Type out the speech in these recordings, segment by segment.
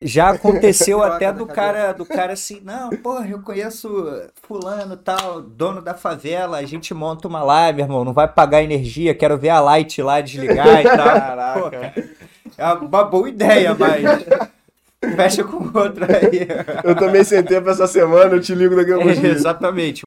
Já aconteceu até do cara, do cara assim, não, porra, eu conheço fulano tal, dono da favela, a gente monta uma lá, meu irmão, não vai pagar energia, quero ver a light lá desligar e tal. Caraca. é uma boa ideia, mas fecha com outra aí. Eu também sentei pra essa semana, eu te ligo daqui a pouco. É, exatamente.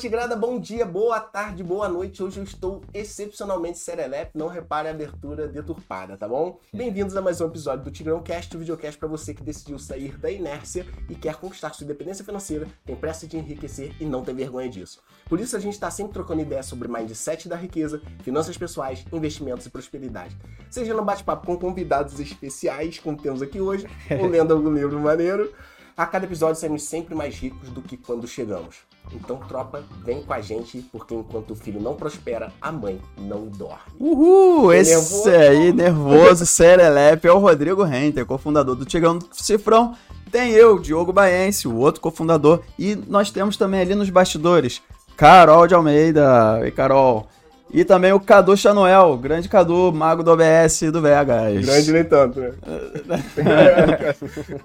Tigrada, bom dia, boa tarde, boa noite. Hoje eu estou excepcionalmente serelepe, não repare a abertura deturpada, tá bom? Bem-vindos a mais um episódio do Tigrão Cast, o videocast para você que decidiu sair da inércia e quer conquistar sua independência financeira, tem pressa de enriquecer e não tem vergonha disso. Por isso a gente está sempre trocando ideias sobre mindset da riqueza, finanças pessoais, investimentos e prosperidade. Seja no bate-papo com convidados especiais, como temos aqui hoje, ou lendo algum livro maneiro, a cada episódio saímos sempre mais ricos do que quando chegamos. Então, tropa, vem com a gente, porque enquanto o filho não prospera, a mãe não dorme. Uhul! Esse nervoso? aí, nervoso, serelepe, é o Rodrigo Renter, cofundador do Tigrão do Cifrão. Tem eu, Diogo Baense, o outro cofundador. E nós temos também ali nos bastidores, Carol de Almeida. E Carol. E também o Cadu Chanoel, grande Cadu, mago do OBS do Vegas. Grande nem tanto, né?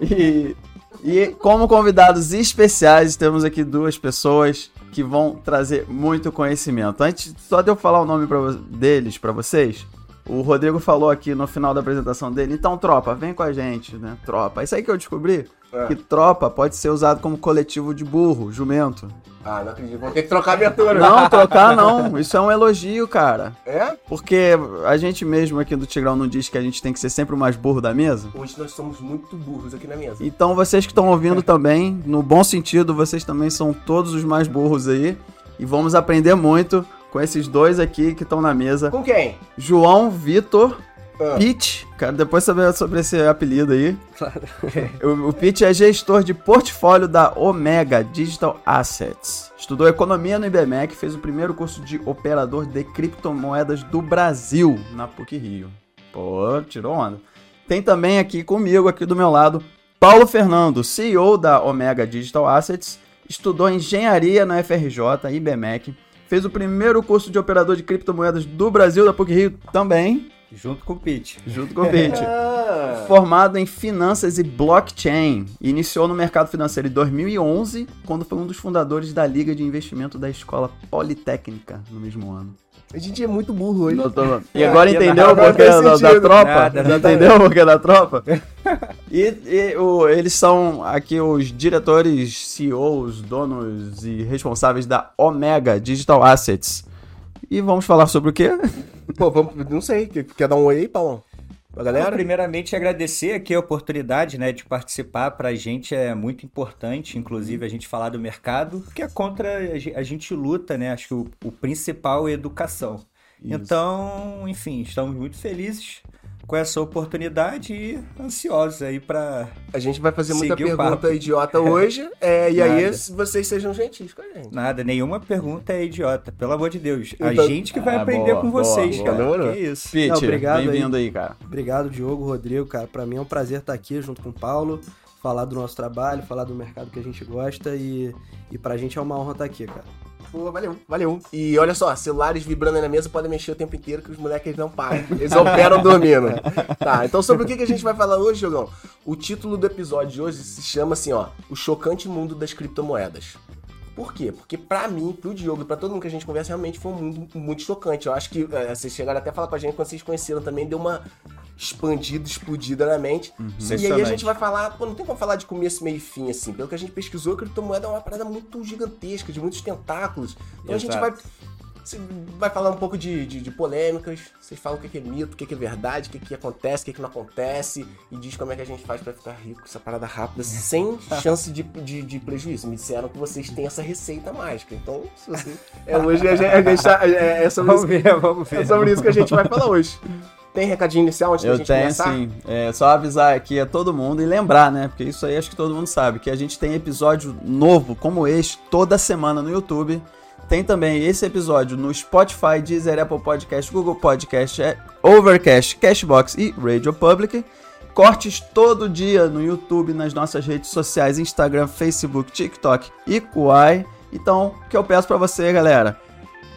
e e como convidados especiais, temos aqui duas pessoas que vão trazer muito conhecimento. Antes só de eu falar o nome pra, deles para vocês, o Rodrigo falou aqui no final da apresentação dele. Então, tropa, vem com a gente, né? Tropa. Isso aí que eu descobri. É. Que tropa pode ser usado como coletivo de burro, jumento. Ah, não acredito. Vou ter que trocar a abertura. Não, trocar não. Isso é um elogio, cara. É? Porque a gente mesmo aqui do Tigrão não diz que a gente tem que ser sempre o mais burro da mesa? Hoje nós somos muito burros aqui na mesa. Então vocês que estão ouvindo também, no bom sentido, vocês também são todos os mais burros aí. E vamos aprender muito com esses dois aqui que estão na mesa. Com quem? João Vitor ah. Pete, cara, depois saber sobre esse apelido aí. Claro. o, o Pete é gestor de portfólio da Omega Digital Assets. Estudou economia no IBMEC, fez o primeiro curso de operador de criptomoedas do Brasil na PUC Rio. Pô, tirou onda. Tem também aqui comigo, aqui do meu lado, Paulo Fernando, CEO da Omega Digital Assets. Estudou engenharia na FRJ, IBMEC. Fez o primeiro curso de operador de criptomoedas do Brasil da PUC Rio também. Junto com o Pete. Junto com o Pete. Ah. Formado em finanças e blockchain. Iniciou no mercado financeiro em 2011, quando foi um dos fundadores da Liga de Investimento da Escola Politécnica no mesmo ano. A gente é muito burro hoje. Tô... E agora entendeu o porquê da, da, tropa? Nada, entendeu o porquê da tropa? e, e o, eles são aqui os diretores, CEOs, donos e responsáveis da Omega Digital Assets. E vamos falar sobre o quê? Pô, vamos, não sei. Quer dar um oi aí, Paulo? Pra galera? primeiramente, agradecer aqui a oportunidade né, de participar. Pra gente é muito importante, inclusive, a gente falar do mercado, que é contra a gente luta, né? Acho que o, o principal é educação. Isso. Então, enfim, estamos muito felizes com essa oportunidade e ansiosos aí para A gente vai fazer muita pergunta idiota hoje, é, e Nada. aí vocês sejam gentis com a gente. Nada, nenhuma pergunta é idiota, pelo amor de Deus. Então... A gente que vai ah, aprender boa, com vocês, boa, cara. Que isso. Pete, Não, obrigado bem-vindo aí. aí, cara. Obrigado, Diogo, Rodrigo, cara. Para mim é um prazer estar aqui junto com o Paulo, falar do nosso trabalho, falar do mercado que a gente gosta e, e pra gente é uma honra estar aqui, cara. Pô, valeu, valeu. E olha só, celulares vibrando aí na mesa podem mexer o tempo inteiro que os moleques não param. Eles operam dormindo. Tá, então sobre o que a gente vai falar hoje, Jogão? O título do episódio de hoje se chama assim, ó, O Chocante Mundo das Criptomoedas. Por quê? Porque pra mim, pro Diogo e pra todo mundo que a gente conversa, realmente foi um mundo muito chocante. Eu acho que é, vocês chegaram até a falar com a gente quando vocês conheceram também, deu uma expandida, explodida na mente. Uhum. E aí a gente vai falar, pô, não tem como falar de começo, meio e fim, assim. Pelo que a gente pesquisou, a criptomoeda é uma parada muito gigantesca, de muitos tentáculos. Então Exato. a gente vai você vai falar um pouco de, de, de polêmicas, vocês falam o que é mito, o que é verdade, o que, que acontece, o que, que não acontece, e diz como é que a gente faz para ficar rico, essa parada rápida, sem chance de, de, de, prejuízo. Me disseram que vocês têm essa receita mágica. Então, se você. É, hoje a gente, a gente tá, é, é, sobre vamos isso, ver, vamos ver. É sobre isso que a gente vai falar hoje. Tem recadinho inicial antes Eu da gente tenho, começar? sim. É só avisar aqui a todo mundo e lembrar, né? Porque isso aí acho que todo mundo sabe, que a gente tem episódio novo como este toda semana no YouTube. Tem também esse episódio no Spotify, Deezer, Apple Podcast, Google Podcast, é Overcast, Cashbox e Radio Public. Cortes todo dia no YouTube, nas nossas redes sociais, Instagram, Facebook, TikTok e Kuai. Então, o que eu peço para você, galera?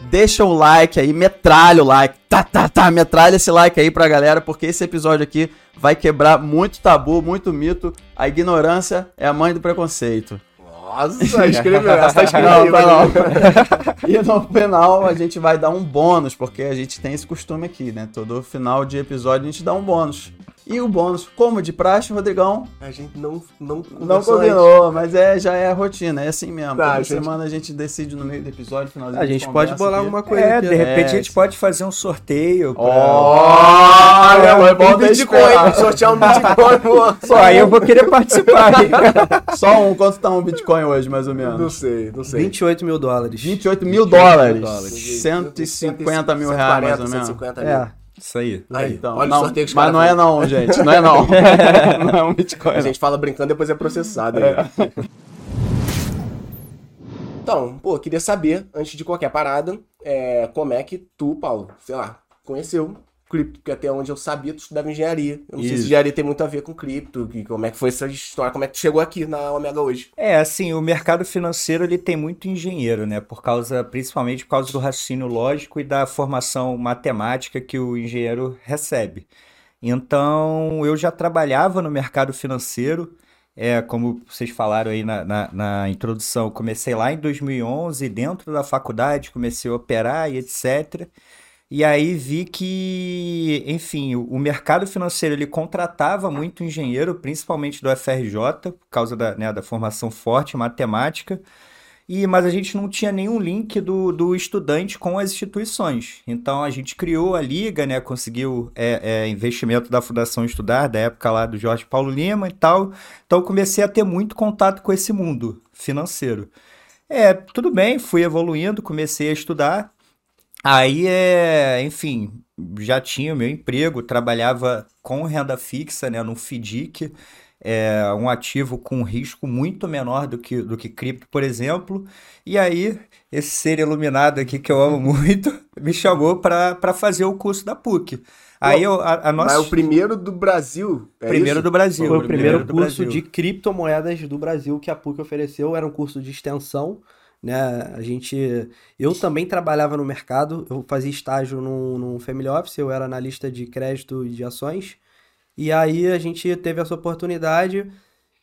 Deixa o like aí, metralha o like, tá, tá, tá, metralha esse like aí pra galera, porque esse episódio aqui vai quebrar muito tabu, muito mito. A ignorância é a mãe do preconceito. Nossa, escreveu, essa tá escrito Não, tá não. E no final a gente vai dar um bônus, porque a gente tem esse costume aqui, né? Todo final de episódio a gente dá um bônus. E o bônus, como de praxe, Rodrigão, A gente não, não não conversou antes. combinou, mas é, já é a rotina, é assim mesmo. Tá, Toda gente. semana a gente decide no meio do episódio, finalzinho. A gente pode bolar aqui. alguma coisa É, aqui, de né? repente É, a gente pode fazer um sorteio. Pra... Olha, Olha, bom um Bitcoin, sortear um Bitcoin, pô. Pô, aí eu vou querer participar. Só um, quanto tá um Bitcoin hoje, mais ou menos? Não sei, não sei. 28 mil dólares. 28 mil dólares. dólares. 150 mil reais, mais ou menos. 150 mil. É. Isso aí. Aí, Então, olha não, o sorteio que os mas não é não, gente. Não é não. não é um Bitcoin. A não. gente fala brincando, depois é processado. aí. Então, pô, queria saber, antes de qualquer parada, é, como é que tu, Paulo, sei lá, conheceu cripto, porque até onde eu sabia, tu estudava engenharia. Eu não sei se Isso. engenharia tem muito a ver com cripto, que, como é que foi essa história, como é que tu chegou aqui na Omega hoje. É, assim, o mercado financeiro ele tem muito engenheiro, né? Por causa, principalmente por causa do raciocínio lógico e da formação matemática que o engenheiro recebe. Então, eu já trabalhava no mercado financeiro, é, como vocês falaram aí na, na, na introdução, comecei lá em 2011, dentro da faculdade, comecei a operar e etc. E aí vi que, enfim, o, mercado financeiro ele contratava muito engenheiro, principalmente do FRJ, por causa da, né, da formação forte em matemática. E, mas a gente não tinha nenhum link do, do estudante com as instituições. Então a gente criou a liga, né? Conseguiu é, é, investimento da Fundação Estudar, da época lá do Jorge Paulo Lima e tal. Então comecei a ter muito contato com esse mundo financeiro. É, tudo bem, fui evoluindo, comecei a estudar. Aí, é, enfim, já tinha o meu emprego, trabalhava com renda fixa, né, no FDIC, é, um ativo com risco muito menor do que, do que cripto, por exemplo. E aí, esse ser iluminado aqui que eu amo muito, me chamou para para fazer o curso da PUC. Aí eu, a, a nossa... Mas o primeiro do Brasil. É primeiro isso? do Brasil. Foi o primeiro do curso Brasil. de criptomoedas do Brasil que a PUC ofereceu. Era um curso de extensão, né? A gente... Eu também trabalhava no mercado. Eu fazia estágio num, num Family Office. Eu era analista de crédito e de ações. E aí a gente teve essa oportunidade.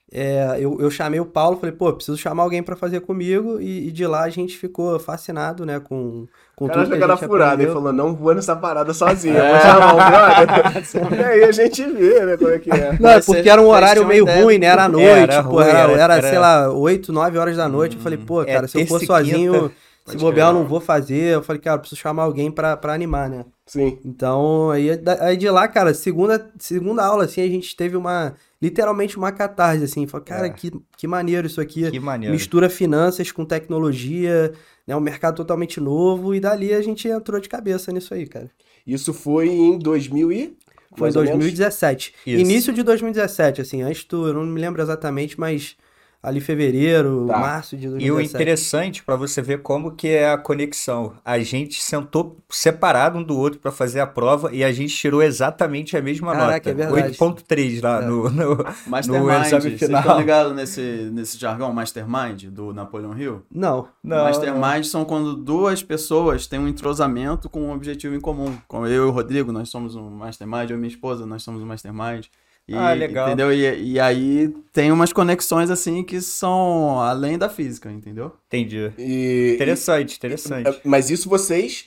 É, eu, eu chamei o Paulo, falei, pô, preciso chamar alguém para fazer comigo. E, e de lá a gente ficou fascinado, né? Com, com O cara tudo que a gente furada e aprendeu. falou: não vou nessa parada sozinho, eu vou chamar brother. e aí a gente vê, né, como é que é. Não, é porque era um horário meio ideia ruim, né? Era à noite, Era pô, ruim, era, era- era, sei lá, 8, 9 horas da noite. Eu falei, pô, é, cara, se eu for sozinho, quinta. se bobear, eu não vou fazer. Eu falei, cara, eu preciso chamar alguém pra, pra animar, né? Sim. Então, aí, aí de lá, cara, segunda, segunda aula, assim, a gente teve uma, literalmente uma catarse, assim. Falei, cara, É. que, que maneiro isso aqui. Que maneiro. Mistura finanças com tecnologia, né? Um mercado totalmente novo. E dali a gente entrou de cabeça nisso aí, cara. Isso foi em 2000 e... Foi em mais ou menos? 2017. Isso. Início de 2017, assim, antes do, eu não me lembro exatamente, mas ali fevereiro, Tá. março de E o 2017. interessante para você ver como que é a conexão. A gente sentou separado um do outro para fazer a prova e a gente tirou exatamente a mesma Caraca, nota. é verdade. 8.3 lá É. no, no, Mastermind, no exame vocês final. estão ligados nesse, nesse jargão Mastermind do Napoleon Hill? Não. Não, Mastermind são quando duas pessoas têm um entrosamento com um objetivo em comum. Como eu e o Rodrigo, nós somos um Mastermind, eu e minha esposa, nós somos um Mastermind. E, Ah, legal. Entendeu? E, e aí tem umas conexões assim que são além da física, entendeu? Entendi. E... Interessante, interessante. Mas isso vocês...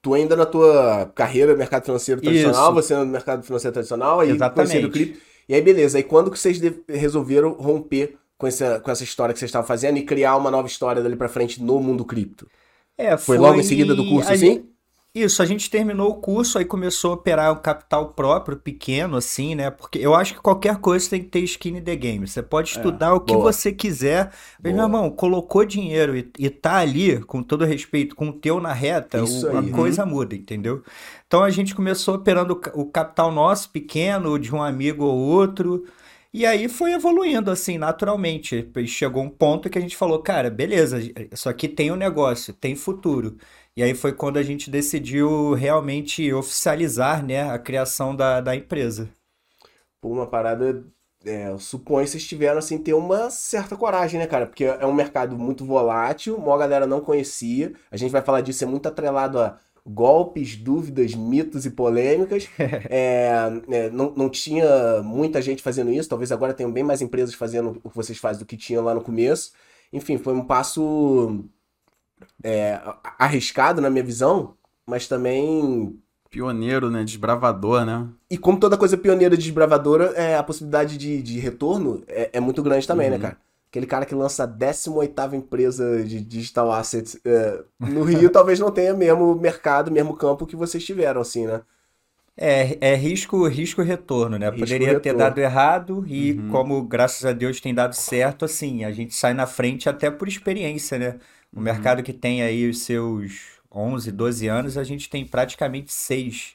Tu ainda na tua carreira no mercado financeiro tradicional, Isso. você no mercado financeiro tradicional, aí Exatamente. conhecendo o cripto. E aí, beleza. Aí quando que vocês de- resolveram romper com essa, com essa história que vocês estavam fazendo e criar uma nova história dali pra frente no mundo cripto? É, Foi logo em seguida do curso, a assim? gente- Isso, a gente terminou o curso, aí começou a operar um capital próprio, pequeno, assim, né? Porque eu acho que qualquer coisa tem que ter skin in the game. Você pode estudar o que boa. você quiser, mas, meu irmão, colocou dinheiro e, e tá ali, com todo respeito, com o teu na reta, o- a coisa muda, entendeu? Então a gente começou operando o o capital nosso, pequeno, de um amigo ou outro. E aí foi evoluindo assim, naturalmente. Chegou um ponto que a gente falou, cara, beleza, isso aqui tem um negócio, tem futuro. E aí foi quando a gente decidiu realmente oficializar, né, a criação da, da empresa. Pô, uma parada é, suponho que vocês tiveram, assim, ter uma certa coragem, né, cara? Porque é um mercado muito volátil, uma galera não conhecia. A gente vai falar disso, é muito atrelado a golpes, dúvidas, mitos e polêmicas. é, é, não, não tinha muita gente fazendo isso, talvez agora tenham bem mais empresas fazendo o que vocês fazem do que tinha lá no começo. Enfim, foi um passo é, arriscado na minha visão, mas também pioneiro, né? Desbravador, né? E como toda coisa pioneira desbravadora, é, a possibilidade de, de retorno é, é muito grande também, né, uhum. né, cara? Aquele cara que lança a 18 empresa de digital assets é, no Rio talvez não tenha mesmo mercado, mesmo campo que vocês tiveram, assim, né? É, é risco, risco retorno, né? Risco Poderia retorno. ter dado errado e uhum. como graças a Deus tem dado certo, assim, a gente sai na frente até por experiência, né? O uhum. mercado que tem aí os seus 11, 12 anos, a gente tem praticamente 6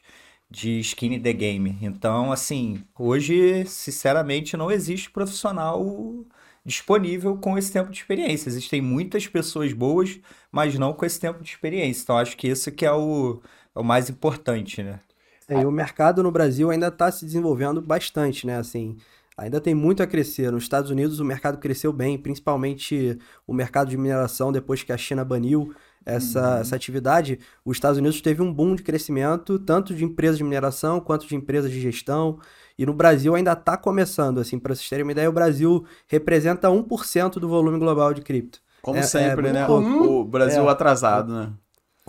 de skin the game. Então, assim, hoje, sinceramente, não existe profissional disponível com esse tempo de experiência. Existem muitas pessoas boas, mas não com esse tempo de experiência. Então, acho que isso que é o, é o mais importante, né? É, e o mercado no Brasil ainda está se desenvolvendo bastante, né? Assim, ainda tem muito a crescer. Nos Estados Unidos o mercado cresceu bem, principalmente o mercado de mineração depois que a China baniu essa, uhum. essa atividade, os Estados Unidos teve um boom de crescimento, tanto de empresas de mineração quanto de empresas de gestão. E no Brasil ainda está começando, assim, para vocês terem uma ideia, o Brasil representa 1% do volume global de cripto. Como é, sempre, é, né? O, o Brasil é, atrasado, né?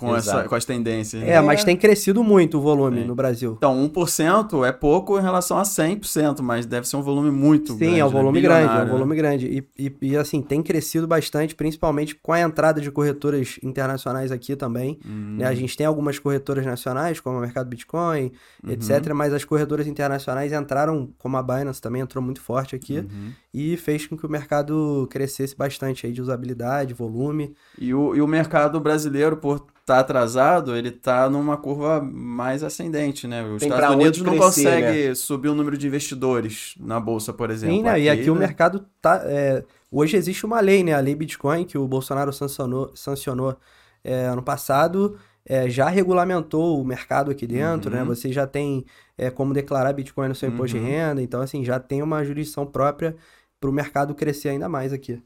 Com, essa, com as tendências. É, mas tem crescido muito o volume no Brasil. Então, 1% é pouco em relação a 100%, mas deve ser um volume muito Sim, grande. Sim, é um volume né? grande, é um volume grande. E, e, e, assim, tem crescido bastante, principalmente com a entrada de corretoras internacionais aqui também. Uhum. Né? A gente tem algumas corretoras nacionais, como o Mercado Bitcoin, uhum. etc., mas as corretoras internacionais entraram, como a Binance também entrou muito forte aqui, uhum. E fez com que o mercado crescesse bastante aí de usabilidade, volume. E o, e o mercado brasileiro, por tá atrasado, ele tá numa curva mais ascendente, né? Os Tem Estados Unidos não consegue né? subir o número de investidores na bolsa, por exemplo. Sim, né? Aqui, e aqui né? o mercado tá. É... Hoje existe uma lei, né? A lei Bitcoin, que o Bolsonaro sancionou, sancionou é, ano passado. É, já regulamentou o mercado aqui dentro, né? uhum. né? Você já tem é, como declarar Bitcoin no seu imposto uhum. de renda, então assim, já tem uma jurisdição própria para o mercado crescer ainda mais aqui.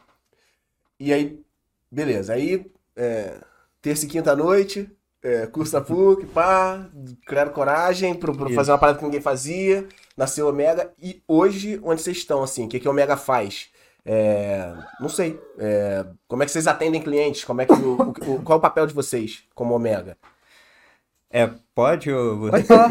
E aí, beleza, aí é, terça e quinta noite, é, curso da PUC, pá, criaram coragem pra fazer uma parada que ninguém fazia, nasceu o Omega, e hoje, onde vocês estão, assim, o que, que o Omega faz? É, não sei, é, como é que vocês atendem clientes, como é que o, o, qual é o papel de vocês como Omega? É, pode? Eu... Pode falar.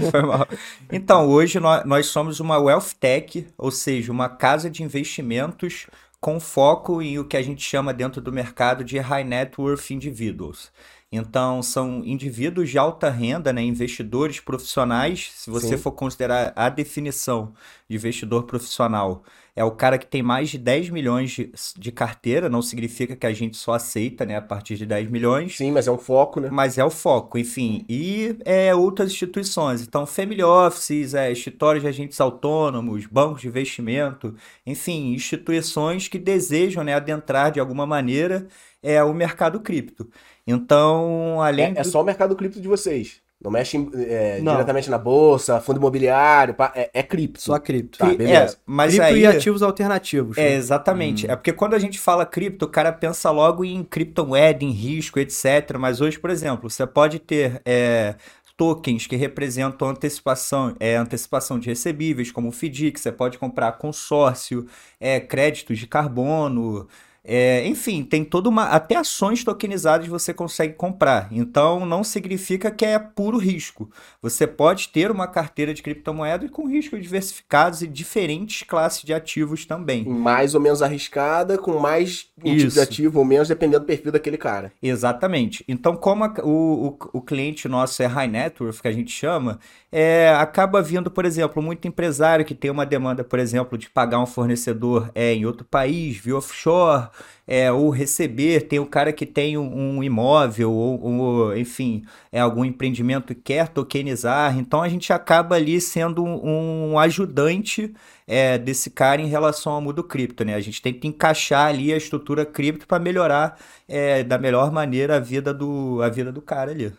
Foi mal. Então, hoje nós, nós somos uma Wealth Tech, ou seja, uma casa de investimentos com foco em o que a gente chama dentro do mercado de high net worth individuals. Então, são indivíduos de alta renda, né, investidores profissionais. Se você Sim. for considerar a definição de investidor profissional, é o cara que tem mais de 10 milhões de, de, carteira, não significa que a gente só aceita, né, a partir de 10 milhões. Sim, mas é um foco, né? Mas é o foco, enfim. E é, outras instituições. Então, family offices, é, escritórios de agentes autônomos, bancos de investimento, enfim, instituições que desejam né, adentrar de alguma maneira é, o mercado cripto. Então, além. É, é só o mercado cripto de vocês. Não mexe é, não. diretamente na bolsa, fundo imobiliário, é, é cripto. Só cripto. Tá, beleza. É, mas cripto aí... e ativos alternativos. É, né? exatamente. Hum. É porque quando a gente fala cripto, o cara pensa logo em criptomoeda, em risco, etc. Mas hoje, por exemplo, você pode ter é, tokens que representam antecipação, é, antecipação de recebíveis, como o FDIC, você pode comprar consórcio, é, créditos de carbono, é, enfim, tem toda uma. Até ações tokenizadas você consegue comprar. Então não significa que é puro risco. Você pode ter uma carteira de criptomoeda com riscos diversificados e diferentes classes de ativos também. Mais ou menos arriscada, com mais um tipo de ativo ou menos, dependendo do perfil daquele cara. Exatamente. Então, como a, o, o, o cliente nosso é high net worth, que a gente chama, é, acaba vindo, por exemplo, muito empresário que tem uma demanda, por exemplo, de pagar um fornecedor é, em outro país, via offshore, é, ou receber, tem o cara que tem um, um imóvel, ou, ou, enfim, é algum empreendimento que quer tokenizar, então a gente acaba ali sendo um, um ajudante é, desse cara em relação ao mundo cripto, né? A gente tem que encaixar ali a estrutura cripto para melhorar é, da melhor maneira a vida do, a vida do cara ali.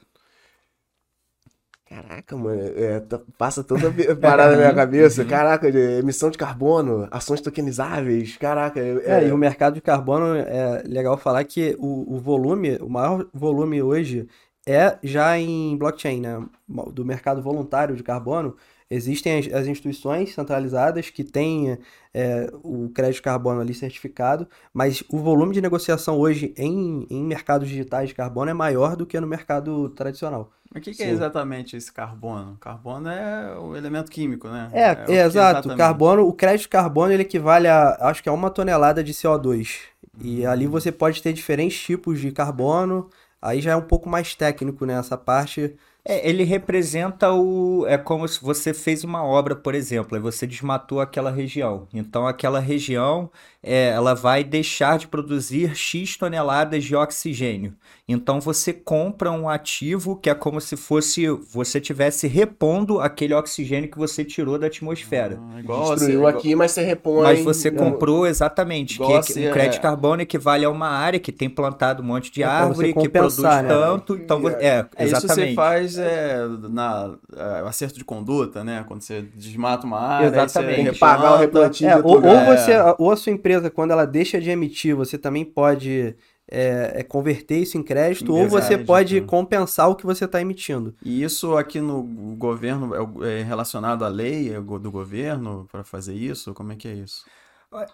Caraca, mano, é, tá- passa toda a parada na minha cabeça. Caraca, emissão de carbono, ações tokenizáveis, caraca. É, e o mercado de carbono é legal falar que o, o volume, o maior volume hoje é já em blockchain, né? Do mercado voluntário de carbono. Existem as, as instituições centralizadas que têm é, o crédito de carbono ali certificado, mas o volume de negociação hoje em, em mercados digitais de carbono é maior do que no mercado tradicional. Mas o que, que é exatamente esse carbono? Carbono é o elemento químico, né? É, que é, exato. Carbono, o crédito de carbono ele equivale a, acho que a uma tonelada de CO2. E ali você pode ter diferentes tipos de carbono. Aí já é um pouco mais técnico, né? Essa parte. É, ele representa o. É como se você fez uma obra, por exemplo, aí você desmatou aquela região. Então, aquela região é, ela vai deixar de produzir X toneladas de oxigênio. Então, você compra um ativo que é como se fosse você tivesse repondo aquele oxigênio que você tirou da atmosfera. Ah, igual Destruiu assim, igual- aqui, mas você repõe. Mas você comprou exatamente, que, assim, o crédito é. de carbono equivale a uma área que tem plantado um monte de É árvore, que produz né? tanto. Então, é, É, isso você exatamente. É, na é, acerto de conduta, né? Quando você desmata uma área, Exatamente. você Tem que pagar o replantio É, ou, ou você, ou a sua empresa, quando ela deixa de emitir, você também pode é, é, converter isso em crédito, ou você pode então. compensar o que você está emitindo. E isso aqui no governo é é relacionado à lei do governo para fazer isso? Como é que é isso?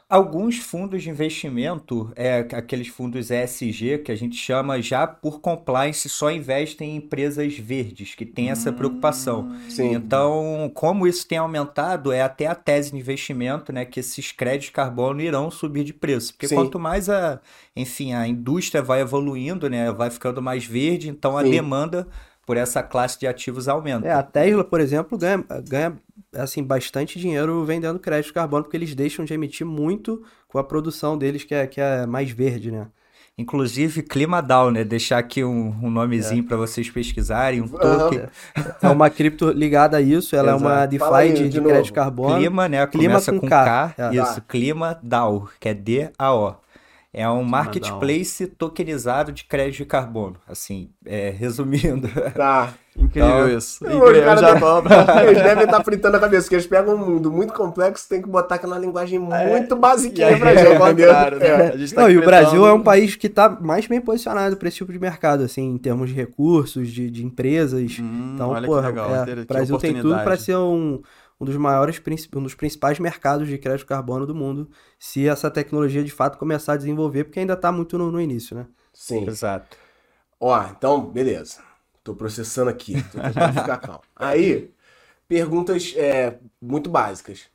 Alguns fundos de investimento, é, aqueles fundos ESG, que a gente chama já por compliance, só investem em empresas verdes, que tem essa preocupação. Sim. Então, como isso tem aumentado, é até a tese de investimento, né, que esses créditos de carbono irão subir de preço. Porque Sim. quanto mais a, enfim, a indústria vai evoluindo, né, vai ficando mais verde, então a Sim. demanda por essa classe de ativos aumenta. É, a Tesla, por exemplo, ganha, ganha assim, bastante dinheiro vendendo crédito de carbono, porque eles deixam de emitir muito com a produção deles, que é, que é mais verde, né? Inclusive, ClimaDAO, né? Deixar aqui um, um nomezinho para vocês pesquisarem, um token. É uma cripto ligada a isso, ela é uma Exato. Fala aí DeFi de, de crédito de carbono. Clima, né? Clima Começa com com K. K. É. Isso, Clima DAO, que é D-A-O. É um marketplace tokenizado de crédito de carbono. Assim, é, resumindo. Tá. Incrível Então, isso. Incrível, eu já tô... Eles devem estar fritando a cabeça, porque eles pegam um mundo muito complexo, tem que botar aqui numa linguagem muito basiquinha pra gente. É, claro, né? É. A gente tá Não, e o Brasil é um país que está mais bem posicionado para esse tipo de mercado, assim, em termos de recursos, de, de empresas. Hum, Então, olha porra, que legal. é, o Brasil tem tudo para ser um, um dos maiores, um dos principais mercados de crédito carbono do mundo, se essa tecnologia de fato começar a desenvolver, porque ainda está muito no, no início, né? Sim. Exato. Ó, então, beleza. Tô processando aqui. Tô tentando ficar calmo. Aí, perguntas é, muito básicas.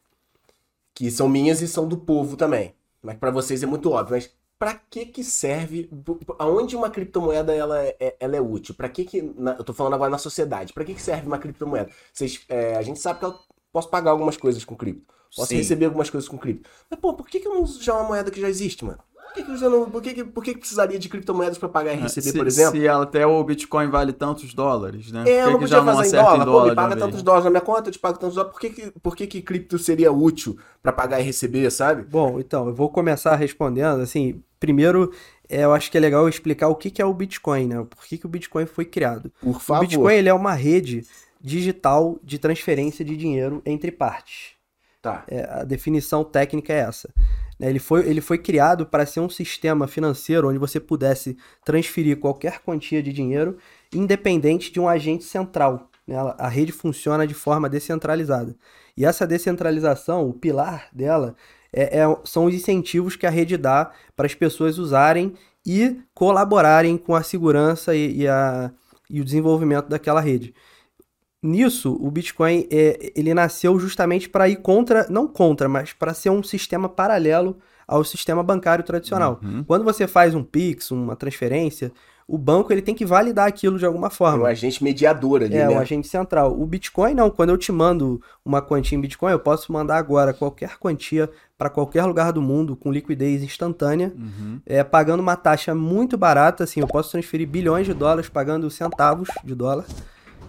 Que são minhas e são do povo também. Mas pra vocês é muito óbvio. Mas pra que que serve... Aonde uma criptomoeda ela é, ela é útil? Pra que que... na- eu tô falando agora na sociedade. Pra que que serve uma criptomoeda? Vocês, é, a gente sabe que eu posso pagar algumas coisas com cripto. Posso Sim. receber algumas coisas com cripto. Mas, pô, por que que eu não uso já uma moeda que já existe, mano? Por que que, não, por que, que, por que que precisaria de criptomoedas pra pagar e receber, se, por exemplo? Se até o Bitcoin vale tantos dólares, né? É, eu não podia já fazer em acerta dólar, pô, me paga vez? tantos dólares na minha conta, eu te pago tantos dólares. Por que que, por que, que cripto seria útil pra pagar e receber, sabe? Bom, então, eu vou começar respondendo, assim, primeiro, é, eu acho que é legal explicar o que que é o Bitcoin, né? Por que que o Bitcoin foi criado. Por O favor. Bitcoin, ele é uma rede digital de transferência de dinheiro entre partes. Tá. É, a definição técnica é essa. Né, Ele foi, ele foi criado para ser um sistema financeiro onde você pudesse transferir qualquer quantia de dinheiro independente de um agente central. né? A rede funciona de forma descentralizada. E essa descentralização, o pilar dela, é- é- são os incentivos que a rede dá para as pessoas usarem e colaborarem com a segurança e, e a- e o desenvolvimento daquela rede. Nisso, o Bitcoin é, ele nasceu justamente para ir contra, não contra, mas para ser um sistema paralelo ao sistema bancário tradicional. Uhum. Quando você faz um Pix, uma transferência, o banco ele tem que validar aquilo de alguma É um forma. agente mediador ali, É, né? um agente central. O Bitcoin não, quando eu te mando uma quantia em Bitcoin, eu posso mandar agora qualquer quantia para qualquer lugar do mundo com liquidez instantânea, Uhum. é, pagando uma taxa muito barata, assim, eu posso transferir bilhões de dólares pagando centavos de dólar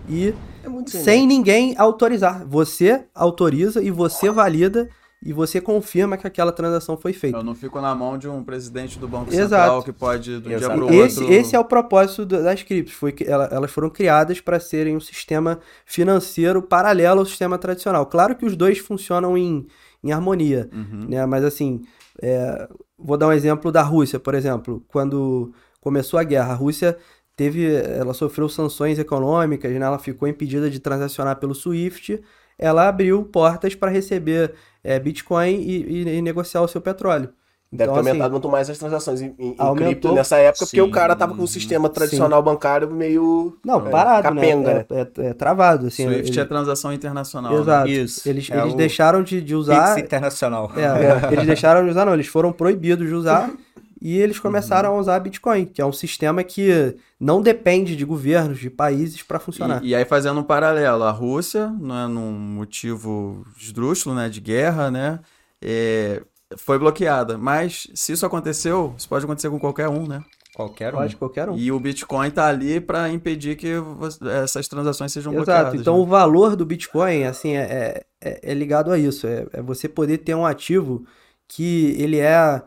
e É muito sem ninguém autorizar. Você autoriza e você valida e você confirma que aquela transação foi feita. Eu não fico na mão de um presidente do Banco Exato. Central que pode, do Exato. dia pro Esse, outro... esse é o propósito das criptos. Foi que ela- elas foram criadas para serem um sistema financeiro paralelo ao sistema tradicional. Claro que os dois funcionam em, em harmonia, Uhum. né? Mas assim, é, vou dar um exemplo da Rússia, por exemplo. Quando começou a guerra, a Rússia teve, ela sofreu sanções econômicas, né? Ela ficou impedida de transacionar pelo SWIFT. Ela abriu portas para receber é, Bitcoin e, e- e negociar o seu petróleo. Deve Então, ter assim, aumentado muito mais as transações em, em- aumentou. cripto nessa época, porque Sim. o cara tava com o sistema tradicional bancário meio. Não, é, parado, capenga, né? É, é- é travado, assim. Swift ele- é transação internacional. né? Exato. Isso. Eles, É eles o deixaram de, de usar. Pix internacional. É, eles deixaram de usar, não. Eles foram proibidos de usar e eles começaram a usar Bitcoin, que é um sistema que não depende de governos, de países para funcionar. E, e aí fazendo um paralelo, a Rússia, né, num motivo esdrúxulo, né, de guerra, né, é, foi bloqueada. Mas se isso aconteceu, isso pode acontecer com qualquer um, né? Qualquer um. Pode qualquer um. E o Bitcoin tá ali para impedir que essas transações sejam Exato. bloqueadas. Então né? o valor do Bitcoin, assim, é, é, é ligado a isso. É, é você poder ter um ativo que ele é,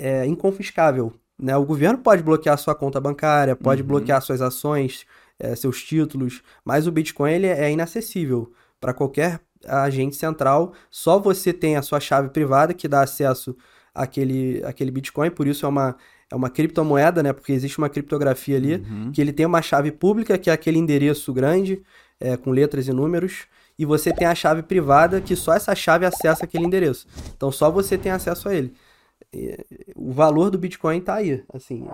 é inconfiscável. Né? O governo pode bloquear sua conta bancária, pode Uhum. bloquear suas ações, é, seus títulos, mas o Bitcoin ele é inacessível para qualquer agente central. Só você tem a sua chave privada que dá acesso àquele, àquele Bitcoin, por isso é uma, é uma criptomoeda, né? Porque existe uma criptografia ali Uhum. que ele tem uma chave pública, que é aquele endereço grande, é, com letras e números, e você tem a chave privada, que só essa chave acessa aquele endereço. Então só você tem acesso a ele. E, o valor do Bitcoin tá aí, assim.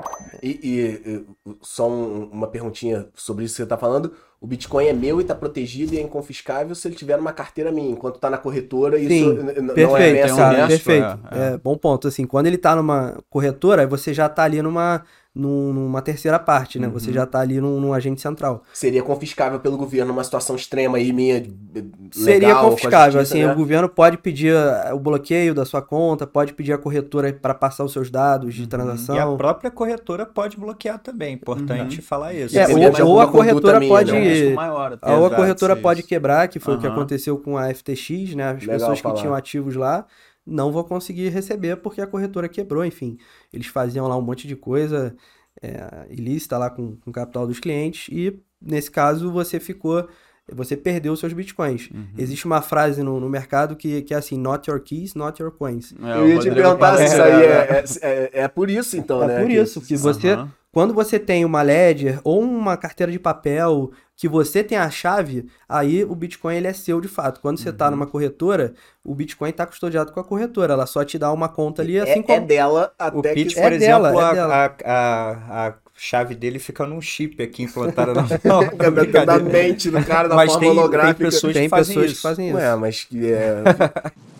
E, e, e, só um- uma perguntinha sobre isso que você tá falando. O Bitcoin é meu e tá protegido e é inconfiscável se ele tiver numa carteira minha. Enquanto tá na corretora, isso Sim, n- n- não é Perfeito, tem assim, um perfeito. é, É, bom ponto. Assim, quando ele tá numa corretora, aí você já tá ali numa, num- numa terceira parte, né? Você já tá ali num, num agente central. Seria confiscável pelo governo numa situação extrema aí, minha. Seria legal, com a confiscável, justiça, assim, né? o governo pode pedir eh, o bloqueio da sua conta, pode pedir a corretora para passar os seus dados de E a transação. própria corretora pode bloquear também. Importante falar isso. É, ou, ou a corretora minha, pode. né? Maior. Ou a Exato, corretora isso. pode quebrar, que foi o que aconteceu com a FTX, né? As Legal pessoas que falar. tinham ativos lá não vão conseguir receber porque a corretora quebrou, enfim. Eles faziam lá um monte de coisa é, ilícita lá com, com o capital dos clientes e, nesse caso, você ficou. Você perdeu os seus bitcoins. Uhum. Existe uma frase no, no mercado que, que é assim: not your keys, not your coins. É, Eu ia te Rodrigo perguntar se isso aí era- é, é, é, é por isso, então, É né? por que- isso que você, Aham. Quando você tem uma ledger ou uma carteira de papel que você tem a chave, aí o Bitcoin ele é seu de fato. Quando você Uhum. está numa corretora, o Bitcoin está custodiado com a corretora. Ela só te dá uma conta ali, É, assim é como. dela O até Pete, que. por É exemplo, dela, é a, dela. a, a, a chave dele fica num chip aqui implantado na da, da brincadeira. mente do cara da Mas forma tem, tem holográfica. pessoas Tem que fazem pessoas isso. que fazem isso. Ué, mas que é.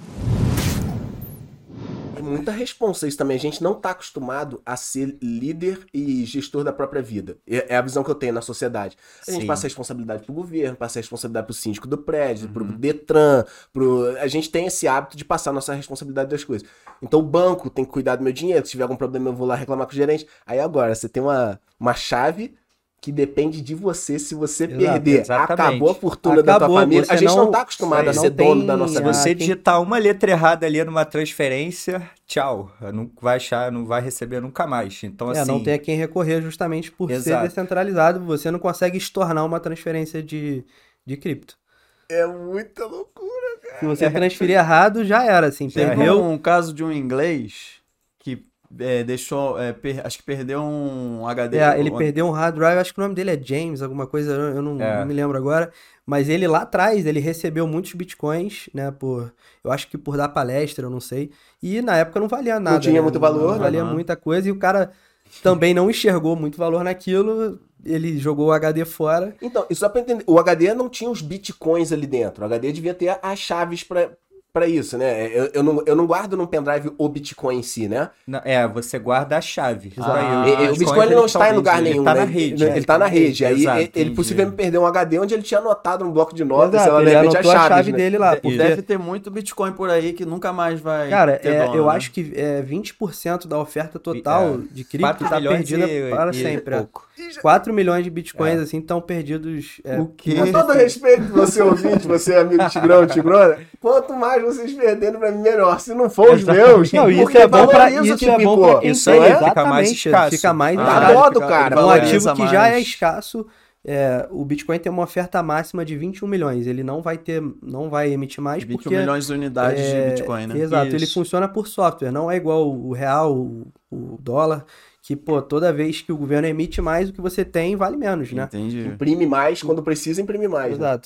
Muita responsa isso também. A gente não tá acostumado a ser líder e gestor da própria vida. É é a visão que eu tenho na sociedade. A gente Sim. passa a responsabilidade pro governo, passa a responsabilidade pro síndico do prédio, pro Detran, pro... A gente tem esse hábito de passar a nossa responsabilidade das coisas. Então o banco tem que cuidar do meu dinheiro. Se tiver algum problema, eu vou lá reclamar com o gerente. Aí agora, você tem uma, uma chave que depende de você. Se você Exato, perder, exatamente. acabou a fortuna da tua Acabou, família. A você gente não, não- tá acostumado a ser dono tem da nossa Se vida. você quem- digitar uma letra errada ali numa transferência, tchau. Não vai achar, não vai receber nunca mais. Então, É, assim. não tem a quem recorrer justamente por ser Exato. descentralizado. Você não consegue estornar uma transferência de, de cripto. É muita loucura. Se você transferir errado, já era, assim. Teve Perdeu. um caso de um inglês é, deixou, é, per- acho que perdeu um HD. É, ele um- perdeu um hard drive, acho que o nome dele é James, alguma coisa, eu não, É. não me lembro agora. Mas ele lá atrás, ele recebeu muitos bitcoins, né, por, eu acho que por dar palestra, eu não sei. E na época não valia nada. tinha né, muito valor, Não né? valia muita coisa e o cara também não enxergou muito valor naquilo, ele jogou o HD fora. Então, e só pra entender, o HD não tinha os bitcoins ali dentro. O HD devia ter as chaves pra, pra isso, né? Eu, eu, não, eu não guardo num pendrive o bitcoin em si, né? Não, É, você guarda a chave. Ah, e o Bitcoin ele não está em lugar ele nenhum. tá né? na rede. Ele, ele tá na rede. Aí Exato, ele, ele possivelmente perdeu um HD onde ele tinha anotado um bloco de notas, sei Exato, ele anotou as a chaves, chave né? dele lá, porque... deve ter muito Bitcoin por aí que nunca mais vai Cara, ter é, dono, eu né? acho que é, 20% da oferta total É, de cripto 4 tá milhões perdida e- para e sempre. é. pouco. 4 milhões de bitcoins, assim, estão perdidos. é, O quê? Com todo respeito, você ouvinte, você amigo Tigrão, Tigrona, quanto mais vocês perdendo pra mim melhor. Se não for os meus, Não, isso porque é bom pra, isso que é bom ficou. pra quem Isso tem, aí, fica mais escasso. Fica mais Ah, barato. modo, fica- cara. ele Um ativo que já é mais. escasso, é, o Bitcoin tem uma oferta máxima de 21 milhões. Ele não vai ter, não vai emitir mais 21 porque milhões de unidades é, de Bitcoin, né? Exato, ele Isso. funciona por software, não é igual o real, o, o dólar, que pô, toda vez que o governo emite mais, o que você tem vale menos, né? Entendi. Imprime mais, quando precisa, imprime mais. né?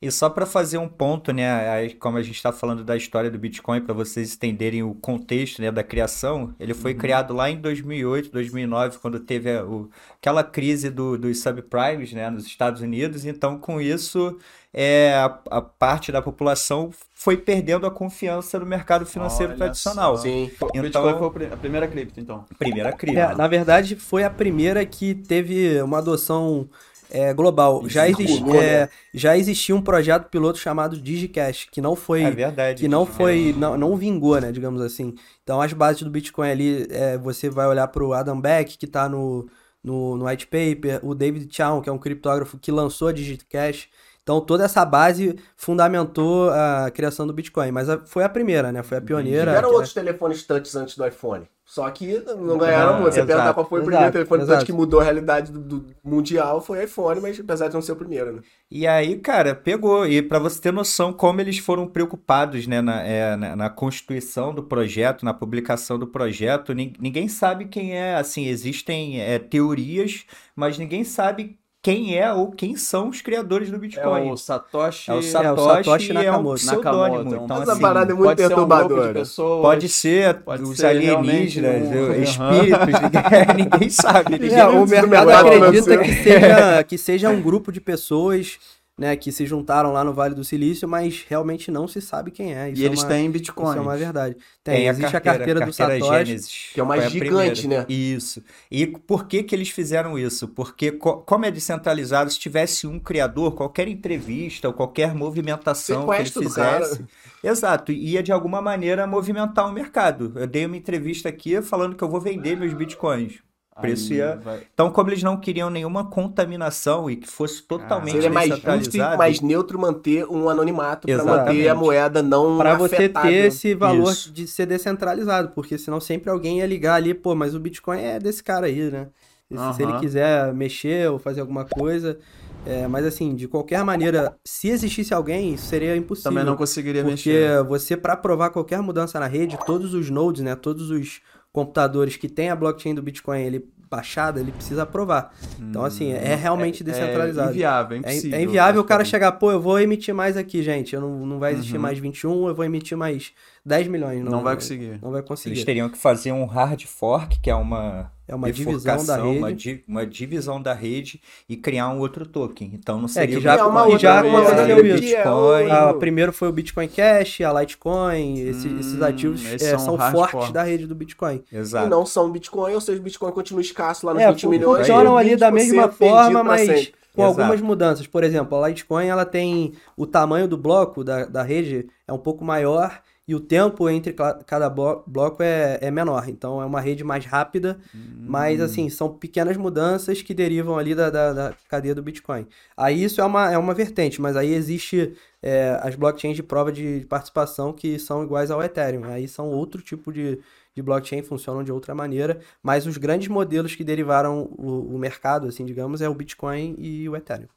E só para fazer um ponto, né, como a gente está falando da história do Bitcoin, para vocês entenderem o contexto, né, da criação, ele foi criado lá em 2008, 2009, quando teve a- o- aquela crise do, dos subprimes, né, nos Estados Unidos. Então, com isso, é, a, a parte da população foi perdendo a confiança no mercado financeiro Olha tradicional. só. Sim. Então- Bitcoin foi a primeira cripto, então. Primeira crise. É, na verdade, foi a primeira que teve uma adoção é, global. Já, exist, circulou, é, né? já existia um projeto piloto chamado DigiCash, que não foi. É verdade. que não foi, não, não vingou, né, digamos assim. Então as bases do Bitcoin ali, é, você vai olhar para o Adam Beck, que está no, no, no white paper, o David Chow, que é um criptógrafo que lançou a DigiCash. Então toda essa base fundamentou a criação do Bitcoin, mas a- foi a primeira, né, foi a pioneira. Tiveram outros telefones touch antes do iPhone. Só que não ganharam Ah, muito. Você exato, perguntar qual foi o primeiro exato, telefone exato. touch que mudou a realidade do, do mundial foi iPhone, mas apesar de não ser o primeiro, né? E aí, cara, pegou. E para você ter noção como eles foram preocupados, né, na, é, na, na constituição do projeto, na publicação do projeto, nin- ninguém sabe quem é. Assim, existem é, teorias, mas ninguém sabe quem é ou quem são os criadores do É Bitcoin. o Satoshi, É o É, o Satoshi, Satoshi e é um Nakamoto. Nakamoto, é um- Então, Essa assim, parada é muito pode ser um grupo de perturbadora. pessoas. pode ser pode os ser alienígenas, um- os espíritos, ninguém, ninguém sabe. Ninguém É, o mercado acredita que seja, que seja um grupo de pessoas né, que se juntaram lá no Vale do Silício, mas realmente não se sabe quem é. Isso E é eles uma, têm Isso Bitcoin. é uma verdade. Tem, Tem existe a carteira, do Satoshi. Gênesis, Que é o mais foi a gigante, primeira. né? Isso. E por que que eles fizeram isso? Porque co- como é descentralizado, se tivesse um criador, qualquer entrevista ou qualquer movimentação que ele Sequestro do cara. fizesse, exato, ia de alguma maneira movimentar o mercado. Eu dei uma entrevista aqui falando que eu vou vender meus bitcoins. Preço ia... vai- Então, como eles não queriam nenhuma contaminação e que fosse totalmente Seria mais justo e descentralizado, mais neutro manter um anonimato para manter a moeda não Para você ter esse valor Isso. de ser descentralizado, porque senão sempre alguém ia ligar ali, pô, mas o Bitcoin é desse cara aí, né? E se- Se ele quiser mexer ou fazer alguma coisa. é, mas assim, de qualquer maneira, se existisse alguém, isso seria impossível. Também não conseguiria Porque mexer. você, para provar qualquer mudança na rede, todos os nodes, né, todos os computadores que têm a blockchain do Bitcoin ele baixada, ele precisa aprovar. Então, assim, é realmente descentralizado. É inviável, é É, impossível. é inviável o cara chegar, pô, eu vou emitir mais aqui, gente. Eu não, não vai existir Uhum. mais 21, eu vou emitir mais 10 milhões. Não vai conseguir. Não vai eles conseguir. teriam que fazer um hard fork, que é uma É uma divisão da rede. Uma, di- uma divisão da rede e criar um outro token. Então não É, seria que o já, É uma que outra já coisa, aconteceu né? isso. Que é Bitcoin. o- Ah, primeiro foi o Bitcoin Cash, a Litecoin, esse- Hum, esses ativos esses é, são são fortes da rede do Bitcoin. E Exato. não são Bitcoin, ou seja, o Bitcoin continua escasso lá nos É, 20 milhões. funcionam e ali da 20% mesma forma, mas sempre. com Exato. algumas mudanças. Por exemplo, a Litecoin ela tem o tamanho do bloco da, da rede é um pouco maior e o tempo entre cada blo- bloco é, é menor. Então é uma rede mais rápida, mas assim, são pequenas mudanças que derivam ali da, da, da cadeia do Bitcoin. Aí isso é uma, é uma vertente, mas aí existe é, as blockchains de prova de participação que são iguais ao Ethereum. Aí são outro tipo de, de blockchain, funcionam de outra maneira, mas os grandes modelos que derivaram o, o mercado, assim, digamos, é o Bitcoin e o Ethereum.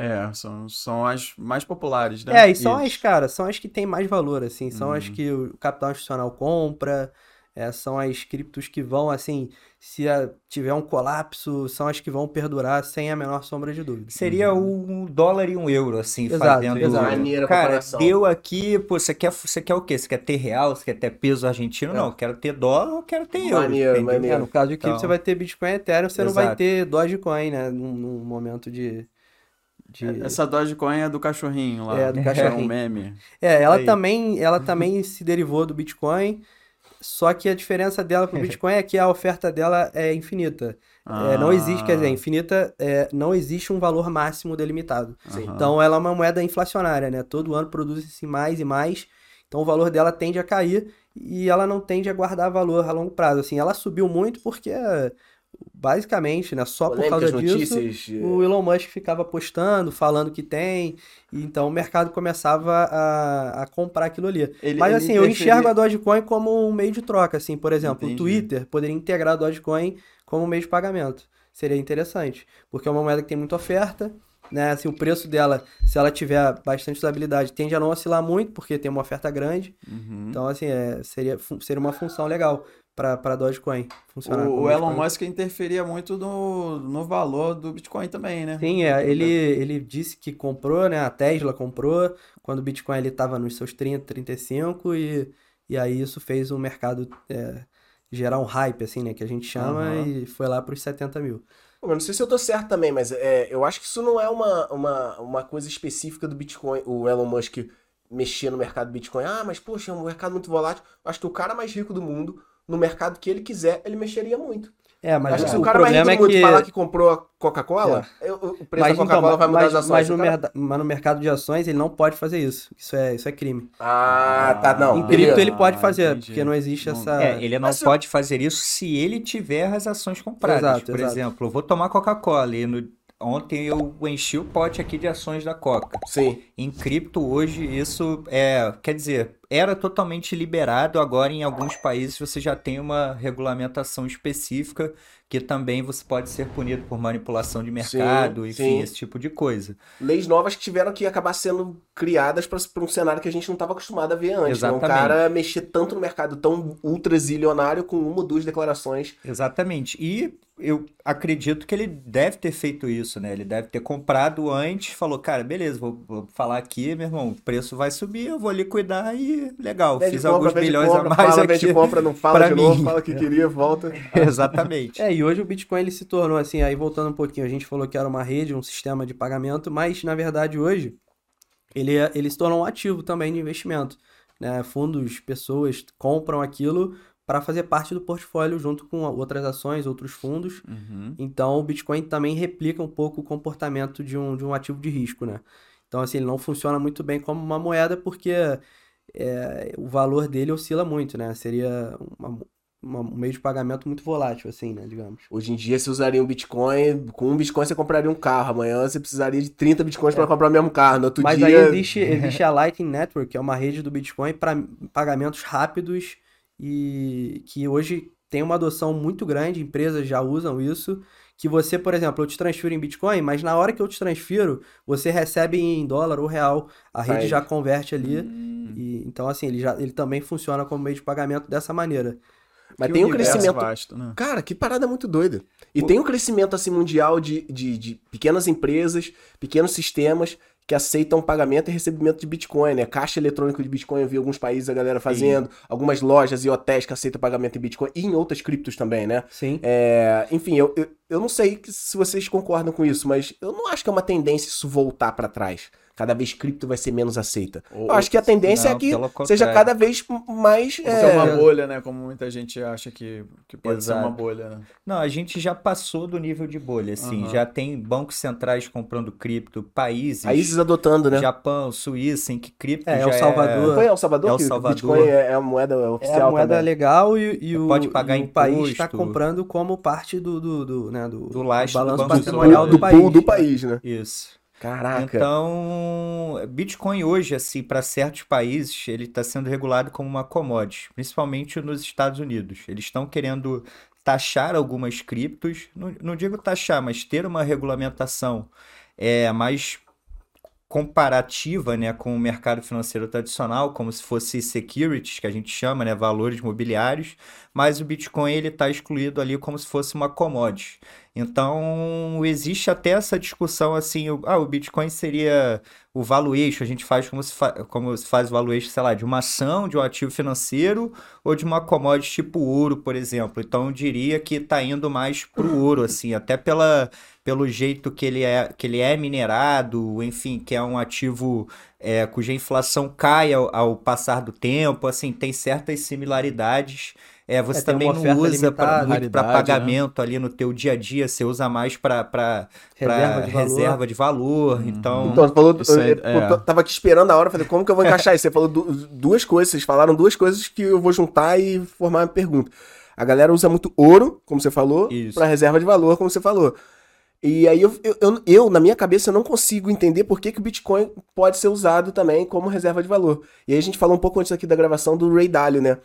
É, são, são as mais populares, né? É, e são Isso. as, cara, são as que têm mais valor, assim, são Uhum. as que o capital institucional compra, é, são as criptos que vão, assim, se a- tiver um colapso, são as que vão perdurar sem a menor sombra de dúvida. Seria um dólar e um euro, assim, Exato, fazendo. exato. Maneira Cara, comparação. deu aqui, pô, você quer, você quer o quê? Você quer ter real? Você quer ter peso argentino? Não, eu quero ter dólar ou quero ter euro. Maneiro, maneiro. É, no caso de cripto, Então- você vai ter Bitcoin e Ethereum, você não vai Exato. ter Dogecoin, né, num, num momento de... de... Essa Dogecoin é do cachorrinho lá. É, do É um cachorrinho. meme. É, ela Aí. também, ela também se derivou do Bitcoin, só que a diferença dela pro Bitcoin é que a oferta dela é infinita. É, não existe, quer dizer, infinita, é, não existe um valor máximo delimitado. Sim. Então ela é uma moeda inflacionária, né? Todo ano produz-se mais e mais, então o valor dela tende a cair e ela não tende a guardar valor a longo prazo. Assim, ela subiu muito porque basicamente, né, só por Polêmicas, causa disso, notícias. o Elon Musk ficava postando, falando que tem, e então o mercado começava a, a comprar aquilo ali. Ele- Mas ele assim, eu enxergo a Dogecoin como um meio de troca, assim, por exemplo, Entendi. o Twitter poderia integrar a Dogecoin como meio de pagamento. Seria interessante, porque é uma moeda que tem muita oferta, né? Assim, o preço dela, se ela tiver bastante usabilidade, tende a não oscilar muito, porque tem uma oferta grande. Uhum. Então, assim, é, seria, seria uma função legal para para Dogecoin funcionar. O, o Elon. Musk interferia muito no, no valor do Bitcoin também, né? Sim, é, ele, ele disse que comprou, né? A Tesla comprou quando o Bitcoin ele estava nos seus 30, 35 e, e aí isso fez o mercado é, gerar um hype, assim, né? Que a gente chama Aham. e foi lá para os 70 mil. Eu não sei se eu tô certo também, mas é, eu acho que isso não é uma, uma, uma coisa específica do Bitcoin, o Elon Musk mexer no mercado Bitcoin. Ah, mas poxa, é um mercado muito volátil. Eu acho que o cara mais rico do mundo, no mercado que ele quiser, ele mexeria muito. É, mas acho que se o o cara mais rico problema do é que... falar que comprou a Coca-Cola, eu- o preço Mas, da então, Coca-Cola vai mudar mas, as ações. mas no cara- merda- mas no mercado de ações ele não pode fazer isso. Isso é, isso é crime. Ah, tá, não. em cripto ele pode Ah, fazer, entendi. porque não existe Não- essa... É, ele não Mas se eu- pode fazer isso se ele tiver as ações compradas. Exato, Por exato. exemplo, eu vou tomar Coca-Cola e no- ontem eu enchi o pote aqui de ações da Coca. Sim. Em cripto hoje isso é, quer dizer, era totalmente liberado, agora em alguns países você já tem uma regulamentação específica que também você pode ser punido por manipulação de mercado, Sim, enfim, sim. esse tipo de coisa. Leis novas que tiveram que acabar sendo criadas para um cenário que a gente não estava acostumado a ver antes. Né? Um Exatamente. cara mexer tanto no mercado tão ultra zilionário com uma ou duas declarações. Exatamente. E eu acredito que ele deve ter feito isso, né? Ele deve ter comprado antes, falou, cara, beleza, vou, vou falar aqui, meu irmão, o preço vai subir, eu vou liquidar e legal, Vende fiz compra, alguns vende milhões compra, a mais fala, aqui. compra, não fala de novo, mim. fala que queria, volta. Exatamente. É, e hoje o Bitcoin ele se tornou assim, aí voltando um pouquinho, a gente falou que era uma rede, um sistema de pagamento, mas na verdade hoje ele, é- ele se tornou um ativo também de investimento. Né? Fundos, pessoas compram aquilo para fazer parte do portfólio junto com outras ações, outros fundos. Uhum. Então o Bitcoin também replica um pouco o comportamento de um, de um ativo de risco, né? Então assim, ele não funciona muito bem como uma moeda porque é, o valor dele oscila muito, né? Seria uma- uma- um meio de pagamento muito volátil, assim, né? Digamos. Hoje em dia você usaria um Bitcoin, com um Bitcoin você compraria um carro, amanhã você precisaria de 30 Bitcoins para comprar o mesmo carro, no outro É. Mas dia... aí existe, existe a Lightning Network, que é uma rede do Bitcoin para pagamentos rápidos e que hoje tem uma adoção muito grande, empresas já usam isso. Que você, por exemplo, eu te transfiro em Bitcoin, mas na hora que eu te transfiro, você recebe em dólar ou real. A rede Aí. já converte ali. Hum. E, então, assim, ele, já, ele também funciona como meio de pagamento dessa maneira. Mas Que tem um crescimento... vasto, né? Cara, que parada muito doida. E tem um crescimento assim mundial de, de, de pequenas empresas, pequenos sistemas que aceitam pagamento e recebimento de Bitcoin, né? Caixa eletrônico de Bitcoin, eu vi alguns países a galera fazendo, algumas lojas e hotéis que aceitam pagamento em Bitcoin e em outras criptos também, né? Sim. É, enfim, eu, eu, eu não sei se vocês concordam com isso, mas eu não acho que é uma tendência isso voltar pra trás. Cada vez cripto vai ser menos aceita. Ou- eu acho que a tendência Não, é que seja contrário. cada vez mais. É, é uma bolha, né? Como muita gente acha que, que pode ser uma Exato. bolha, né? Não, a gente já passou do nível de bolha, assim, Aham. já tem bancos centrais comprando cripto, países, países adotando, né? Japão, Suíça, em que cripto É, já El Salvador. Foi El Salvador El que o Salvador. Bitcoin é, é a moeda É oficial a moeda também. legal e, e o, Pode pagar e o país está comprando como parte do, do, do, né, do, Do lastro do balanço patrimonial Central. do, do país. pool do país, né? Isso. Caraca. Então, Bitcoin hoje, assim, para certos países, ele está sendo regulado como uma commodity, principalmente nos Estados Unidos. Eles estão querendo taxar algumas criptos, não, não digo taxar, mas ter uma regulamentação é, mais comparativa, né, com o mercado financeiro tradicional, como se fosse securities, que a gente chama, né, valores mobiliários, mas o Bitcoin ele está excluído ali como se fosse uma commodity. Então, existe até essa discussão assim, o, ah, o Bitcoin seria o valuation, a gente faz como se, fa como se faz o valuation, sei lá, de uma ação, de um ativo financeiro ou de uma commodity tipo ouro, por exemplo. Então, eu diria que está indo mais pro ouro, assim, até pela, pelo jeito que ele é, que ele é minerado, enfim, que é um ativo é, cuja inflação cai ao, ao passar do tempo, assim, tem certas similaridades. É, você É, também não usa pra, limitada. muito para né? pagamento ali no teu dia a dia, você usa mais para Reserva de valor. reserva de valor. Então, Então, você falou. Eu, eu é. tava aqui esperando a hora, falei, como que eu vou encaixar isso? Você falou du- duas coisas, vocês falaram duas coisas que eu vou juntar e formar uma pergunta. A galera usa muito ouro, como você falou, pra reserva de valor, como você falou. E aí eu, eu, eu, eu, na minha cabeça, eu não consigo entender por que, que o Bitcoin pode ser usado também como reserva de valor. E aí a gente falou um pouco antes aqui da gravação do Ray Dalio, né?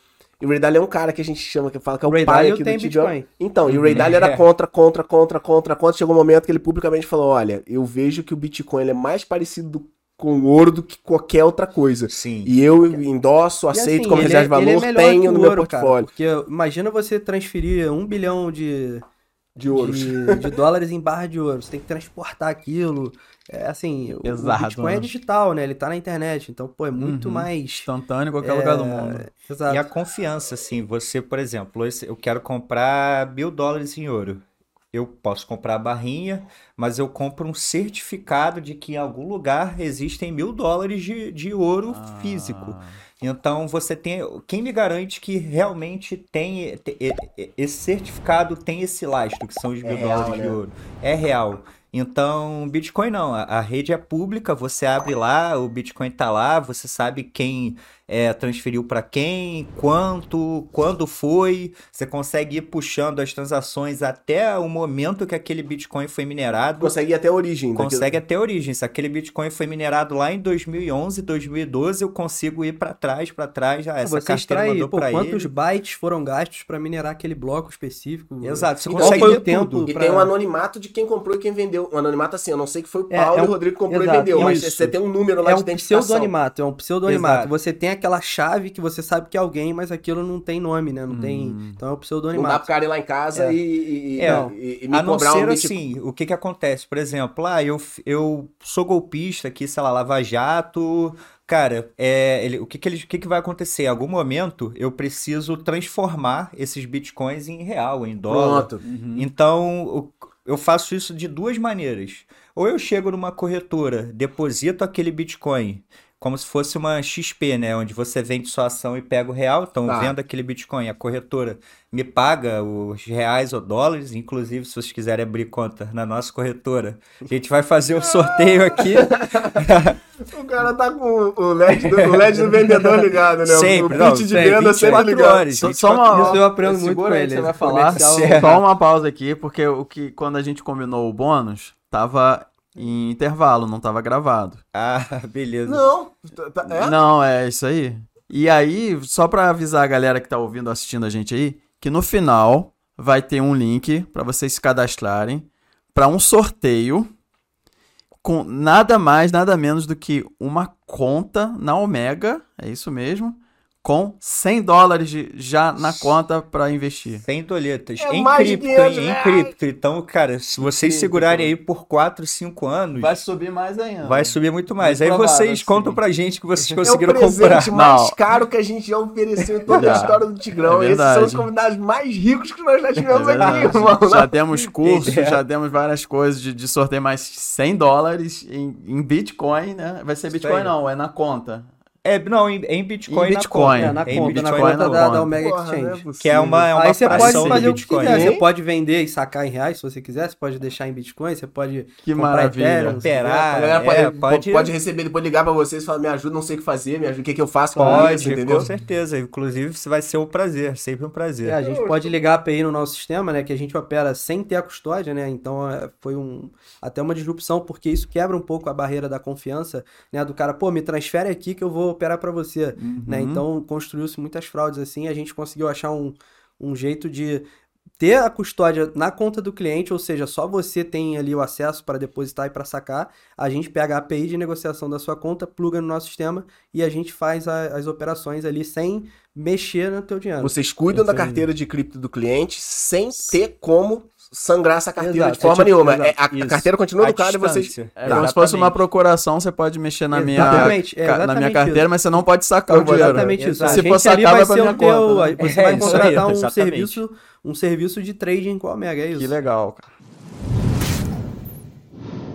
E o Ray Dalio é um cara que a gente chama, que fala que é o Ray pai Dalio aqui tem do. Bitcoin. Então, e o Ray Dalio era É. contra, contra, contra, contra, contra. Chegou um momento que ele publicamente falou, olha, eu vejo que o Bitcoin ele é mais parecido com o ouro do que qualquer outra coisa. Sim. E eu endosso, E aceito assim, como reserva é- de ele é valor, melhor tenho no o meu ouro, cara, portfólio. porque imagina você transferir um bilhão de, De ouros. de, de dólares em barra de ouro. Você tem que transportar aquilo. É assim, o- Pesado, o Bitcoin é né? digital, né? Ele tá na internet. Então, pô, é muito Uhum. mais. Instantâneo em qualquer é, lugar do mundo. Exato. E a confiança, assim, você, por exemplo, eu quero comprar mil dólares em ouro. Eu posso comprar a barrinha, mas eu compro um certificado de que em algum lugar existem mil dólares de, de ouro Ah. físico. Então você tem. Quem me garante que realmente tem te- esse certificado tem esse lastro, que são os mil real, dólares de né? ouro? É real. Então, Bitcoin não, a, a rede é pública, você abre lá, o Bitcoin tá lá, você sabe quem é, transferiu para quem, quanto, quando foi, você consegue ir puxando as transações até o momento que aquele Bitcoin foi minerado. Consegue ir até a origem. daquilo. Consegue até a origem. Se aquele Bitcoin foi minerado lá em 2011, 2012, eu consigo ir para trás, para trás. Ah, essa Você carteira extrai, mandou para quantos ele. bytes foram gastos pra minerar aquele bloco específico? Exato, você Qual consegue foi ver o tempo. E pra- tem um anonimato de quem comprou e quem vendeu. Um anonimato assim, eu não sei que foi o É, Paulo é e um- o Rodrigo comprou Exato, e vendeu, mas isso. você tem um número lá É de um identificação. pseudonimato, é um pseudonimato. Exato. Você tem aquela chave que você sabe que é alguém, mas aquilo não tem nome, né? Não tem. Então é um Não dá pro cara ir lá em casa É. e, e, É, e- e me A não cobrar ser um assim, o que que acontece? Por exemplo, ah, eu, eu sou golpista aqui, sei lá, Lava Jato. Cara, é, ele- o que que, ele, o que que vai acontecer? Em algum momento eu preciso transformar esses bitcoins em real, em dólar. Pronto. Então, o- eu faço isso de duas maneiras. Ou eu chego numa corretora, deposito aquele Bitcoin, como se fosse uma XP, né? Onde você vende sua ação e pega o real. Então, Tá. eu vendo aquele Bitcoin, a corretora me paga os reais ou dólares. Inclusive, se vocês quiserem abrir conta na nossa corretora, a gente vai fazer o sorteio aqui. O cara tá com o LED do, o LED do vendedor ligado, né? Sempre, o pitch de sempre, venda sempre 24 ligado. horas. Só, 24 só uma, Isso eu aprendo muito com ele, você vai falar. Só uma pausa aqui, porque o que quando a gente combinou o bônus, tava em intervalo, não tava gravado. Ah, beleza. Não, tá- tá- é? Não, é isso aí. E aí, só pra avisar a galera que tá ouvindo, assistindo a gente aí, que no final vai ter um link pra vocês se cadastrarem pra um sorteio com nada mais, nada menos do que uma conta na Omega, é isso mesmo, com 100 dólares de- já na conta pra investir. Sem doletas. É em cripto, 500 hein? Em reais. cripto. Então, cara, se vocês cripto, segurarem aí por 4, 5 anos, vai, subir mais ainda. subir muito mais. Muito Aí provável, vocês sim. contam pra gente que vocês É o conseguiram presente comprar. mais Não. caro que a gente já ofereceu em toda a Já. história do Tigrão. É Esses são os convidados mais ricos que nós já tivemos É aqui, irmão. Já demos cursos, É. já demos várias coisas de, de sorteio mais 100 dólares em, em Bitcoin, né? Vai ser Bitcoin não, é na conta. É, não, em, em Bitcoin, Em na Bitcoin. conta. É, na Em conta, na Bitcoin conta na da, conta. da Omega Porra, é Exchange. possível. Que é uma, é uma Aí você pode fazer o que Bitcoin. quiser. Hein? Você pode vender e sacar em reais se você quiser. Você pode deixar em Bitcoin. Você pode Que comprar maravilha. Ethereum, Operar, galera É, pode, pode- pode receber, depois ligar pra vocês e falar, me ajuda, não sei o que fazer, me ajuda, o que, que eu faço com Pode, isso, entendeu? com certeza. Inclusive, vai ser um prazer, sempre um prazer. É, a gente pode ligar a API no nosso sistema, né? Que a gente opera sem ter a custódia, né? Então é, foi um, até uma disrupção, porque isso quebra um pouco a barreira da confiança, né? Do cara, pô, me transfere aqui que eu vou operar pra você, né? Então construiu-se muitas fraudes assim. A gente conseguiu achar um, um jeito de ter a custódia na conta do cliente, ou seja, só você tem ali o acesso para depositar e para sacar. A gente pega a API de negociação da sua conta, pluga no nosso sistema e a gente faz a- as operações ali sem mexer no teu dinheiro. Vocês cuidam da carteira de cripto do cliente sem ter como sangrar essa carteira Exato, de forma é tipo- nenhuma. É, a, a carteira continua no cara e vocês. É como se fosse uma procuração, você pode mexer na minha, Exatamente, é ca- na minha exatamente carteira, isso. mas você não pode sacar o dinheiro. Exatamente isso. Se for sacar, vai vai pra ser minha teu, conta, né? você É, vai aí, contratar um exatamente. serviço, um serviço de trading com a Omega, é isso. Que legal, cara.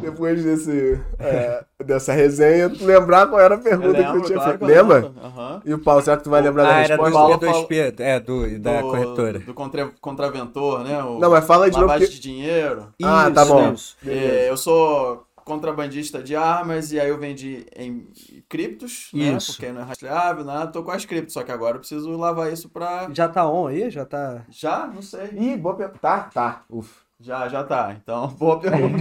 Depois desse, é, dessa resenha, lembrar qual era a pergunta que eu tinha feito. Lembra? Aham. E o Paulo, será que tu vai lembrar da Ah, era resposta? Paulo do P2P, é, do, da do, corretora. Do contra, contraventor, né? O Não, mas fala de novo que- de dinheiro. Ah, tá Isso, bom. isso. É, eu sou contrabandista de armas e aí eu vendi em criptos, né? Isso. Porque não é rastreável, nada. Tô com as criptos, só que agora eu preciso lavar isso pra. Já tá on aí? Já tá. Já? Não sei. Ih, boa pergunta. Tá, tá. Ufa. Já, já tá. Então, boa pergunta.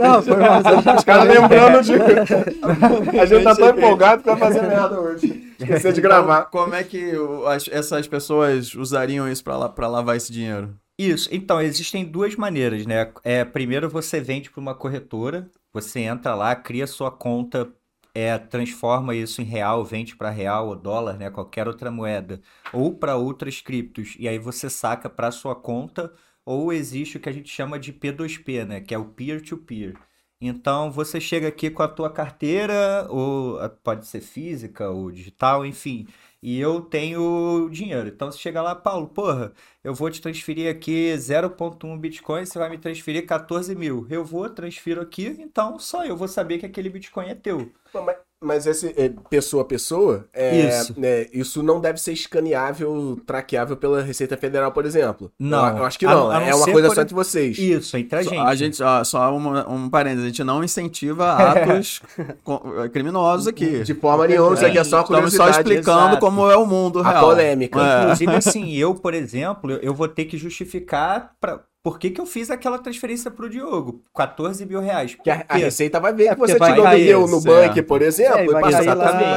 Não, foi mal. Os caras lembrando de. A gente tá tão empolgado que vai fazer merda hoje. Esqueci de gravar. Então, como é que o- as- essas pessoas usariam isso pra, la- pra lavar esse dinheiro? Isso, então, existem duas maneiras, né? É, primeiro você vende para uma corretora, você entra lá, cria sua conta, é, transforma isso em real, vende para real ou dólar, né? Qualquer outra moeda, ou para outras criptos, e aí você saca para sua conta, ou existe o que a gente chama de P2P, né? Que é o peer-to-peer. Então você chega aqui com a tua carteira, ou ah, pode ser física ou digital, enfim, e eu tenho dinheiro. Então você chega lá, Paulo, porra, eu vou te transferir aqui 0.1 Bitcoin, você vai me transferir 14 mil. Eu vou, transfiro aqui, então só eu vou saber que aquele Bitcoin é teu. Mas, mas esse é, pessoa a pessoa, é, Isso. né, isso não deve ser escaneável, traqueável pela Receita Federal, por exemplo. Não. Eu, eu acho que A- não. a não é uma coisa por- só entre vocês. Isso, entre a Só- gente. A gente, ó, só uma- um parênteses, a gente não incentiva atos co- criminosos aqui. De forma nenhuma, isso aqui é só Estamos só explicando exato. como é o mundo A real. polêmica. É. Inclusive, assim, eu, por exemplo, eu- eu vou ter que justificar pra, por que, que eu fiz aquela transferência pro Diogo. 14 mil reais. Que a, a Por? Receita vai ver É, que você porque vai tirou do meu no isso, banco, é. por exemplo, É,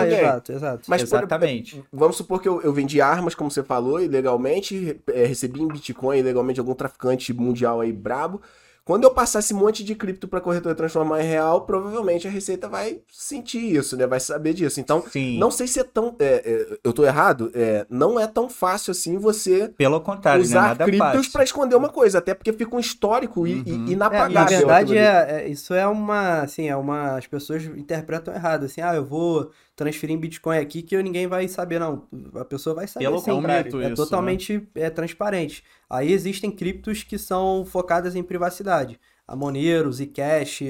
e é. exato, exato. Mas, por- Exatamente. Vamos supor que eu, eu vendi armas, como você falou, ilegalmente, é, recebi em Bitcoin ilegalmente de algum traficante mundial aí brabo. Quando eu passar esse monte de cripto pra corretora transformar em real, provavelmente a Receita vai sentir isso, né? Vai saber disso. Então, Sim, não sei se é tão. é, é, eu tô errado? É, não é tão fácil assim você pelo contrário, não é usar nada criptos pra esconder uma coisa, até porque fica um histórico e- e, Uhum. É, inapagável. na verdade, é, é- isso é uma, assim, é uma, as pessoas interpretam errado, assim, ah, eu vou transferir em Bitcoin aqui que ninguém vai saber, não, a pessoa vai saber Pelo. É contrário. É isso, totalmente é, transparente. Aí existem criptos que são focadas em privacidade. A Monero, Zcash,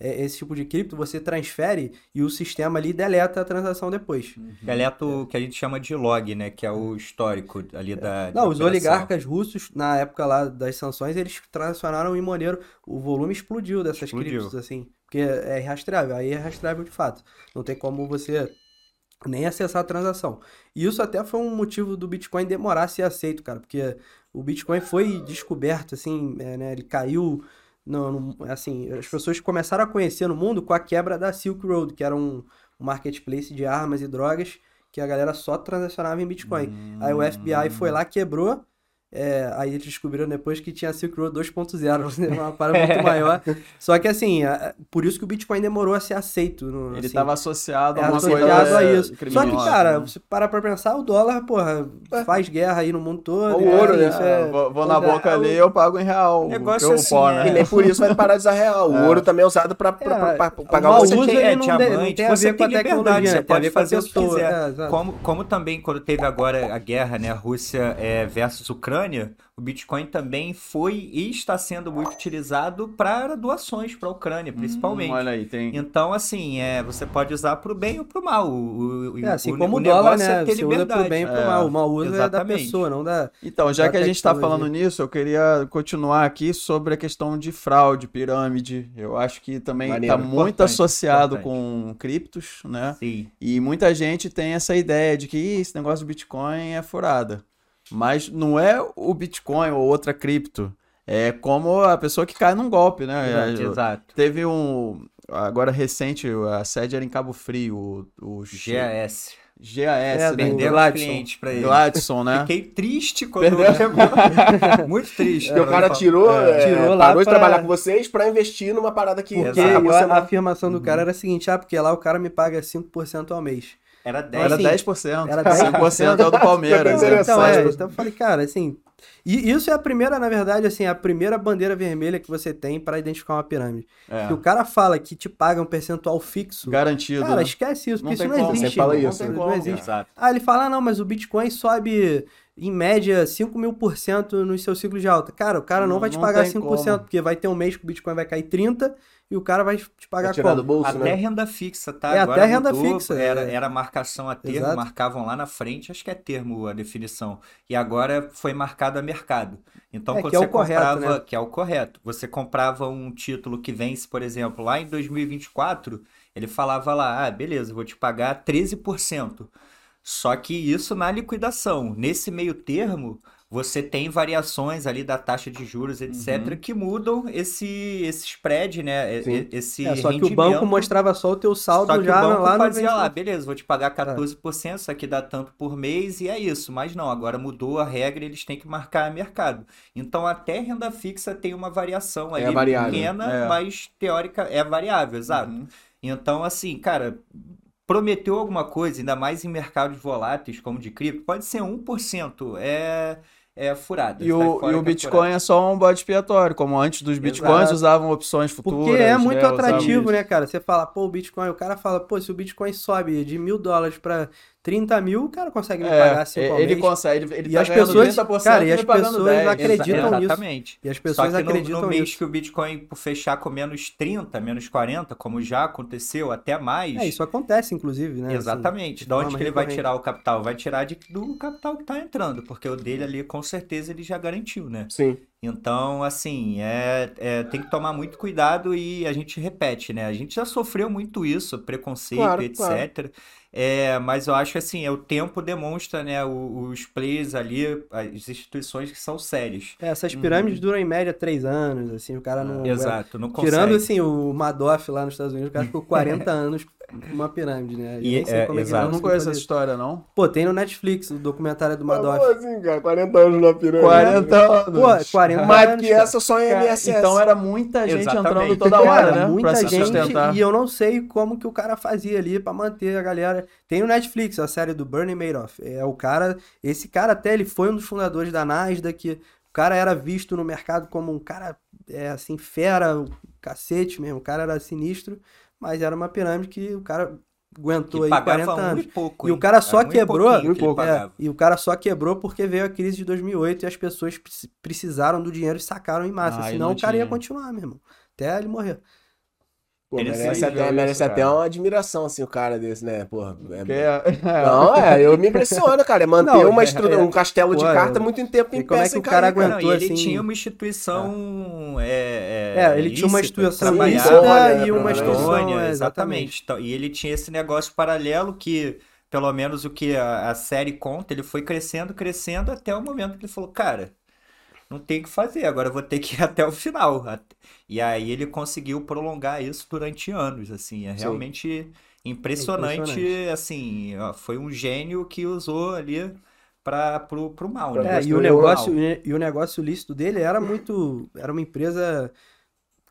é, esse tipo de cripto você transfere e o sistema ali deleta a transação depois. Deleta o que a gente chama de log, né? Que é o histórico ali da. Não, da os operação. oligarcas russos, na época lá das sanções, eles transacionaram em Monero. O volume explodiu dessas Explodiu. criptos, assim. Porque é rastreável, aí é rastreável de fato. Não tem como você nem acessar a transação. E isso até foi um motivo do Bitcoin demorar a ser aceito, cara. Porque o Bitcoin foi descoberto, assim, é, né? Ele caiu. No, assim, as pessoas começaram a conhecer no mundo com a quebra da Silk Road, que era um, um marketplace de armas e drogas que a galera só transacionava em Bitcoin. Aí o FBI foi lá, quebrou. É, aí eles descobriram depois que tinha Silk Road 2.0, né, uma parada muito maior. Só que assim, a- por isso que o Bitcoin demorou a ser aceito. no- Ele assim, estava associado é a uma associado coisa a isso. Só que, criminosa, cara, né? você para pra pensar, o dólar, porra, faz guerra aí no mundo todo. O então, ouro, assim, né? é- Ah, vou, vou na é, boca o- ali eu pago em real. negócio o assim, pó, é- E né? nem por isso vai parar de usar real. O É. ouro também é usado pra, pra, pra- pra- pagar o uso tem- ele é, não, de- não diamante, tem a você ver com a tecnologia, você né? pode fazer o que quiser. é. Como, como também quando teve agora a guerra, né, a Rússia é, versus Ucrânia, o Bitcoin também foi e está sendo muito utilizado para doações para a Ucrânia, principalmente. Hum, olha aí, tem. Então, assim, é, você pode usar para o bem ou para o mal. O, o- É, assim o- como o o dólar, negócio né? é ter Você usa pro liberdade. bem e pro É, mal. O mau uso é da pessoa, não da. Então, já da que a gente está falando nisso, eu queria continuar aqui sobre a questão de fraude, pirâmide. Eu acho que também está muito associado importante. com criptos, né? Sim. E muita gente tem essa ideia de que "Ih, esse negócio do Bitcoin é furada. Mas não é o Bitcoin ou outra cripto. É como a pessoa que cai num golpe, né? Exato. É, Exato. Teve um. Agora recente, a sede era em Cabo Frio, o, o GAS. GAS, É, né? Gladson. clientes para ele. Gladson, né? Fiquei triste quando Perdeu. chegou. Muito triste. Porque o cara tirou, É, é, tirou lá parou de pra- trabalhar com vocês pra investir numa parada que Porque a, a afirmação do cara era a seguinte: ah, porque lá o cara me paga 5% ao mês. Era 10. Era assim, 10%. era 5% é o do Palmeiras. Né? Então, é, então eu falei, cara, assim. E isso é a primeira, na verdade, assim, a primeira bandeira vermelha que você tem para identificar uma pirâmide. É. Se o cara fala que te paga um percentual fixo, Garantido. cara, né? esquece isso, Não porque isso não como. existe. Você fala irmão. isso, não, né? não existe. Exato. Ah, ele fala, ah, não, mas o Bitcoin sobe em média, 5 mil por cento no seu ciclo de alta. Cara, o cara não, Não- vai te não pagar tem 5%, como. porque vai ter um mês que o Bitcoin vai cair 30% e o cara vai te pagar Vai tirar como? do bolso, Até né? renda fixa, tá? É, Agora até renda mudou, fixa, Era, é. era marcação a termo, Exato. marcavam lá na frente, acho que é termo a definição. E agora foi marcado a mercado. Então, É, quando que é você o correto, comprava, né? que é o correto, você comprava um título que vence, por exemplo, lá em 2024, ele falava lá, ah, beleza, vou te pagar 13%. Só que isso na liquidação. Nesse meio termo, você tem variações ali da taxa de juros, etc., Uhum. que mudam esse, esse spread, né? Sim. Esse É, só que o banco rendimento. mostrava só o teu saldo Só que já o banco lá fazia lá, vencimento. beleza, vou te pagar 14%, isso aqui dá tanto por mês e é isso. Mas não, agora mudou a regra e eles têm que marcar mercado. Então até renda fixa tem uma variação ali variável. pequena, É. mas teórica é variável, exato. Uhum. Então assim, cara, prometeu alguma coisa, ainda mais em mercados voláteis como de cripto, pode ser 1%, é é furada. E o, e o é Bitcoin furada. é só um bode expiatório, como antes dos Bitcoins Exato. usavam opções futuras. Porque é muito né, atrativo, né, cara? Você fala, pô, o Bitcoin, o cara fala, pô, se o Bitcoin sobe de mil dólares pra 30 mil, o cara consegue me É, pagar 5 ao ele mês. consegue, ele, ele E tá as ganhando pessoas- 30% cara, e as pagando pessoas 10. acreditam nisso. Exatamente. E as Só pessoas que no, acreditam no mês nisso. que o Bitcoin por fechar com menos 30, menos 40, como já aconteceu, até mais. É, isso acontece, inclusive, né? assim, Exatamente. de da onde que ele vai recorrente. tirar o capital? Vai tirar de- do capital que tá entrando, porque o dele ali, com certeza, ele já garantiu, né? Sim. Então, assim, é, é- tem que tomar muito cuidado e a gente repete, né? A gente já sofreu muito isso, preconceito, Claro, etc. É, mas eu acho que, assim, é, o tempo demonstra, né? Os players ali, as instituições que são sérias. É, essas pirâmides duram em média 3 anos, assim, o cara não... Uhum. Exato, não consegue. Tirando, assim, o Madoff lá nos Estados Unidos, o cara ficou 40 anos numa pirâmide, né? Eu E, é, como é que exato. Eu não conheço essa história, não. Pô, tem no Netflix o documentário do Madoff. como assim, cara? 40 anos na pirâmide. 40 anos. Pô, 40 Mais anos, que cara. essa só em Cara, MSS. então era muita gente Exatamente. entrando toda hora, né? muita pra gente sustentar. e eu não sei como que o cara fazia ali pra manter a galera. Tem no Netflix a série do Bernie Madoff. É o cara, esse cara até ele foi um dos fundadores da Nasdaq. O cara era visto no mercado como um cara é, assim fera, um cacete mesmo. O cara era sinistro, mas era uma pirâmide que o cara aguentou Que aí pagava 40 um anos. e pouco, E o cara só um quebrou, ele é, e o cara só quebrou porque veio a crise de 2008 e as pessoas preci- precisaram do dinheiro e sacaram em massa. Ah, Senão não o cara ia tinha. continuar, meu irmão. Até ele morrer. Pô, merece até, merece isso, até uma admiração, assim, o cara desse, né? Porra. é- é- Não, é, eu me impressiono, cara. É manter Não, uma é- estru- é. um castelo de Pô, carta é. muito tempo em E como pé é que o cara cara. Não, e aguentou, ele assim- tinha uma instituição. É, É, ele tinha uma instituição lícita né, e uma instituição. É, exatamente. Então, e ele tinha esse negócio paralelo que, pelo menos o que a, a série conta, ele foi crescendo, crescendo até o momento que ele falou, cara, não tem o que fazer, agora eu vou ter que ir até o final. E aí ele conseguiu prolongar isso durante anos, assim, é Sim. realmente impressionante, Impressionante. assim, foi um gênio que usou ali para pro, pro mal, né? É, e o negócio, mal. e o negócio lícito dele era muito. Era uma empresa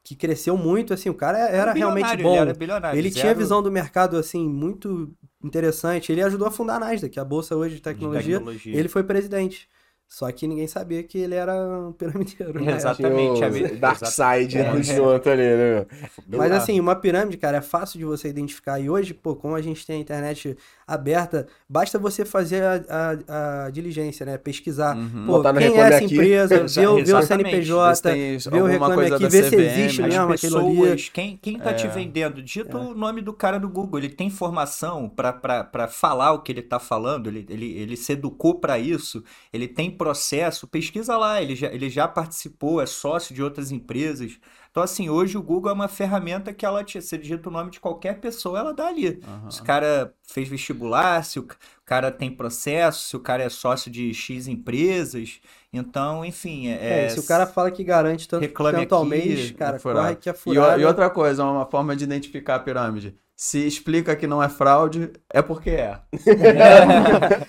que cresceu muito, assim, o cara era realmente bom. Ele era Ele tinha visão do mercado, assim, muito interessante. Ele ajudou a fundar a Nasdaq, a bolsa hoje de de tecnologia. tecnologia. Ele foi presidente. Só que ninguém sabia que ele era um piramideiro, né? Exatamente, o amigo. Dark Side É. do junto ali, né? meu? Mas assim, uma pirâmide, cara, é fácil de você identificar. E hoje, pô, como a gente tem a internet aberta, basta você fazer a, a- a diligência, né? Pesquisar. Uhum. Pô, Botar quem é essa Aqui. empresa, Exa- ver, o- ver o exatamente. CNPJ, ver o alguma reclame coisa aqui, da ver se existe as mesmo aquilo ali. pessoas, quem, quem tá te É. vendendo, digita o nome do cara no Google, ele tem formação pra falar o que ele tá falando, ele, ele, ele se educou pra isso, ele tem processo, pesquisa lá, ele já, ele já participou, é sócio de outras empresas. Então, assim, hoje o Google é uma ferramenta que ela te, você digita o nome de qualquer pessoa, ela dá ali. Aham. Se o cara fez vestibular, se o cara tem processo, se o cara é sócio de X empresas. Então, enfim, É, é, se o cara fala que garante tanto, reclame tanto ao aqui, mês, é cara, corre que é E, furado. e outra coisa, uma forma de identificar a pirâmide. Se explica que não é fraude, é porque é.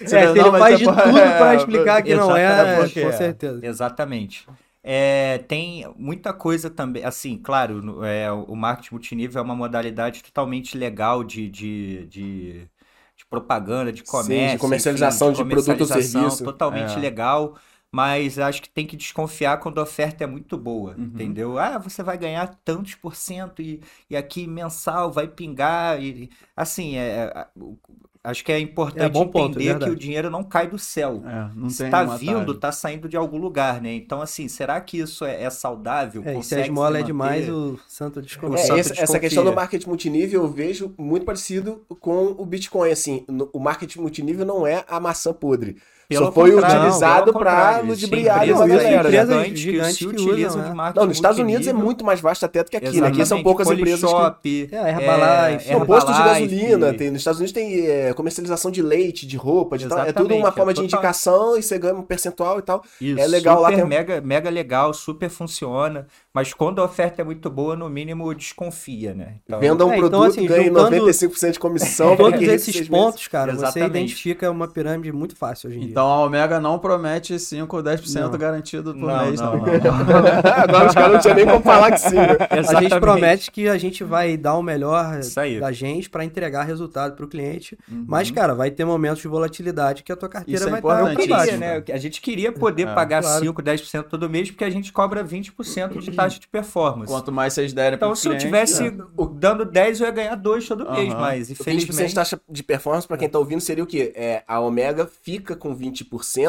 É, se ele Não, faz é de por- tudo pra é, explicar que não é, porque com é. certeza. Exatamente. É, tem muita coisa também, assim, claro, é, o marketing multinível é uma modalidade totalmente legal de, de, de, de propaganda, de Sim, de comércio, comercialização enfim, de produto ou comercialização, serviço. totalmente É. legal, mas acho que tem que desconfiar quando a oferta é muito boa, Uhum. entendeu? Ah, você vai ganhar tantos por cento e, e aqui mensal vai pingar, e, assim, é, o- Acho que é importante É, bom ponto, entender que verdade. o dinheiro não cai do céu. É, tá um vindo, atalho. tá saindo de algum lugar, né? Então, assim, será que isso é, é saudável? É, se a esmola é demais, o santo desconfia. santo É, essa, essa questão do marketing multinível eu vejo muito parecido com o Bitcoin. Assim, no- o marketing multinível não é a maçã podre. Pelo Só foi utilizado contrário. ludibriar empresas galera. Empresas gigantes que gigantes que utilizam de né? marketing Não, nos Estados Unidos é muito mais vasto até do que aqui, né? Aqui são poucas empresas que... Polishop, É, Herbalife. é, posto de gasolina, tem, nos Estados Unidos tem é, comercialização de leite, de roupa, de tal. É tudo uma forma é de total- indicação e você ganha um percentual e tal. Isso, É legal lá, super tem- mega, mega legal, super funciona, mas quando a oferta é muito boa, no mínimo desconfia, né? Então, Venda um É, então, produto, assim, ganha juntando 95% de comissão. Todos esses pontos, cara, você identifica uma pirâmide muito fácil hoje em dia. Então a Omega não promete 5 ou 10% Não. garantido por Não, mês, não, não. não. Agora os caras não tinham nem como falar que sim. né? A gente promete que a gente vai dar o melhor da gente para entregar resultado para o cliente. Uhum. Mas, cara, vai ter momentos de volatilidade que a tua carteira Isso é vai Eu estar importante. por baixo. queria, né? A gente queria poder É, pagar claro. 5, 10% todo mês, porque a gente cobra 20% de taxa de performance. Quanto mais vocês derem Então, pro se eu cliente, tivesse é. dando 10, eu ia ganhar 2 todo mês, Aham. mas O 20% de infelizmente... taxa de performance, pra quem tá ouvindo, seria o quê? É, a Omega fica com 20%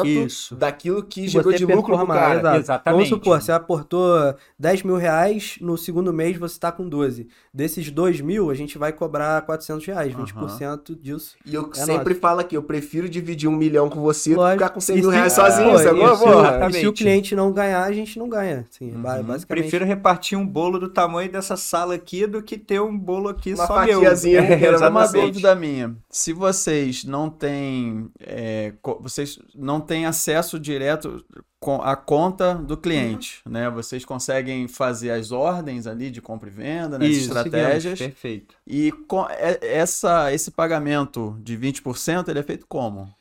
Isso. daquilo que Se gerou você de lucro pro cara. exato. Exatamente. Vamos supor, você aportou 10 mil reais, no segundo mês você está com 12. Desses 2 mil, a gente vai cobrar 400 reais, 20% disso. E eu É sempre falo aqui, eu prefiro dividir um milhão com você do que ficar com 100 E mil se- reais sozinho, Pô, sacou? e se- Porra. E se o cliente não ganhar, a gente não ganha. Sim, Uhum. ba- basicamente. Prefiro repartir um bolo do tamanho dessa sala aqui do que ter um bolo aqui Uma só meu. era Uma dúvida minha. Se vocês não têm. é, co- vocês não têm acesso direto com a conta do cliente, né? Vocês conseguem fazer as ordens ali de compra e venda, né? as Isso, estratégias. Perfeito. E com, é- essa, esse pagamento de 20% ele é feito como?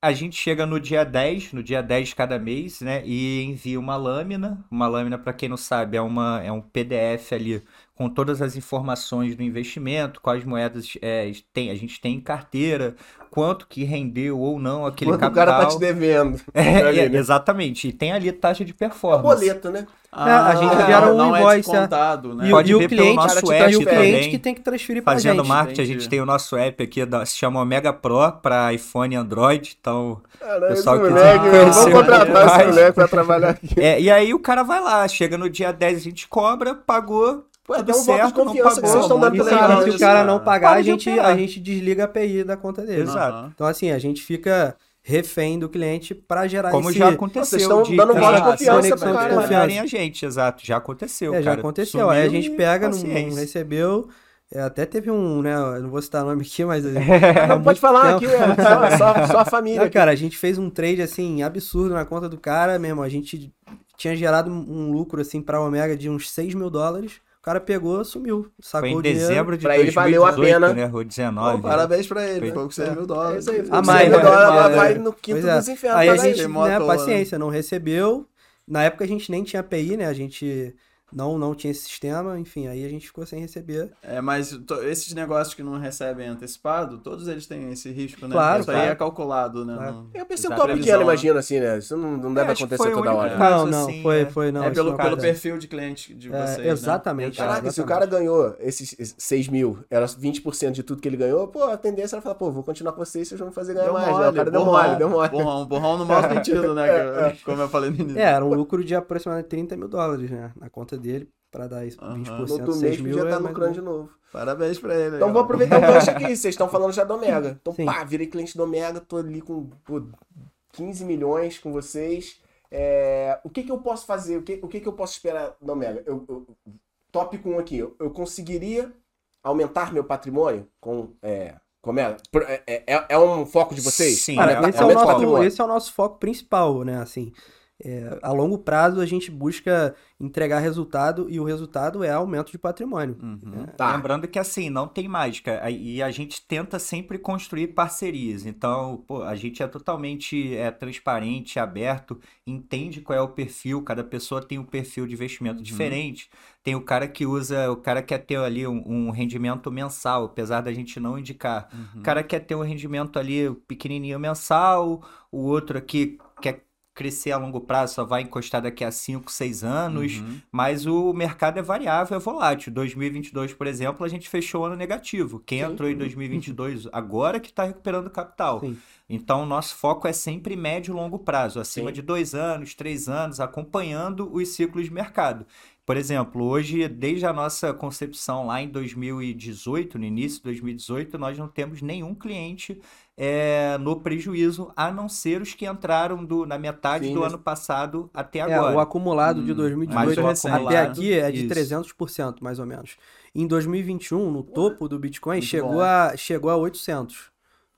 A gente chega no dia 10, no dia 10 de cada mês, né? E envia uma lâmina. Uma lâmina, para quem não sabe, é, uma, é um PDF ali com todas as informações do investimento, quais moedas é, tem, a gente tem em carteira, quanto que rendeu ou não aquele Quanto o capital. cara tá te devendo. É, Ali, é, né? exatamente. E tem ali taxa de É performance. boleto, né? a gente Ah, gera um não invoice, é descontado, né? E, Pode e o ver pelo cliente, nosso e o app cliente também. que tem que transferir Fazendo gente. marketing, a entendi. gente tem o nosso app aqui, da, se chama Omega Pro para iPhone e Android. Então, Caralho, Pessoal que moleque, quiser meu, conhecer vamos contratar mais. esse moleque pra trabalhar aqui. é, e aí o cara vai lá, chega no dia 10, a gente cobra, pagou, Pô, é tudo um voto de certo, não confiança que pagou, vocês estão dando pela legal se o cara não pagar, Para a gente, a gente desliga a API da conta dele. Exato. Aham. Então, assim, a gente fica refém do cliente pra gerar Como esse... já aconteceu. Vocês estão de- dando voto de confiança de cara. confiarem a gente, exato. Já aconteceu, É, já cara. aconteceu. Aí a gente pega, não, não recebeu. É, até teve um, né? eu Não vou citar o nome aqui, mas. Não, pode falar aqui, é só, só, a família. Não, cara, a gente fez um trade assim absurdo na conta do cara mesmo. A gente tinha gerado um lucro assim pra Omega de uns 6 mil dólares. O cara pegou, sumiu, sacou Foi em dezembro de Pra ele 2018, valeu a pena. né? Ou 19. Pô, parabéns pra ele, Foi- foi com 6 mil É dólares. isso aí, Ah, você mas- agora é, vai é. no quinto é. dos infernos. Aí a gente, ele. né, né? paciência, não recebeu. Na época a gente nem tinha API, né? A gente não, não tinha esse sistema, enfim, aí a gente ficou sem receber. É, mas esses negócios que não recebem antecipado, todos eles têm esse risco, né? Claro, Isso aí claro. é calculado, né? Claro. É um percentual pequeno, né? imagina assim, né? Isso não, não deve É, acontecer toda hora. caso. Não, não, assim, foi, é. foi, não. é pelo, não pelo perfil de cliente de É, vocês, né? exatamente. Caraca, se o cara ganhou esses 6 mil, era 20% de tudo que ele ganhou, pô, a tendência era falar, pô, vou continuar com vocês, vocês vão me fazer ganhar Deu mais. né? mole, O cara deu borrão, mole, deu mole. Borrão, borrão no mau sentido, né? que- Como eu falei no início. É, era um lucro de aproximadamente 30 mil dólares, né? Na conta dele, pra dar isso, Aham. 20%, No outro 6 mês mil. podia é estar mais lucrando de novo. Parabéns pra ele. Então aí, vou ó. aproveitar o gancho aqui, vocês estão falando já do Omega. Então, Sim. pá, virei cliente do Omega, tô ali com pô, 15 milhões com vocês. É, o que que eu posso fazer? O que, o que que eu posso esperar do Omega? Eu, eu, tópico 1 aqui, eu, eu conseguiria aumentar meu patrimônio com... É, com Omega? Por- É, é, é um foco de vocês? Sim, Cara, é- esse, é é o nosso, foco. esse é o nosso foco principal, né? Assim, é, a longo prazo a gente busca entregar resultado e o resultado é aumento de patrimônio. Uhum. né? Tá. Lembrando que assim, não tem mágica. E a gente tenta sempre construir parcerias. Então, pô, a gente é totalmente é, transparente, aberto, entende qual é o perfil, cada pessoa tem um perfil de investimento diferente. Tem o cara que usa, o cara quer ter ali um, um rendimento mensal, apesar da gente não indicar. Uhum. O cara quer ter um rendimento ali pequenininho mensal, o outro aqui crescer a longo prazo, só vai encostar daqui a 5, 6 anos, uhum. mas o mercado é variável, é volátil. 2022, por exemplo, a gente fechou o ano negativo. Quem Sim. entrou em 2022 agora que está recuperando capital. Sim. Então, o nosso foco é sempre médio e longo prazo, acima Sim. de dois anos, três anos, acompanhando os ciclos de mercado. Por exemplo, hoje, desde a nossa concepção lá em 2018, no início de 2018, nós não temos nenhum cliente é, no prejuízo, a não ser os que entraram do, na metade Sim, do ano passado até agora. É, o acumulado de 2018 hum, até aqui é de isso. 300%, mais ou menos. Em 2021, no topo do Bitcoin, chegou a, chegou a 800%.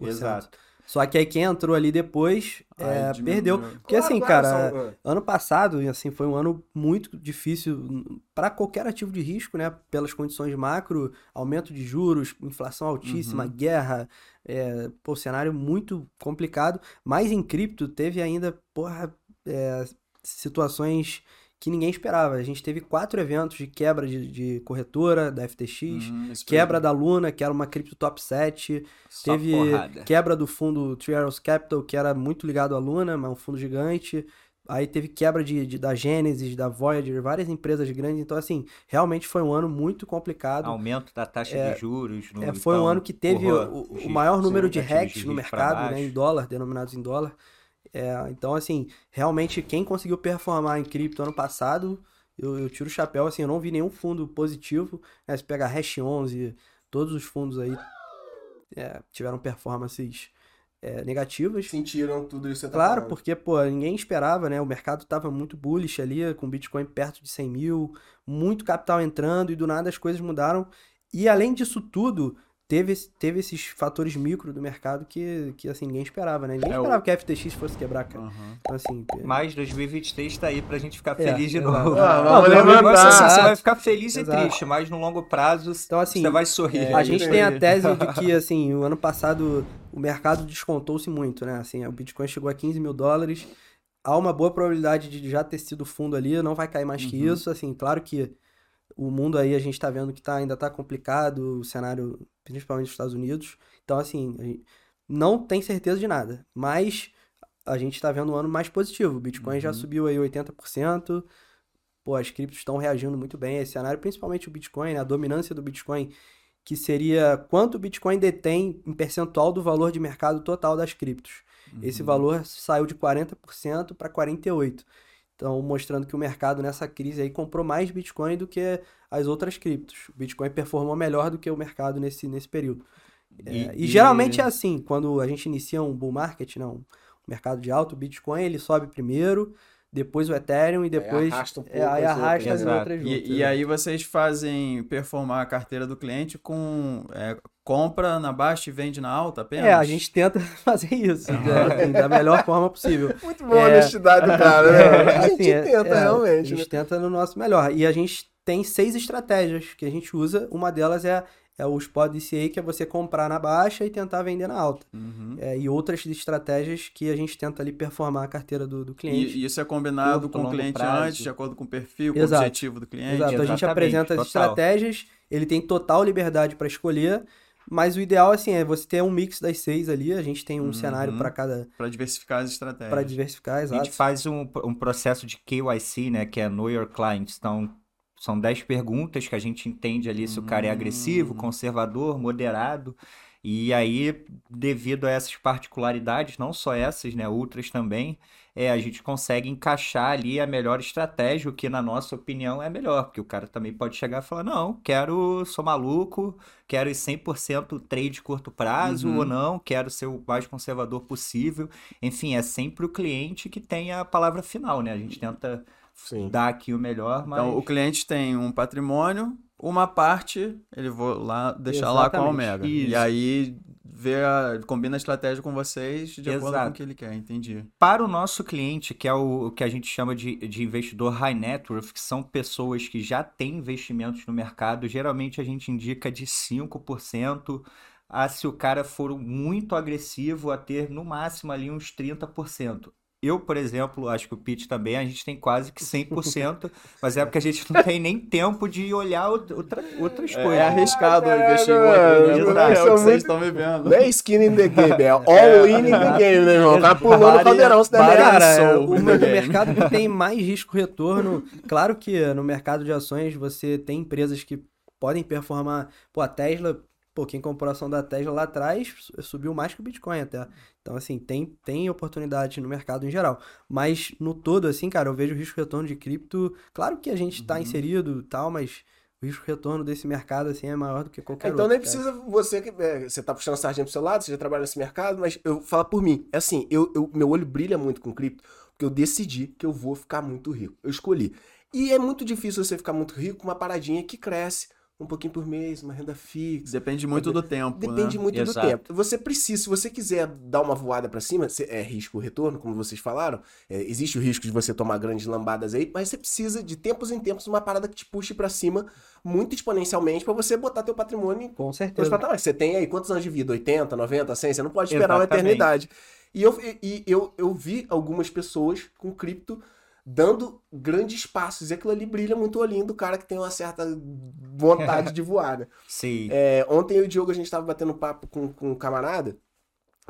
Exato. Só que aí quem entrou ali depois é, perdeu. Porque claro, assim, claro, cara, são... ano passado, assim, foi um ano muito difícil para qualquer ativo de risco, né? Pelas condições macro, aumento de juros, inflação altíssima, uhum. guerra, é, pô, cenário muito complicado. Mas em cripto teve ainda, porra, é, situações que ninguém esperava. A gente teve quatro eventos de quebra de, de corretora da FTX, hum, quebra da Luna, que era uma cripto top 7, Só teve porrada. quebra do fundo Three Arrows Capital, que era muito ligado à Luna, mas um fundo gigante. Aí teve quebra de, de, da Genesis, da Voyager, várias empresas grandes. Então, assim, realmente foi um ano muito complicado. Aumento da taxa é, de juros. No, é, foi então, um ano que teve o, o, maior número de hacks no mercado, né, em dólar, denominados em dólar. É, então, assim, realmente quem conseguiu performar em cripto ano passado, eu, eu, tiro o chapéu, assim, eu não vi nenhum fundo positivo. Né? Se pegar Hash 11, todos os fundos aí é, tiveram performances é, negativas. Sentiram tudo isso. Tá claro, falando. porque, pô, ninguém esperava, né? O mercado estava muito bullish ali, com Bitcoin perto de 100 mil, muito capital entrando e do nada as coisas mudaram. E além disso tudo, teve, teve esses fatores micro do mercado que, que assim, ninguém esperava, né? Ninguém é esperava o... que a FTX fosse quebrar, cara. Uhum. Então, assim... Mas 2023 tá aí pra gente ficar é, feliz de novo. Ah, vamos levantar. Assim, você vai ficar feliz exato. e triste, mas no longo prazo então, assim, você vai sorrir. É, a gente tem a tese de que, assim, o ano passado o mercado descontou-se muito, né? Assim, o Bitcoin chegou a 15 mil dólares, há uma boa probabilidade de já ter sido fundo ali, não vai cair mais uhum. que isso, assim, claro que o mundo aí a gente está vendo que tá, ainda está complicado, o cenário, principalmente nos Estados Unidos. Então, assim, não tem certeza de nada. Mas a gente está vendo um ano mais positivo. O Bitcoin uhum. já subiu aí 80%. Pô, as criptos estão reagindo muito bem a esse cenário, principalmente o Bitcoin, né? a dominância do Bitcoin, que seria quanto o Bitcoin detém em percentual do valor de mercado total das criptos. Uhum. Esse valor saiu de 40% para 48%. Então, mostrando que o mercado nessa crise aí comprou mais Bitcoin do que as outras criptos. O Bitcoin performou melhor do que o mercado nesse, nesse período. E, é, e, e geralmente é assim, quando a gente inicia um bull market, não, um mercado de alto, o Bitcoin ele sobe primeiro, depois o Ethereum e depois. Aí arrasta um pouco. É, aí arrasta as outras juntas. E, e, é. aí vocês fazem performar a carteira do cliente com é, compra na baixa e vende na alta apenas? É, a gente tenta fazer isso né, assim, da melhor forma possível. Muito boa é, a honestidade do cara, né? É, a gente assim, tenta, é, realmente. A gente né? tenta no nosso melhor. E a gente tem seis estratégias que a gente usa. Uma delas é é o spot DCA, que é você comprar na baixa e tentar vender na alta. Uhum. É, e outras estratégias que a gente tenta ali performar a carteira do, do cliente. E, isso é combinado com o cliente prazo. antes, de acordo com o perfil, com o objetivo do cliente? Exato, Exatamente, a gente apresenta as total. estratégias, ele tem total liberdade para escolher, mas o ideal assim é você ter um mix das seis ali. A gente tem um uhum. cenário para cada. Para diversificar as estratégias. Para diversificar, exato. A gente faz um, um processo de KYC, né? Que é Know Your Client. Então, são 10 perguntas que a gente entende ali se o cara é agressivo, hum. conservador, moderado. E aí, devido a essas particularidades, não só essas, né, outras também, é, a gente consegue encaixar ali a melhor estratégia, o que na nossa opinião é melhor, porque o cara também pode chegar e falar, não, quero, sou maluco, quero ir 100% trade curto prazo uhum. ou não, quero ser o mais conservador possível. Enfim, é sempre o cliente que tem a palavra final, né? A gente tenta Sim. dar aqui o melhor, mas... Então, o cliente tem um patrimônio, uma parte ele vou lá deixar Exatamente. lá com a Omega. Isso. E aí vê a, combina a estratégia com vocês de Exato. acordo com o que ele quer, entendi. Para o nosso cliente, que é o, o que a gente chama de, de investidor high net worth, que são pessoas que já têm investimentos no mercado, geralmente a gente indica de 5% a se o cara for muito agressivo a ter no máximo ali uns 30%. Eu, por exemplo, acho que o Pete também, a gente tem quase que 100%, mas é porque a gente não tem nem tempo de olhar outra, outras É, coisas. é arriscado É, investir em é, outro, né? é, é, é o que vocês muito- estão vivendo. Não é skin in the game, é all in in the game, né, irmão? O pulou no Body- caldeirão, se der Cara, é, o, mercado que tem mais risco-retorno, claro que no mercado de ações você tem empresas que podem performar. Pô, a Tesla, pô, quem comprou a ação da Tesla lá atrás su- subiu mais que o Bitcoin até. Então, assim, tem, tem oportunidade no mercado em geral. Mas no todo, assim, cara, eu vejo o risco-retorno de cripto. Claro que a gente tá inserido e tal, mas o risco-retorno desse mercado, assim, é maior do que qualquer Então outro. nem cara. precisa você que é, você tá puxando a sardinha pro seu lado, você já trabalha nesse mercado, mas eu falo por mim. É assim, eu, eu- meu olho brilha muito com cripto, porque eu decidi que eu vou ficar muito rico. Eu escolhi. E é muito difícil você ficar muito rico com uma paradinha que cresce um pouquinho por mês, uma renda fixa. Depende muito do tempo, Depende né? muito Exato. do tempo. Você precisa, se você quiser dar uma voada pra cima, é risco retorno, como vocês falaram. é, existe o risco de você tomar grandes lambadas aí, mas você precisa de tempos em tempos uma parada que te puxe pra cima muito exponencialmente pra você botar teu patrimônio Com certeza. patamares. Você tem aí quantos anos de vida? 80, 90, 100? Você não pode esperar uma Exatamente. eternidade. E eu, e eu, eu vi algumas pessoas com cripto dando grandes passos. E aquilo ali brilha muito o olhinho do cara que tem uma certa vontade de voar, né? Sim. É, ontem eu e o Diogo, a gente tava batendo papo com, com um camarada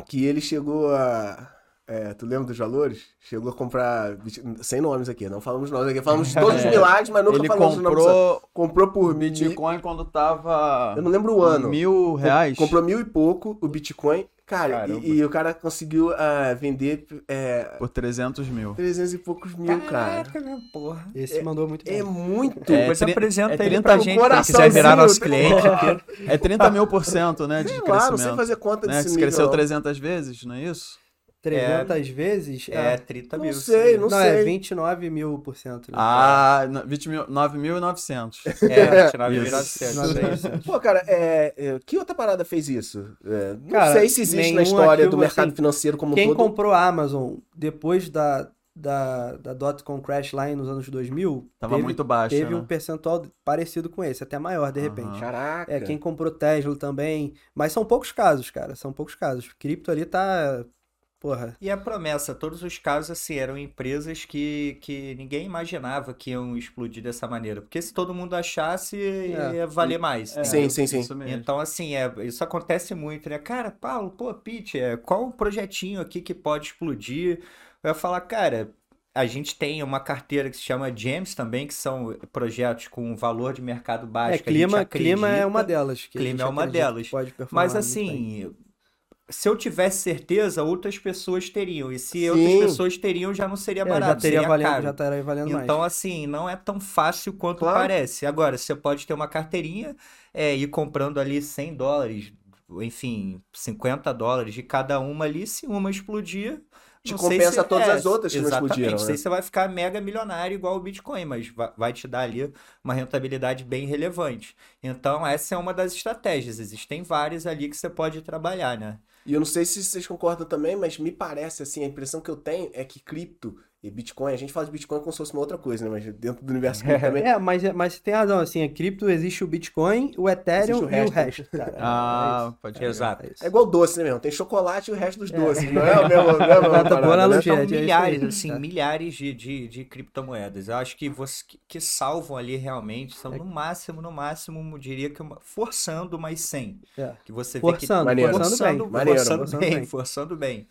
que ele chegou a... é, tu lembra dos valores? Chegou a comprar... Sem nomes aqui, não falamos nomes aqui. Falamos de todos os É. milagres, mas nunca Ele falamos os nomes. comprou Comprou por mil... Bitcoin quando tava Eu não lembro o ano. mil reais. Comprou mil e pouco o Bitcoin. Cara, Caramba. e, e o cara conseguiu ah, vender é, Por 300 mil. 300 e poucos mil, cara. Caraca, meu porra. Esse mandou muito É bem. muito. É, Depois apresenta é ele 30 pra com gente, quem quiser virar nosso cliente. É 30 mil por cento, né? De Sei lá, crescimento. não sei fazer conta né? desse Se nível. cresceu não. 300 vezes, não é isso? 300 vezes? É, 30 Não mil. sei, sim. não Não, sei. é 29 mil por cento. né? Ah, no- 20 mil- 9.900. É, 29 Isso. mil 900. Pô, cara, é, é, que outra parada fez isso? É, não Cara, sei se existe na história do mercado assim, financeiro como um Quem todo. comprou a Amazon depois da, da, da dot-com crash lá nos anos 2000, Tava teve, muito baixo, teve né? um percentual parecido com esse, até maior de Aham. repente. Caraca. É, quem comprou Tesla também, mas são poucos casos, cara, são poucos casos. Cripto ali tá, porra, E a promessa, todos os casos, assim, eram empresas que, que ninguém imaginava que iam explodir dessa maneira. Porque se todo mundo achasse, É. ia valer mais. É, Sim, sim, sim. Isso mesmo. Então, assim, é, isso acontece muito, né? Cara, Paulo, pô, Pete, é, qual o projetinho aqui que pode explodir? Eu ia falar, cara, a gente tem uma carteira que se chama GEMS também, que são projetos com valor de mercado baixo. é, que a gente clima, clima é uma delas. que a Clima gente é uma delas. Pode performar Mas muito bem. assim, se eu tivesse certeza, outras pessoas teriam. E se Sim. outras pessoas teriam, já não seria É, já barato, teria seria valendo, caro. já estaria valendo mais. Então, assim, não é tão fácil quanto Claro. parece. Agora, você pode ter uma carteirinha, é, ir comprando ali 100 dólares, enfim, 50 dólares de cada uma ali. Se uma explodir, Te não sei compensa se- todas é, as outras que não exatamente. explodiram, Não sei né? se você vai ficar mega milionário igual o Bitcoin, mas vai, vai te dar ali uma rentabilidade bem relevante. Então, essa é uma das estratégias. Existem várias ali que você pode trabalhar, né? E eu não sei se vocês concordam também, mas me parece assim, a impressão que eu tenho é que cripto e Bitcoin, a gente fala de Bitcoin como se fosse uma outra coisa, né? Mas dentro do universo cripto também. É, mas, mas você tem razão, assim, a cripto existe o Bitcoin, o Ethereum o e o resto. cara. Ah, É pode crer. Exato. É isso. É igual doce, né, meu? Tem chocolate e o resto dos doces. Não é o mesmo, não é a mesma Boa parada, né? analogia. São é isso aí. milhares, assim, É. milhares de, de, de criptomoedas. Eu acho que você que, que salvam ali realmente são É. no máximo, no máximo, eu diria que uma- forçando mais 100. É. Que você vê que Forçando, Maneiro. forçando bem. forçando, Maneiro. forçando Forçando bem, bem. forçando bem.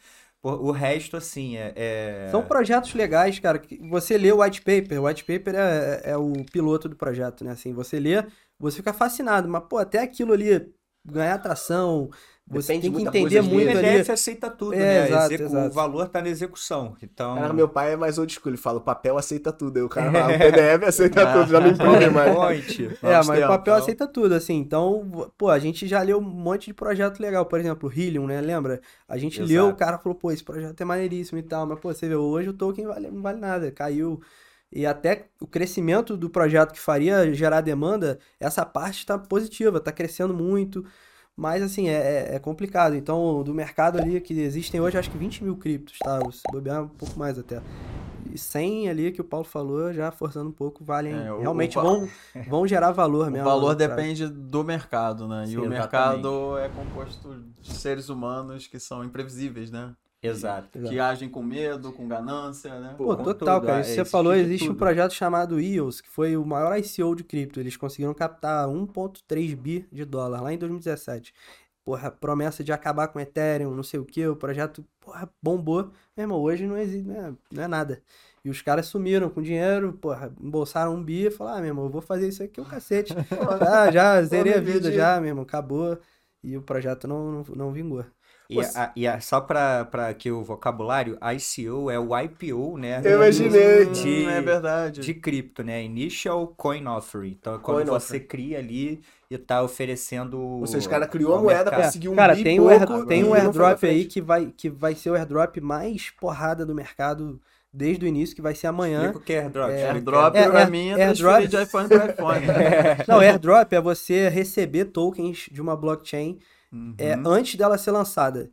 O resto, assim, é, é- São projetos legais, cara. Você lê o white paper, o white paper é, é o piloto do projeto, né? Assim, você lê, você fica fascinado, mas, pô, até aquilo ali ganhar atração, você Depende tem que entender coisa O muito ali. PDF aceita tudo, É, né? exato, Execu- exato. O valor tá na execução. Então, Cara, meu pai é mais old school, ele fala, o papel aceita tudo. Aí o cara fala, o PDF aceita tudo, já não imprime mais. point. É, mas o papel então. aceita tudo, assim. Então, pô, a gente já leu um monte de projeto legal. Por exemplo, o Helium, né? Lembra? A gente Exato. leu, o cara falou, pô, esse projeto é maneiríssimo e tal. Mas, pô, você vê, hoje o token vale, não vale nada, caiu. E até o crescimento do projeto que faria gerar demanda, essa parte está positiva, está crescendo muito. Mas, assim, é, é- é complicado. Então, do mercado ali que existem hoje, acho que 20 mil criptos, tá? Se bobear um pouco mais até. E 100 ali que o Paulo falou, já forçando um pouco, valem. É, o- realmente o vão, vão gerar valor O mesmo. valor a longo prazo. depende do mercado, né? Sim, e o exatamente. mercado é composto de seres humanos que são imprevisíveis, né? Exato. Que Exato. agem com medo, com ganância, né? Pô, com total, tudo, cara. ah, Isso você falou, de existe um projeto chamado EOS, que foi o maior ICO de cripto. Eles conseguiram captar 1.3 bi de dólar lá em 2017. Porra, promessa de acabar com Ethereum, não sei o que, o projeto, porra, bombou. Meu irmão, hoje não existe, não é, não é nada. E os caras sumiram com dinheiro, porra, embolsaram um bi e falaram, ah, meu irmão, eu vou fazer isso aqui o cacete. ah, já zerei a vida, já, meu irmão, acabou. E o projeto não, não, não vingou. E, a- e a- só para aqui o vocabulário, ICO é o IPO, né? Eu imaginei. De, Hum, é verdade. de cripto, né? Initial Coin Offering. Então é quando Coin você offering. cria ali e tá oferecendo. Ou seja, o cara criou a moeda, mercado. conseguiu um Cara, tem um, air- pouco tem um foi pra airdrop aí que vai, que vai ser o airdrop mais porrada do mercado desde o início, que vai ser amanhã. Explica o que é airdrop. explica. Airdrop É, pra é, mim é airdrop. transferir de iPhone para iPhone. Não, airdrop é você receber tokens de uma blockchain é, antes dela ser lançada.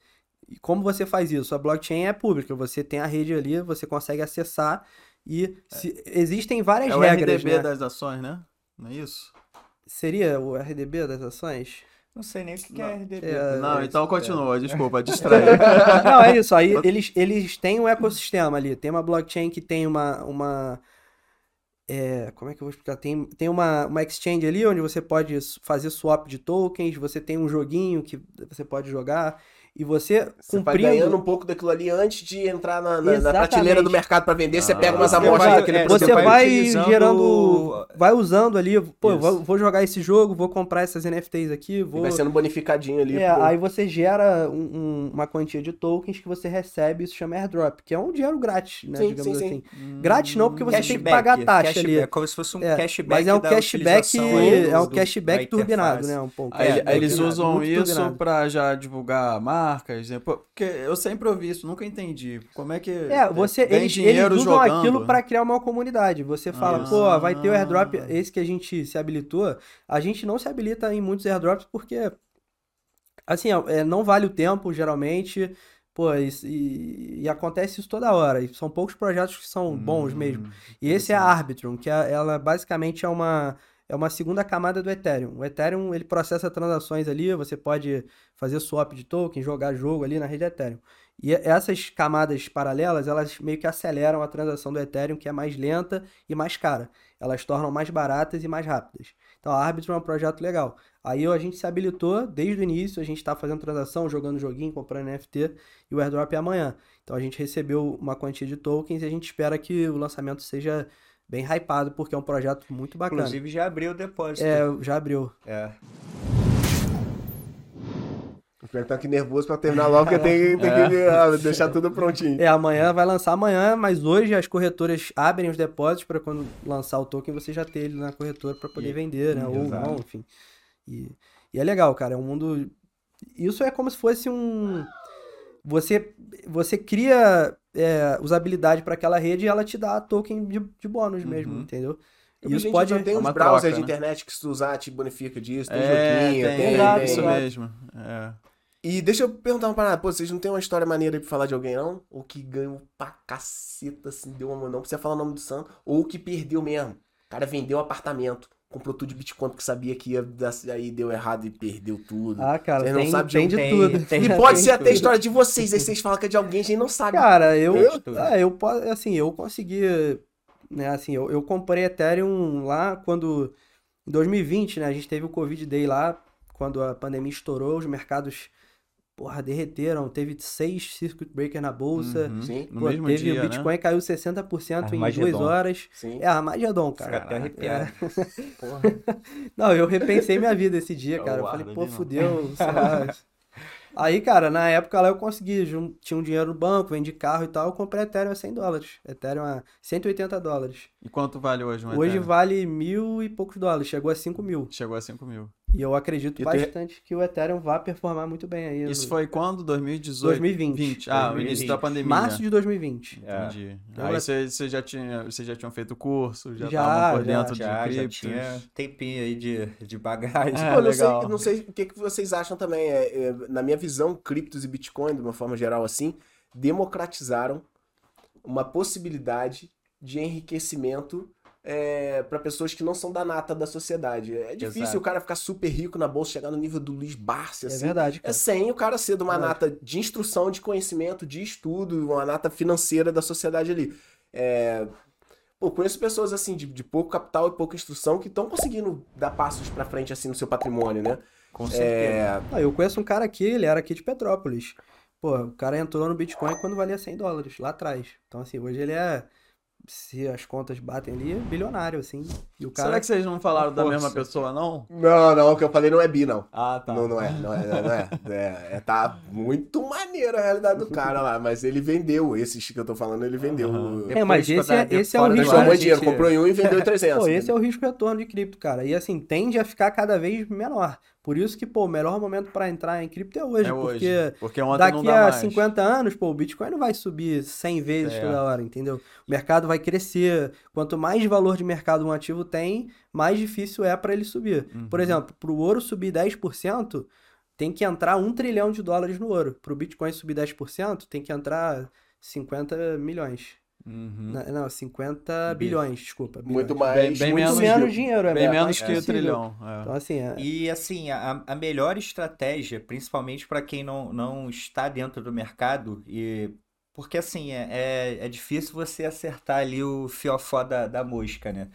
E como você faz isso? A blockchain é pública, você tem a rede ali, você consegue acessar e se- existem várias É o regras, RDB né? das ações, né? Não é isso? Seria o RDB das ações? Não sei nem o que, que é RDB. É, Não, então continua, desculpa, distrai. Não, é isso. Aí eles, eles têm um ecossistema ali. Tem uma blockchain que tem uma. uma é, como é que eu vou explicar? Tem, tem uma, uma exchange ali onde você pode fazer swap de tokens, você tem um joguinho que você pode jogar. E você, Você vai cumprindo. ganhando um pouco daquilo ali antes de entrar na, na- na prateleira do mercado pra vender. Você Ah, pega umas você amostras vai- daquele é, produto. Você vai vai utilizando- gerando. Vai usando ali. Pô, vou, vou jogar esse jogo, vou comprar essas NFTs aqui, E vou. vai sendo bonificadinho ali. É, pro- aí você gera um- um- uma quantia de tokens que você recebe, isso chama airdrop, que é um dinheiro grátis, né? Sim, digamos sim, assim. sim. Grátis não, porque você tem que Cashback, pagar a taxa cashback, ali. É como se fosse um É, cashback. Mas é um cashback, é um cashback turbinado, né? Um pouco. Aí, É, aí eles usam isso pra já divulgar marcas, né? Porque eu sempre ouvi isso, nunca entendi. Como é que É, você, ganha eles, dinheiro eles usam jogando? aquilo pra criar uma comunidade. Você fala, Ah. pô, vai ter o airdrop, esse que a gente se habilitou. A gente não se habilita em muitos airdrops porque, assim, é, não vale o tempo, geralmente. Pô, e, e- e acontece isso toda hora. E são poucos projetos que são bons Hum, mesmo. E esse é a Arbitrum, que é- ela basicamente é uma, é uma segunda camada do Ethereum. O Ethereum, ele processa transações ali, você pode fazer swap de token, jogar jogo ali na rede Ethereum. E essas camadas paralelas, elas meio que aceleram a transação do Ethereum, que é mais lenta e mais cara. Elas tornam mais baratas e mais rápidas. Então, a Arbitrum é um projeto legal. Aí a gente se habilitou desde o início, a gente está fazendo transação, jogando joguinho, comprando NFT, e o airdrop é amanhã. Então a gente recebeu uma quantia de tokens e a gente espera que o lançamento seja bem hypado, porque é um projeto muito bacana. Inclusive já abriu o depósito. É, já abriu. É. O pior que tá aqui nervoso pra terminar logo, porque tem, tem que ah, deixar tudo prontinho. É, amanhã vai lançar amanhã, mas hoje as corretoras abrem os depósitos para quando lançar o token você já ter ele na corretora para poder E- vender, né? Ou não, enfim. E, e é legal, cara. É um mundo. Isso é como se fosse um. Você, você cria é, usabilidade para aquela rede e ela te dá token de, de bônus mesmo, Uhum. entendeu? Eu E isso gente pode. tem É uns uma browsers troca, de né? internet que se tu usar te bonifica disso, tem É, joguinho, tem, tem, Exato, tem- isso exato. mesmo. É. E deixa eu perguntar uma parada, pô, vocês não tem uma história maneira aí pra falar de alguém, não? Ou que ganhou pra caceta, assim, deu uma, não precisa falar o nome do santo, ou que perdeu mesmo. O cara vendeu um apartamento, comprou tudo de Bitcoin porque sabia que ia dar, aí deu errado e perdeu tudo. Ah, cara, Vocês não tem, sabem tem de tem- tudo. tem- e já pode tem ser até a tudo. história de vocês, aí vocês falam que é de alguém, a gente não sabe. Cara, eu, Eu- ah, eu assim, eu consegui, né, assim, eu, eu comprei Ethereum lá quando, em 2020, né, a gente teve o Covid Day lá, quando a pandemia estourou, os mercados, porra, derreteram, teve seis circuit breaker na bolsa, Uhum. Sim, No pô, mesmo teve dia, o né? Bitcoin caiu 60% em duas horas, sim. é Armagedon, Fica cara. até arrepiado. Não, eu repensei minha vida esse dia, É cara. Eu falei, pô, fudeu, sei lá. Aí, cara, na época lá eu consegui, tinha um dinheiro no banco, vendi carro e tal, eu comprei Ethereum a 100 dólares. Ethereum a 180 dólares. E quanto vale hoje um Hoje Ethereum? vale mil e poucos dólares, chegou a 5 mil. Chegou a 5 mil. E eu acredito E tu- bastante que o Ethereum vai performar muito bem aí. Isso no- foi quando? 2018? 2020. 20. Ah, o 2020. início da pandemia. Março de 2020. É. Entendi. Então, Aí é- você você já tinha, você já tinham feito curso, já Já, estavam por já. dentro Já, de já criptos. tinha tempinho aí de, de bagagem. É, Pô, não, sei, legal. não sei o que, que vocês acham também. É, é, na minha visão, criptos e Bitcoin, de uma forma geral assim, democratizaram uma possibilidade de enriquecimento é, para pessoas que não são da nata da sociedade. É difícil Exato. o cara ficar super rico na bolsa, chegar no nível do Luiz Barsi, É assim. verdade, É cara. sem o cara ser de uma Verdade. nata de instrução, de conhecimento, de estudo, uma nata financeira da sociedade ali. É... Pô, conheço pessoas assim, de, de pouco capital e pouca instrução, que estão conseguindo dar passos pra frente assim no seu patrimônio, né? Com certeza. É... Ah, eu conheço um cara aqui, ele era aqui de Petrópolis. Pô, o cara entrou no Bitcoin quando valia 100 dólares, lá atrás. Então, assim, hoje ele é, se as contas batem ali, é bilionário, assim. E o cara... Será que vocês não falaram da mesma pessoa, não? Não, não, o que eu falei não é bi, não. Ah, tá. Não, não é, não é, não é. É, é, tá muito maneiro a realidade do cara lá, mas ele vendeu, esses que eu tô falando, ele vendeu. Aham. É, mas Depois, esse é- esse é o da risco, em dinheiro, comprou em um e vendeu em 300. Pô, esse é o risco retorno de cripto, cara. E assim, tende a ficar cada vez menor. Por isso que, pô, o melhor momento pra entrar em cripto é hoje, É hoje. porque daqui a mais. 50 anos, pô, o Bitcoin não vai subir 100 vezes É. toda hora, entendeu? O mercado vai crescer. Quanto mais valor de mercado um ativo tem, mais difícil é pra ele subir. Uhum. Por exemplo, pro ouro subir 10%, tem que entrar 1 trilhão de dólares no ouro. Pro Bitcoin subir 10%, tem que entrar 50 milhões. Uhum. Na- Não, 50 bilhões, desculpa. Muito bilhões. mais. Bem- bem muito Muito menos- menos dinheiro, é Bem menos que o trilhão. é. Então, assim, é, E assim, a, a melhor estratégia, principalmente para quem não, não está dentro do mercado, e porque assim, é, é, é difícil você acertar ali o fiofó da, da mosca, né?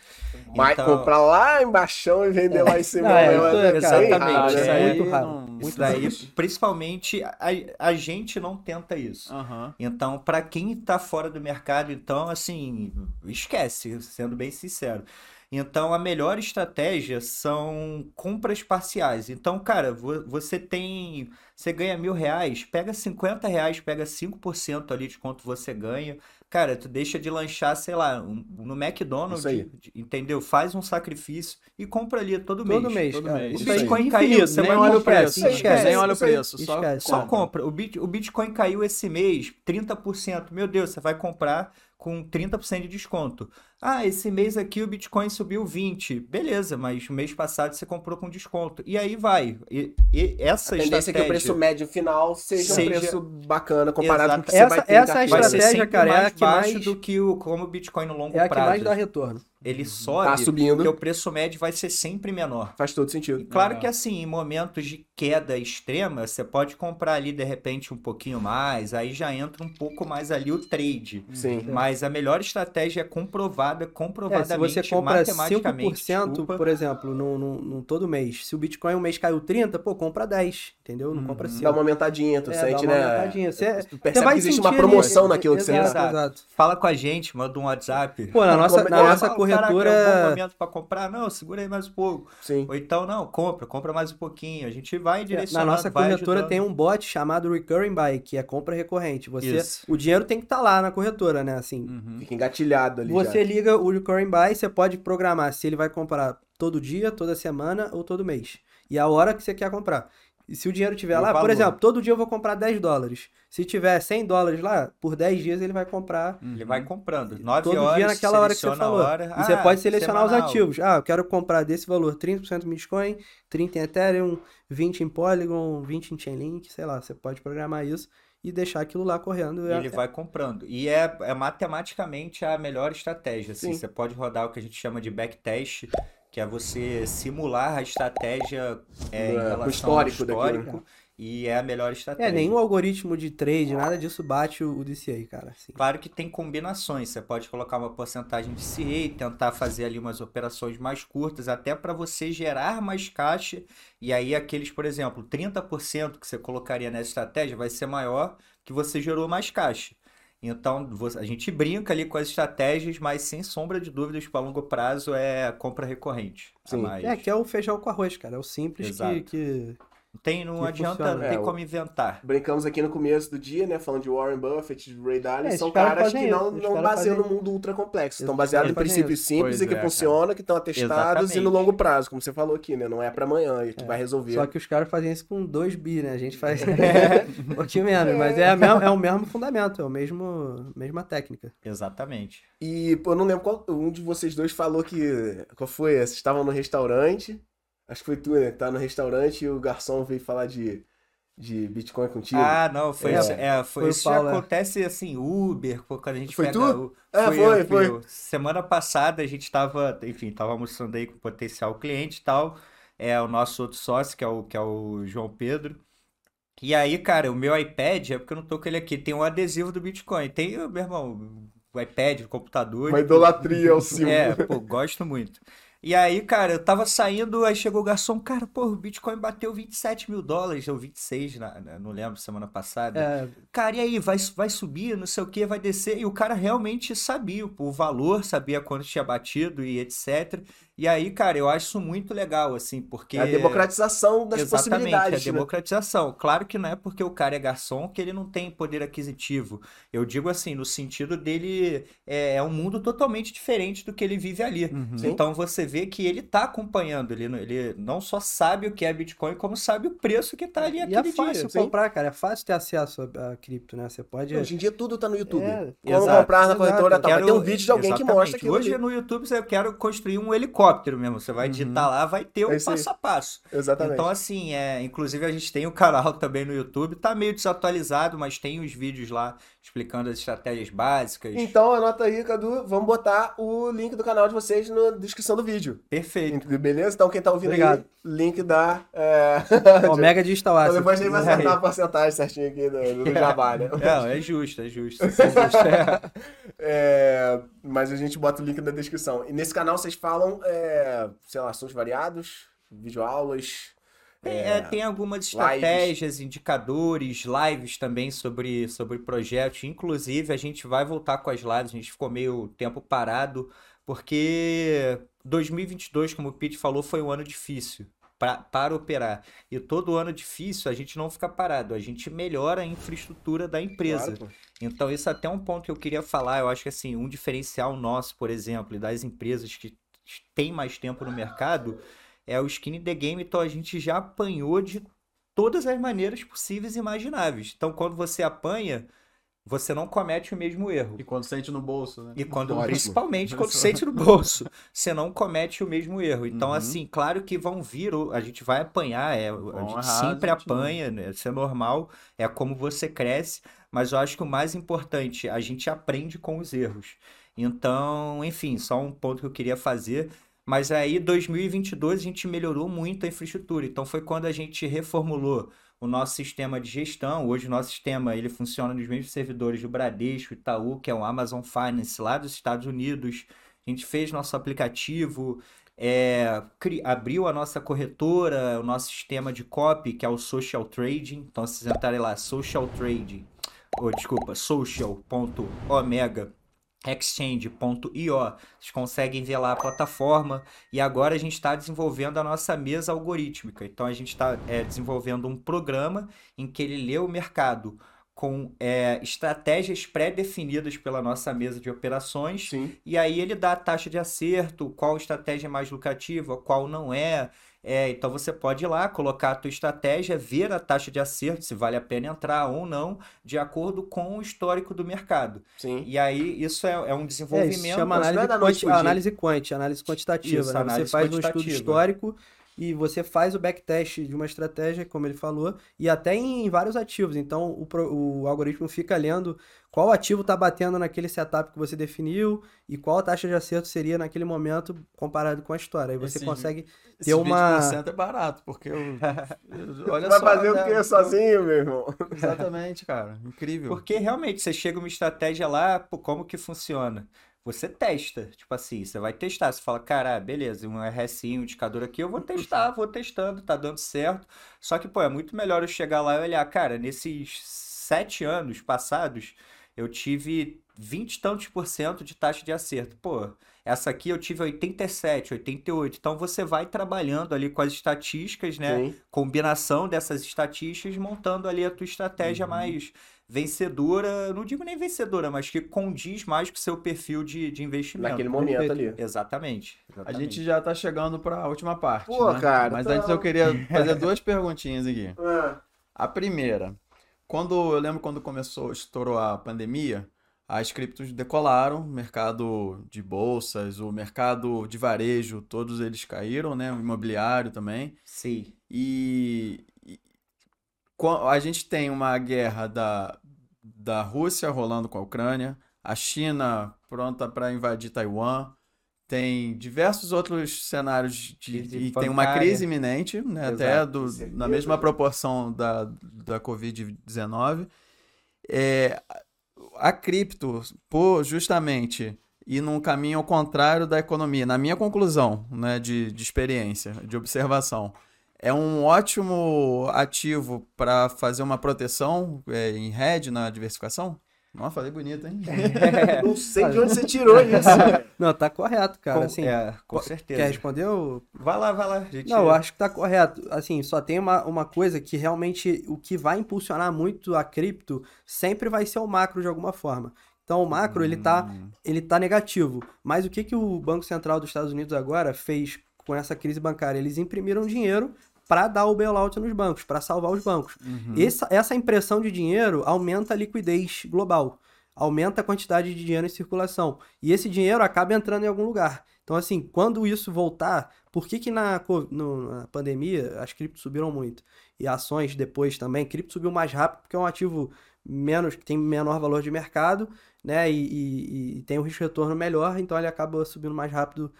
Mas Então- comprar lá embaixo e vender lá em cima. Não, é, né? isso é, exatamente, errado, isso né? aí é muito raro. não- Muito Isso daí, raro. principalmente, a, a gente não tenta isso. Aham. Então, para quem tá fora do mercado, então, assim, esquece, sendo bem sincero. Então, a melhor estratégia são compras parciais. Então, cara, vo- você tem. Você ganha mil reais, pega 50 reais, pega 5% ali de quanto você ganha. Cara, tu deixa de lanchar, sei lá, um- no McDonald's, Isso aí. de- entendeu? Faz um sacrifício e compra ali todo todo mês. mês, todo cara. mês. O. Bitcoin Infinito, caiu, você nem vai olha o preço. esquece. Nem olha o preço. Só Esquece. Só compra. compra. O, bit, o Bitcoin caiu esse mês 30%. Meu Deus, você vai comprar com 30% de desconto. Ah, esse mês aqui o Bitcoin subiu 20. Beleza, mas o mês passado você comprou com desconto. E aí vai. E, e essa A tendência é que o preço médio final seja, um Seja- preço bacana comparado com o que você Essa- vai ter essa é a estratégia, cara, é a mais que baixo mais- do que o como o Bitcoin no longo É a que prazo. mais dá retorno. Ele sobe, Tá subindo. porque o preço médio vai ser sempre menor. Faz todo sentido. E claro É. que assim, em momentos de queda extrema, você pode comprar ali de repente um pouquinho mais, aí já entra um pouco mais ali o trade. Sim. Mas a melhor estratégia é comprovada, É, se comprovadamente, você compra matematicamente, 5%, desculpa. por exemplo, no, no, no todo mês. Se o Bitcoin um mês caiu 30, pô, compra 10, entendeu? Não compra 5. Dá uma aumentadinha, tu É, sente, dá uma né? aumentadinha. Você, Tu você percebe vai que existe uma promoção ali- naquilo que você exato. Exato. Fala com a gente, manda um WhatsApp. Pô, na nossa, na nossa Ah, caraca, é um bom corretora... momento para comprar. Não, segura aí mais um pouco. Sim. Ou então, não, compra, compra mais um pouquinho. A gente vai Na direcionando, nossa vai corretora ajudando. tem um bot chamado Recurring Buy, que é compra recorrente. Você, Isso. o dinheiro tem que estar lá na corretora, né? Assim, Uhum. Fica engatilhado ali Você já. liga o Recurring Buy, você pode programar se ele vai comprar todo dia, toda semana ou todo mês. E a hora que você quer comprar. E se o dinheiro tiver lá, por valor. exemplo, todo dia eu vou comprar 10 dólares. Se tiver 100 dólares lá, por 10 dias ele vai comprar Ele vai comprando. 9 todo horas, dia naquela hora que você falou. hora. E você Ah, pode selecionar os semanal. ativos. Ah, eu quero comprar desse valor 30% em Bitcoin, 30% em Ethereum, 20% em Polygon, 20% em Chainlink, sei lá. Você pode programar isso e deixar aquilo lá correndo. E ele vai comprando. E é, é matematicamente a melhor estratégia. Assim. Sim. Você pode rodar o que a gente chama de backtest, que é você simular a estratégia é, em É, com o relação ao histórico daquilo, histórico. E é a melhor estratégia. É, nenhum algoritmo de trade, nada disso bate o o DCA, cara. assim. Claro que tem combinações. Você pode colocar uma porcentagem de CA, tentar fazer ali umas operações mais curtas, até para você gerar mais caixa. E aí, aqueles, por exemplo, 30% que você colocaria nessa estratégia vai ser maior que você gerou mais caixa. Então, a gente brinca ali com as estratégias, mas sem sombra de dúvidas, para longo prazo é a compra recorrente. a Sim. mais. É, que é o feijão com arroz, cara. É o simples que, que. Não tem, não que adianta, funciona. não É, tem o- como inventar. Brincamos aqui no começo do dia, né? Falando de Warren Buffett, de Ray Dalio. É, são caras que não, não baseiam no mundo ultra complexo. Estão baseados em princípios isso. simples Pois e que é, funcionam, que estão atestados e no Exatamente. longo prazo, como você falou aqui, né? Não é pra amanhã e que vai resolver. Só que os caras fazem isso com 2 bi, né? A gente faz um pouquinho menos, mas é, a mesma- é o mesmo fundamento, é o mesmo mesma técnica. Exatamente. E pô, eu não lembro qual. Um de vocês dois falou que. Qual foi? Vocês estavam no restaurante. Acho que foi tu, né? Tá no restaurante e o garçom veio falar de. de Bitcoin contigo? Ah, não, foi É, isso. É, foi, foi isso já Paulo, é. acontece assim, Uber, quando a gente Foi pega tu? o- É, foi, eu, foi. eu. Semana passada a gente tava, enfim, tava almoçando aí com o potencial cliente e tal. É o nosso outro sócio, que é o, que é o João Pedro. E aí, cara, o meu iPad, é porque eu não tô com ele aqui, tem um adesivo do Bitcoin. Tem, meu irmão, o iPad, o computador. Uma idolatria ao símbolo. É, pô, gosto muito. E aí, cara, eu tava saindo, aí chegou o garçom, cara, pô, o Bitcoin bateu 27 mil dólares, ou 26, na, na- não lembro, semana passada. É, Cara, e aí, vai, vai subir, não sei o que, vai descer. E o cara realmente sabia o o valor, sabia quanto tinha batido e etc. E aí, cara, eu acho isso muito legal, assim, porque. É a democratização das Exatamente, possibilidades. a né? democratização. Claro que não é porque o cara é garçom que ele não tem poder aquisitivo. Eu digo assim, no sentido dele é, é um mundo totalmente diferente do que ele vive ali. Uhum. Então você vê que ele tá acompanhando, ele, não- ele não só sabe o que é Bitcoin, como sabe o preço que tá ali e é aquele fácil dia. comprar, cara. É fácil ter acesso a, a cripto, né? Você pode. Hoje em dia tudo tá no YouTube. É, Como exato, comprar na corretora, tá, vai Quero- ter um vídeo de alguém que mostra exatamente. aquilo Hoje ali. no YouTube eu quero construir um helicóptero mesmo. Você vai digitar lá, vai ter o aí. passo a passo. Exatamente. Então, assim, é, inclusive a gente tem o canal também no YouTube, tá meio desatualizado, mas tem os vídeos lá explicando as estratégias básicas. Então anota aí, Cadu. Vamos botar o link do canal de vocês na descrição do vídeo. Perfeito. Beleza? Então quem tá ouvindo Obrigado. aí, link da. É... Omega Digital Então Asset. depois a gente vai acertar a porcentagem certinho aqui do, do Jabá, né? Não, é justo, é justo. É justo. É. É, mas a gente bota o link na descrição. E nesse canal vocês falam, é, sei lá, assuntos variados, videoaulas. Tem, é, tem algumas estratégias, indicadores, lives também sobre, sobre projetos. Inclusive, a gente vai voltar com as lives. A gente ficou meio tempo parado, porque 2022, como o Pete falou, foi um ano difícil pra, para operar. E todo ano difícil, a gente não fica parado, a gente melhora a infraestrutura da empresa. Claro. Então, esse é até um ponto que eu queria falar. Eu acho que assim, um diferencial nosso, por exemplo, e das empresas que têm mais tempo no mercado, é o skin in the game. Então, a gente já apanhou de todas as maneiras possíveis e imagináveis. Então, quando você apanha, você não comete o mesmo erro. E quando sente no bolso, né? E quando, Ótimo. principalmente quando sente no bolso, você não comete o mesmo erro. Então, Uhum. assim, claro que vão vir, o- a gente vai apanhar, é, a gente errar, sempre a gente não. apanha, né? Isso é normal, é como você cresce, mas eu acho que o mais importante, a gente aprende com os erros. Então, enfim, só um ponto que eu queria fazer. Mas aí, 2022, a gente melhorou muito a infraestrutura. Então, foi quando a gente reformulou o nosso sistema de gestão. Hoje, o nosso sistema ele funciona nos mesmos servidores do Bradesco, Itaú, que é o Amazon Finance lá dos Estados Unidos. A gente fez nosso aplicativo, é, abriu a nossa corretora, o nosso sistema de copy, que é o Social Trading. Então, se vocês entrarem lá, Social Trading, ou desculpa, social.omega exchange.io, vocês conseguem ver lá a plataforma e agora a gente está desenvolvendo a nossa mesa algorítmica. Então a gente está desenvolvendo um programa em que ele lê o mercado com é, estratégias pré-definidas pela nossa mesa de operações Sim. e aí ele dá a taxa de acerto, qual estratégia é mais lucrativa, qual não é. É, então você pode ir lá, colocar a tua estratégia, ver a taxa de acerto, se vale a pena entrar ou não, de acordo com o histórico do mercado. Sim. E aí isso é, é um É, desenvolvimento. isso chama é análise, quanti- análise quant, análise quantitativa. Isso, né? análise você faz um estudo histórico e você faz o backtest de uma estratégia, como ele falou, e até em vários ativos. Então o, o algoritmo fica lendo qual ativo está batendo naquele setup que você definiu e qual a taxa de acerto seria naquele momento comparado com a história. Aí você Esse- consegue Esse ter uma. 20% é barato, porque eu, olha Vai só, fazer o né? quê sozinho, meu irmão? Exatamente, cara. Incrível. Porque realmente você chega uma estratégia lá, como que funciona? Você testa, tipo assim, você vai testar, você fala, cara, beleza, um RSI, um indicador aqui, eu vou testar, vou testando, tá dando certo. Só que, pô, é muito melhor eu chegar lá e olhar, cara, nesses sete anos passados, eu tive 20 e tantos por cento de taxa de acerto. Pô, essa aqui eu tive 87, 88. Então você vai trabalhando ali com as estatísticas, né? Sim. combinação dessas estatísticas, montando ali a tua estratégia Uhum. mais vencedora, não digo nem vencedora, mas que condiz mais com o seu perfil de, de investimento. Naquele momento ali. Exatamente. A exatamente. gente já tá chegando pra última parte. Pô, né? cara, Mas tá- antes eu queria fazer duas perguntinhas aqui. Ah, A primeira, quando eu lembro quando começou, estourou a pandemia, as criptos decolaram, o mercado de bolsas, o mercado de varejo, todos eles caíram, né? O imobiliário também. Sim. E a gente tem uma guerra da, da Rússia rolando com a Ucrânia, a China pronta para invadir Taiwan, tem diversos outros cenários de, e tem uma crise iminente, né, até do, na mesma proporção da, da Covid-19. É, a cripto, por justamente ir num caminho ao contrário da economia, na minha conclusão né, de, de experiência, de observação, é um ótimo ativo para fazer uma proteção é, em rede na diversificação? Nossa, falei bonito, hein? É, não sei de onde você tirou isso. Não, tá correto, cara. Com, assim, é, com certeza. Quer responder? Vai lá, vai lá. Gente... Não, eu acho que tá correto. Assim, só tem uma, uma coisa que realmente o que vai impulsionar muito a cripto sempre vai ser o macro de alguma forma. Então o macro, hum. ele, tá, hum. ele tá negativo. Mas o que, que o Banco Central dos Estados Unidos agora fez com essa crise bancária? Eles imprimiram dinheiro para dar o bailout nos bancos, para salvar os bancos. Uhum. Essa, essa impressão de dinheiro aumenta a liquidez global, aumenta a quantidade de dinheiro em circulação. E esse dinheiro acaba entrando em algum lugar. Então, assim, quando isso voltar, por que, que na, no, na pandemia as criptos subiram muito? E ações depois também, cripto subiu mais rápido porque é um ativo menos, que tem menor valor de mercado, né? E, e, e tem um risco de retorno melhor, então ele acaba subindo mais rápido.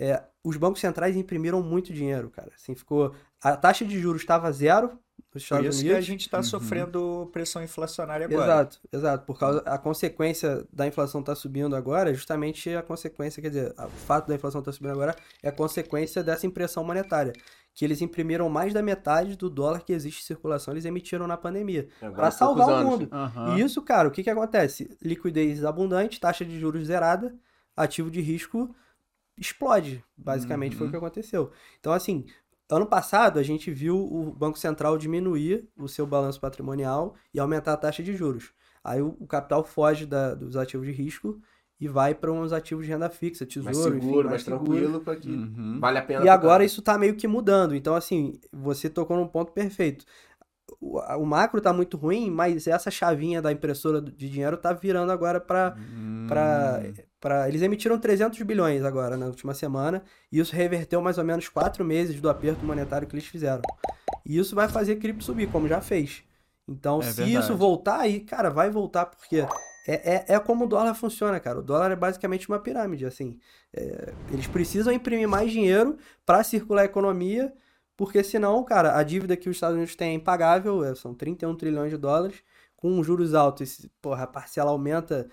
É, os bancos centrais imprimiram muito dinheiro, cara. Assim, ficou a taxa de juros estava zero nos Estados Por isso Unidos. que a gente está uhum. sofrendo pressão inflacionária agora. Exato, exato. Por causa a consequência da inflação estar tá subindo agora é justamente a consequência, quer dizer, o fato da inflação estar tá subindo agora é a consequência dessa impressão monetária. Que eles imprimiram mais da metade do dólar que existe em circulação, eles emitiram na pandemia. para salvar o mundo. Uhum. E isso, cara, o que, que acontece? Liquidez abundante, taxa de juros zerada, ativo de risco explode. Basicamente uhum. foi o que uhum. aconteceu. Então, assim, Ano passado, a gente viu o Banco Central diminuir o seu balanço patrimonial e aumentar a taxa de juros. Aí o, o capital foge da, dos ativos de risco e vai para uns ativos de renda fixa, tesouro, mais seguro, enfim, mais, mais tranquilo, para que uhum. vale a pena. E agora isso está meio que mudando. Então, assim, você tocou num ponto perfeito. O, o macro está muito ruim, mas essa chavinha da impressora de dinheiro está virando agora para hum para eles emitiram 300 bilhões agora na última semana e isso reverteu mais ou menos quatro meses do aperto monetário que eles fizeram. E isso vai fazer cripto subir, como já fez. Então, é se verdade. isso voltar aí, cara, vai voltar porque é, é, é, como o dólar funciona, cara. O dólar é basicamente uma pirâmide, assim. É, eles precisam imprimir mais dinheiro para circular a economia, porque senão, cara, a dívida que os Estados Unidos têm é impagável, é, são 31 trilhões de dólares, com juros altos, porra, a parcela aumenta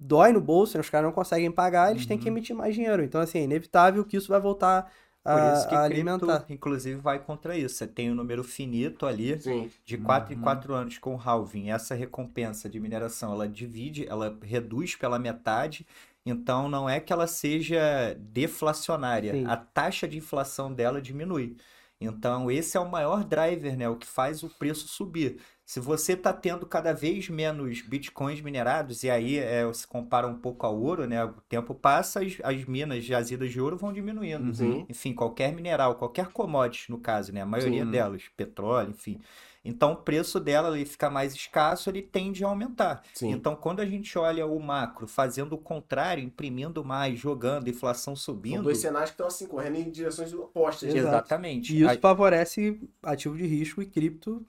dói no bolso, né? os caras não conseguem pagar, eles uhum. têm que uhum. emitir mais dinheiro. Então, assim, é inevitável que isso vai voltar a, Por isso que a alimentar. Cripto, inclusive, vai contra isso. Você tem um número finito ali, Sim. de 4 uhum. em 4 anos com o halving. Essa recompensa de mineração, ela divide, ela reduz pela metade. Então, não é que ela seja deflacionária. Sim. A taxa de inflação dela diminui. Então, esse é o maior driver, né? O que faz o preço subir. Se você está tendo cada vez menos bitcoins minerados, e aí é, se compara um pouco ao ouro, né? O tempo passa, as, as minas jazidas de ouro vão diminuindo. Uhum. Enfim, qualquer mineral, qualquer commodity, no caso, né? A maioria Sim. delas, petróleo, enfim. Então, o preço dela ele fica mais escasso, ele tende a aumentar. Sim. Então, quando a gente olha o macro fazendo o contrário, imprimindo mais, jogando, inflação subindo. São dois cenários que estão assim, correndo em direções opostas. Exatamente. E isso a... favorece ativo de risco e cripto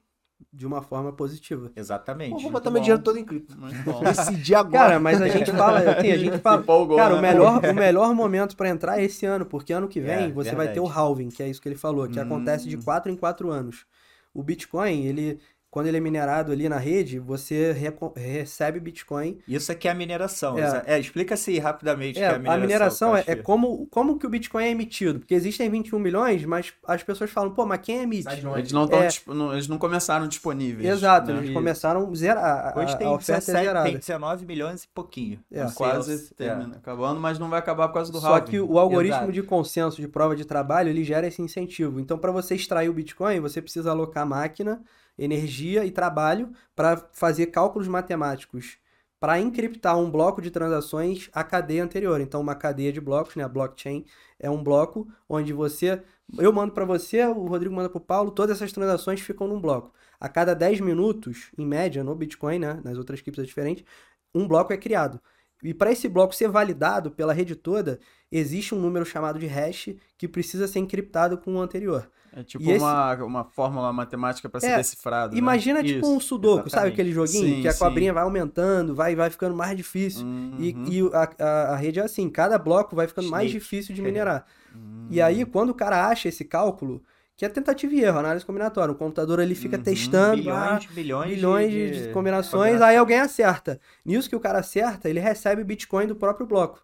de uma forma positiva. Exatamente. vou botar meu dinheiro todo em cripto. Decidi agora. Cara, mas a gente fala, assim, a gente fala, cara, o né? melhor, o melhor momento para entrar é esse ano, porque ano que vem é, você verdade. vai ter o halving, que é isso que ele falou, que hum. acontece de 4 em 4 anos. O Bitcoin, ele quando ele é minerado ali na rede, você recebe Bitcoin. Isso aqui é a mineração. É, é explica-se rapidamente é, que é a mineração. A mineração é, é, como, como que o Bitcoin é emitido. Porque existem 21 milhões, mas as pessoas falam, pô, mas quem emite? Eles não, tão, é... não, eles não começaram disponíveis. Exato, né? eles começaram zero, Hoje tem, a oferta 17, zerada. tem 19 milhões e pouquinho. É. Quase termina, acabando, mas não vai acabar por causa do Só halving. que o algoritmo Exato. de consenso de prova de trabalho, ele gera esse incentivo. Então, para você extrair o Bitcoin, você precisa alocar máquina energia e trabalho para fazer cálculos matemáticos para encriptar um bloco de transações à cadeia anterior. Então, uma cadeia de blocos, né, a blockchain, é um bloco onde você. Eu mando para você, o Rodrigo manda para o Paulo, todas essas transações ficam num bloco. A cada 10 minutos, em média, no Bitcoin, né, nas outras criptos é diferente, um bloco é criado. E para esse bloco ser validado pela rede toda, existe um número chamado de hash que precisa ser encriptado com o anterior. É tipo E esse- uma, uma fórmula matemática pra ser É, decifrado. né? Imagina tipo Isso, um sudoku, sabe exatamente. aquele joguinho Sim, que a sim. cobrinha vai aumentando, vai vai ficando mais difícil. E, Uhum. e o- a, a, a rede é assim, cada bloco vai ficando mais Snake. difícil de minerar. Hum. E aí, quando o cara acha esse cálculo, que é tentativa e erro, análise combinatória, o computador ele fica Uhum. testando, ah, Bilhões, bilhões, bilhões de, de combinações, aí alguém acerta. Nisso que o cara acerta, ele recebe o Bitcoin do próprio bloco.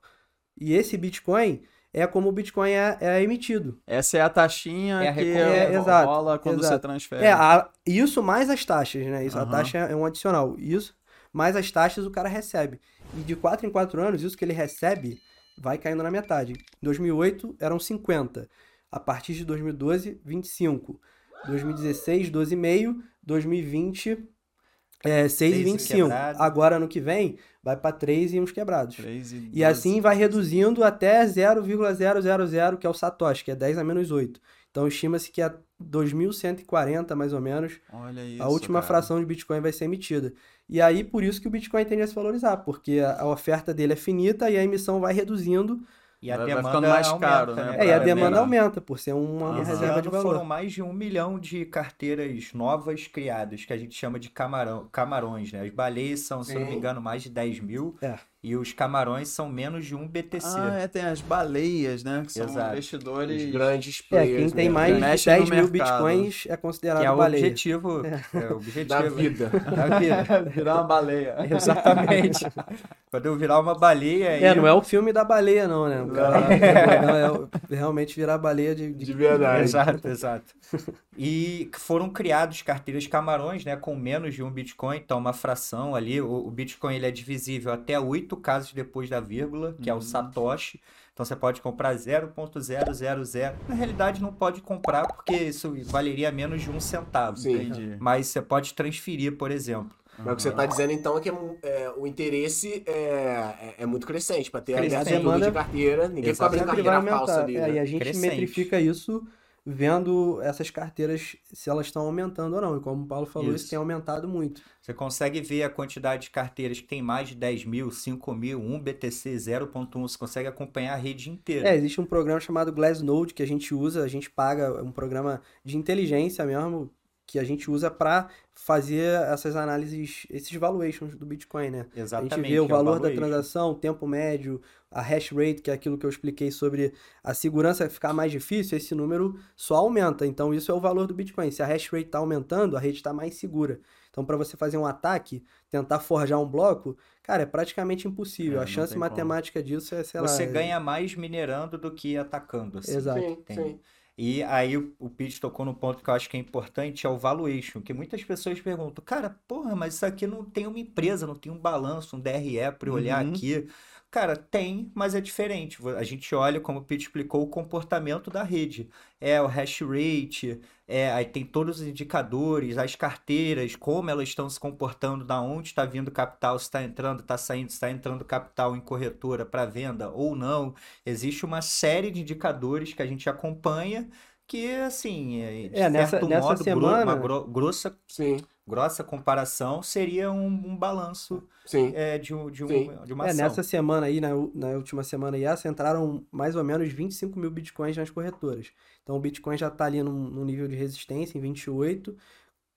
E esse Bitcoin é como o Bitcoin é, é emitido. Essa é a taxinha É a que é, exato, rola quando exato. você transfere. É, a- isso mais as taxas, né? Isso, a Aham. taxa é um adicional. Isso mais as taxas o cara recebe. E de 4 em 4 anos, isso que ele recebe vai caindo na metade. Em 2008 eram 50. A partir de 2012, 25. 2016, 12,5. 2020, é, 6,25. quebrado. Agora, ano que vem, vai para 3 e uns quebrados. E E assim vai reduzindo até 0,000, que é o Satoshi, que é 10 a menos 8. Então estima-se que a 2140, mais ou menos, Olha isso, a última cara. fração de Bitcoin vai ser emitida. E aí, por isso que o Bitcoin tende a se valorizar, porque a a oferta dele é finita e a emissão vai reduzindo. E a Vai- vai demanda ficando mais aumenta, caro, né, né? É, e a demanda minerar. aumenta, por ser uma. Esse reserva de ano valor. foram mais de um milhão de carteiras novas criadas, que a gente chama de camarão, camarões, né? As baleias são, se eu não me engano, mais de 10 mil. É. E os camarões são menos de um BTC. Ah, é, tem as baleias, né? Que são Exato. investidores. Os grandes É, players. quem tem mais né? de Mexe 10 no mil mercado. Bitcoins é considerado que é o baleia. objetivo. É o objetivo Da vida. da vida. Virar uma baleia. Exatamente. Quando eu virar uma baleia. É, aí- não é o filme da baleia, não, né? O cara- não, é o- realmente virar baleia de, de- De verdade. Exato, exato. E foram criados carteiras camarões, né, com menos de um Bitcoin, então uma fração ali. O, o Bitcoin ele é divisível até oito casos depois da vírgula, que é o Satoshi. Então você pode comprar 0.000. Na realidade não pode comprar porque isso valeria menos de um centavo. Sim. Entendi. Mas você pode transferir, por exemplo. Mas o que você tá dizendo então é que é é, o interesse é, é, é muito crescente pra ter a Crescente. abertura Demanda- de carteira. Ninguém vai carteira falsa ali. É, né? e a gente Crescente. metrifica isso vendo essas carteiras se elas estão aumentando ou não. E como o Paulo falou, isso, Isso. tem aumentado muito. Você consegue ver a quantidade de carteiras que tem mais de 10 mil, 5 mil, 1 BTC, 0.1. Você consegue acompanhar a rede inteira. É, existe um programa chamado Glassnode que a gente usa, a gente paga, é um programa de inteligência mesmo, que a gente usa para fazer essas análises, esses valuations do Bitcoin, né? A Exatamente. gente vê o é valor da valuation. transação, o tempo médio, a hash rate, que é aquilo que eu expliquei sobre a segurança ficar mais difícil, esse número só aumenta. Então, isso é o valor do Bitcoin. Se a hash rate está aumentando, a rede está mais segura. Então, para você fazer um ataque, tentar forjar um bloco, cara, é praticamente impossível. É, a chance tem como. matemática disso é, sei lá... Você é- ganha mais minerando do que atacando. assim. Exato. Sim, Tem. sim. E aí o, o Pete tocou no ponto que eu acho que é importante, é o valuation, que muitas pessoas perguntam, cara, porra, mas isso aqui não tem uma empresa, não tem um balanço, um DRE para olhar Uhum. aqui. Cara, tem, mas é diferente. A gente olha, como o Pete explicou, o comportamento da rede. É o hash rate, é, aí tem todos os indicadores, as carteiras, como elas estão se comportando, da onde está vindo capital, se está entrando, está saindo, se está entrando capital em corretora para venda ou não. Existe uma série de indicadores que a gente acompanha que, assim, é, de É, nessa- certo nessa modo, gro- semana- uma gro- grossa, Sim, grossa comparação seria um, um balanço sim. é, de, de, um, Sim. de uma É, ação. nessa semana aí, na, na última semana e essa, entraram mais ou menos 25 mil bitcoins nas corretoras. Então o Bitcoin já está ali num, num nível de resistência, em 28.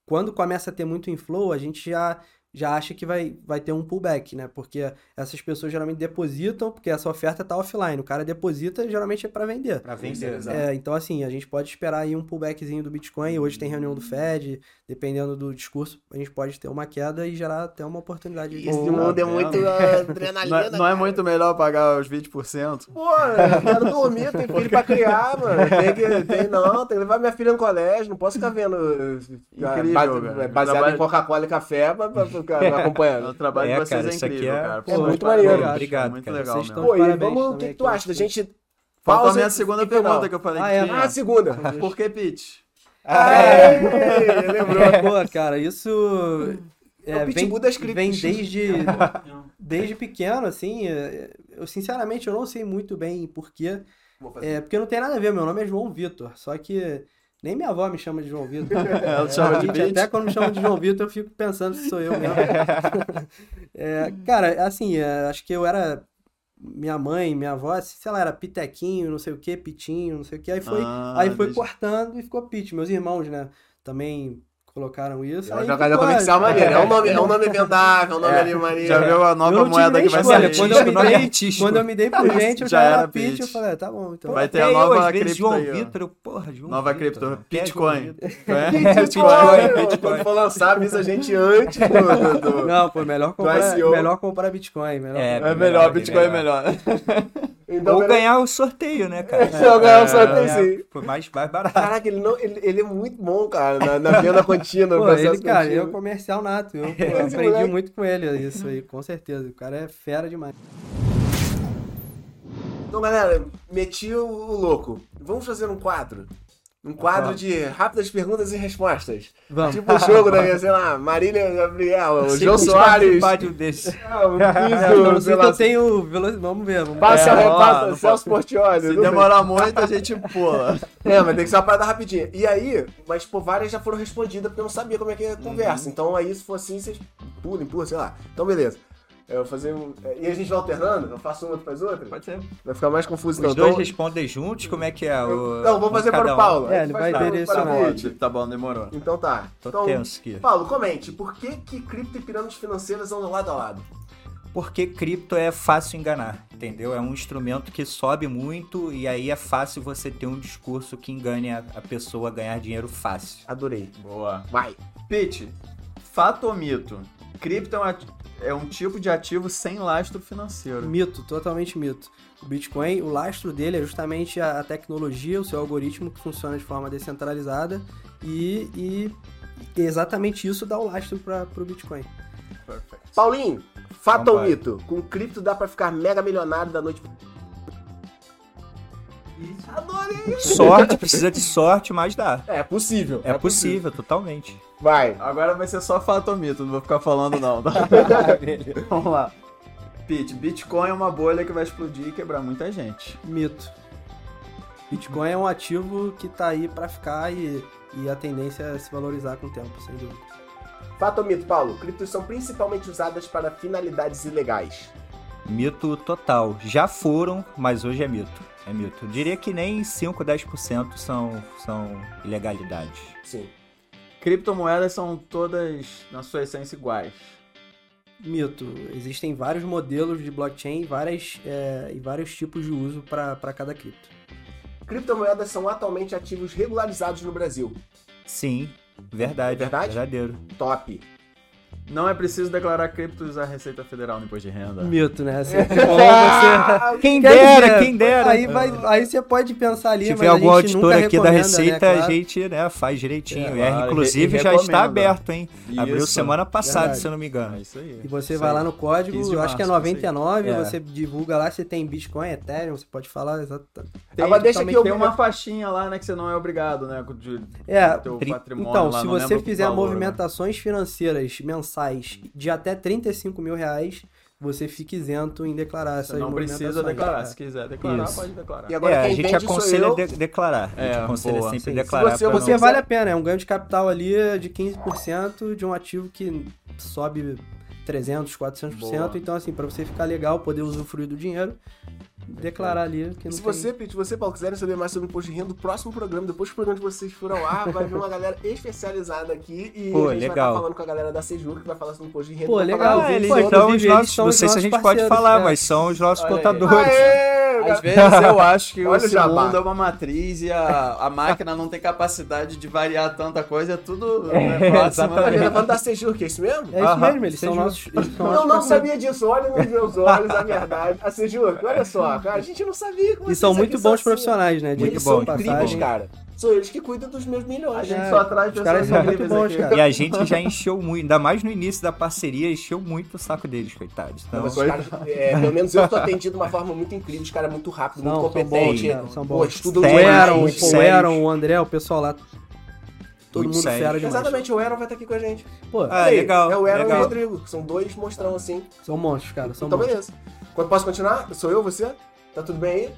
Quando começa a ter muito inflow, a gente já, já acha que vai, vai ter um pullback, né? Porque essas pessoas geralmente depositam, porque essa oferta está offline. O cara deposita, geralmente é para vender. Para vender. Exato. É, então, assim, a gente pode esperar aí um pullbackzinho do Bitcoin. Hoje tem reunião do Fed, dependendo do discurso, a gente pode ter uma queda e gerar até uma oportunidade de Esse Pô, mundo é tá muito ah, Não, adrenalina. é- não é muito melhor pagar os 20%? Pô, eu quero dormir, tem filho pra criar, mano. Tem que, tem, não, tem que levar minha filha no colégio, não posso ficar vendo Incrível, base- cara. baseado Trabalho- em Coca-Cola e café pra, pra ficar O acompanhando. trabalho É, de vocês cara, é isso aqui incrível, é- cara. é muito maneiro. Obrigado, muito cara. legal Vocês mesmo. Pô, e vamos, o que, que tu acha da acho gente... Faltou a minha segunda pergunta que eu falei Ah, é? tinha. Ah, a segunda. Por que Pitch? Aê, lembrou. Pô, cara, isso É o é, pitbull vem, das vem desde, desde pequeno, assim. é, Eu, sinceramente, eu não sei muito bem por quê. Vou fazer. É, porque não tem nada a ver, meu nome é João Vitor. Só que nem minha avó me chama de João Vitor. Ela te chama de? Até quando me chamam de João Vitor, eu fico pensando se sou eu mesmo. É, cara, assim, é, acho que eu era minha mãe, minha avó, sei lá, era Pitequinho, não sei o que, Pitinho, não sei o que. Aí foi, Ah, aí foi deixa- cortando e ficou Pit. Meus irmãos, né, também colocaram isso. É uma jogada ficou, comercial é, maneira. É um nome, é um nome vendável, é um nome É, ali maneiro. Já viu a nova moeda que vai escolha, ser quando eu me dei- artístico. Quando eu me dei por gente, eu Já já era era Pit. Pit. Eu falei, ah, tá bom, então. Vai ter a nova eu, vezes, cripto João aí. Vitor, eu, porra, João Nova Vitor. cripto, Bitcoin. É? Bitcoin! Quando for lançar, avisa a gente antes do... do, do... Não, pô, melhor comprar, melhor comprar Bitcoin. Melhor É melhor, Bitcoin é melhor. Então, Ou ganhar o sorteio, né, cara? Se eu ganhar o É, sorteio, É, sim. Foi mais, mais barato. Caraca, ele, não, ele, ele é muito bom, cara, na, na venda contínua. no Pô, ele, cara, ele é um contínuo. comercial nato. Eu pô, aprendi moleque. muito com ele isso aí, com certeza. O cara é fera demais. Então, galera, meti o, o louco. Vamos fazer um quadro. Um quadro de rápidas perguntas e respostas. Vamos. Tipo o jogo da, sei lá, Marília Gabriel, o João Soares. um desses. Ah, o É, quiz eu do, não sei lá, eu tenho velocidade. Vamos ver. Vamos Passa, É, é, ó, passa, não Celso Portioli. Se demorar muito, a gente pula. É, mas tem que ser uma parada rapidinha. E aí, mas pô, várias já foram respondidas porque eu não sabia como é que é a conversa. Então aí, se for assim, vocês pulam, pulam, sei lá. Então, beleza. Eu vou fazer um... E a gente vai alternando? Eu faço uma, tu faz outra? Pode ser. Vai ficar mais confuso, Os então. dois Então, respondem juntos, como é que é? O... Não, vou fazer para o um? Paulo. É, Aí ele vai direcionar. Tá bom, demorou. Então tá. Tô então, tenso aqui. Paulo, comente, por que que cripto e pirâmides financeiras andam lado a lado? Porque cripto é fácil enganar, entendeu? É um instrumento que sobe muito e aí é fácil você ter um discurso que engane a, a pessoa a ganhar dinheiro fácil. Adorei. Boa. Vai. Pete, fato ou mito? Cripto é um é um tipo de ativo sem lastro financeiro. Mito, totalmente mito. O Bitcoin, o lastro dele é justamente a, a tecnologia, o seu algoritmo que funciona de forma descentralizada e, e exatamente isso dá o lastro para o Bitcoin. Perfect. Paulinho, fato ou mito? Com cripto dá pra ficar mega milionário da noite. Adorei. Sorte, precisa de sorte, mas dá. É possível. É, possível, totalmente. Vai. Agora vai ser só fato ou mito, não vou ficar falando não, tá? Vamos lá. Pete, Bitcoin é uma bolha que vai explodir e quebrar muita gente. Mito. Bitcoin é um ativo que tá aí para ficar e, e a tendência é se valorizar com o tempo, sem dúvida. Fato ou mito, Paulo? Criptos são principalmente usadas para finalidades ilegais. Mito total. Já foram, mas hoje é mito. É mito. Eu diria que nem 5, 10% são, são ilegalidades. Sim. Criptomoedas são todas, na sua essência, iguais. Mito. Existem vários modelos de blockchain e, várias, é, e vários tipos de uso para cada cripto. Criptomoedas são atualmente ativos regularizados no Brasil. Sim, verdade. Verdade? Verdadeiro. Top. Não é preciso declarar criptos à Receita Federal no imposto de renda. Mito, né? Bom você... Quem Quer dera, dizer, quem dera. Aí, vai, aí você pode pensar ali, Se tiver algum auditor aqui da recomenda, Receita, né, claro. a gente né, faz direitinho. É, É, claro, inclusive já está aberto, hein? Abriu Isso. semana passada, Verdade. se eu não me engano. É isso aí. E você Isso vai aí. lá no código, 15 de eu acho que é março, isso aí. 99, É. você divulga lá, você tem Bitcoin, Ethereum, você pode falar exatamente. Tem, Agora deixa que eu- tem uma faixinha lá, né, que você não é obrigado, né, de É, teu tri- patrimônio Então, lá, se você fizer valor, né? movimentações financeiras mensais de até 35 mil reais, você fica isento em declarar Você essas não precisa declarar. É. Se quiser declarar, Isso. pode declarar. E agora é, a gente aconselha eu. de declarar. a gente É, aconselha boa. sempre Sim, se declarar. você- pra você não- vale a pena, é um ganho de capital ali de 15% de um ativo que sobe 300, 400%. Boa. Então, assim, para você ficar legal, poder usufruir do dinheiro, declarar ali que não Se tem... você, Pete, você, Paulo, quiserem saber mais sobre imposto de renda, do próximo programa, depois que o programa de vocês for ao ar, vai vir uma galera especializada aqui e Pô, a gente vai legal. estar falando com a galera da Sejur que vai falar sobre imposto de renda. Pô, vai legal, falar Ah, eles, outros. então, os nossos, são não sei se a gente pode falar, é. mas são os nossos Olha contadores. Aê, Às vezes eu acho que Olha o mundo é uma matriz e a, a máquina não tem capacidade de variar tanta coisa, é tudo né, próximo. exatamente. Tá vendo? falando da Sejur, que é isso mesmo? É isso mesmo, eles são seja- nossos. Eles são Eu nossos não parceiros. sabia disso, olha nos meus olhos a verdade. A Sejur, olha só, cara, a gente não sabia que E vocês são muito bons assim. profissionais, né? Muito Eles bom, são incríveis, cara. São eles que cuidam dos meus milhões. A gente É, só traz os caras são muito bons, aqui. cara. E a gente já encheu muito, ainda mais no início da parceria, encheu muito o saco deles, coitados. Então, Mas os caras, é, pelo menos eu tô atendido de uma forma muito incrível. Os caras muito rápido, muito Não, são bons, cara, são Pô, bons. estudam O demais. Aaron, muito o sérios. Aaron, o André, o pessoal lá. Todo Muito mundo fera demais. Exatamente, o Aaron vai estar aqui com a gente. Pô, Ah, Aí, legal, É o Aaron e legal. o Rodrigo. São dois monstrão assim. são monstros, cara. São então, monstros. beleza. Quando posso continuar? Sou eu, você? Tá tudo bem aí?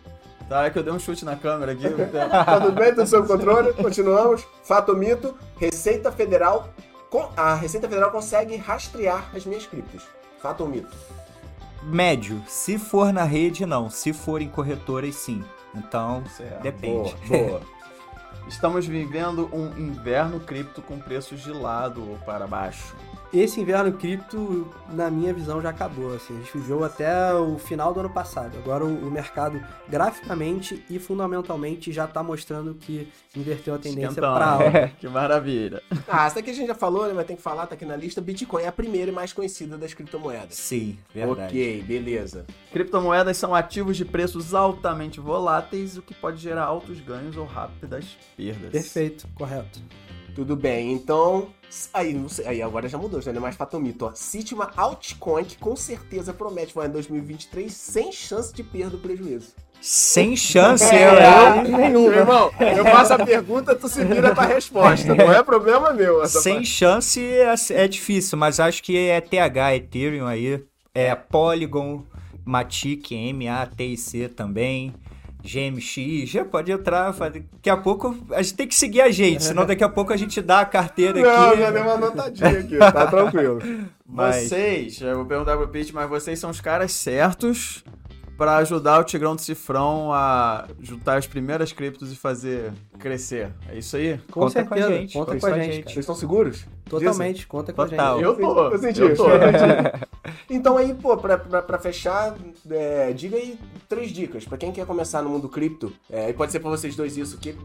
Tá, é que eu dei um chute na câmera aqui. Tá tudo bem? Tudo sob controle? Continuamos. Fato ou mito? Receita Federal. A Receita Federal consegue rastrear as minhas criptos. Fato ou mito? médio. Se for na rede, não. Se for em corretoras, sim. Então, certo. depende. Boa, boa. Estamos vivendo um inverno cripto com preços de lado ou para baixo esse inverno cripto, na minha visão, já acabou. Assim. A gente viveu até o final do ano passado. Agora o, o mercado, graficamente e fundamentalmente, já está mostrando que inverteu a tendência para alta. que maravilha. Ah, essa aqui a gente já falou, né? Mas tem que falar, tá aqui na lista. Bitcoin é a primeira e mais conhecida das criptomoedas. Sim, verdade. Ok, beleza. Criptomoedas são ativos de preços altamente voláteis, o que pode gerar altos ganhos ou rápidas perdas. Perfeito, correto. Tudo bem, então. Aí, não sei, aí agora já mudou, já não é mais fatomito, ó. Cite uma altcoin que com certeza promete voar em 2023 sem chance de perda ou prejuízo. Sem chance, é, eu, nenhum. Meu irmão, eu faço a pergunta, tu se vira pra resposta. Não é problema meu. Sem parte. chance é, é, difícil, mas acho que é TH, Ethereum aí. É Polygon, Matic, MATIC também. GMX, já pode entrar. Daqui a pouco a gente tem que seguir a gente, senão daqui a pouco a gente dá a carteira Não, aqui. Não, já deu uma notadinha aqui, tá tranquilo. Mas... Vocês, eu vou perguntar pro Pete, mas vocês são os caras certos para ajudar o Tigrão do Cifrão a juntar as primeiras criptos e fazer crescer. É isso aí? Com conta certeza, com a gente. Conta com a gente. Vocês estão seguros? Totalmente, conta com Total. a gente. Eu tô. Eu senti. Eu tô. então aí, pô, pra, pra, pra fechar, é, diga aí três dicas pra quem quer começar no mundo cripto. É, e pode ser pra vocês dois isso, que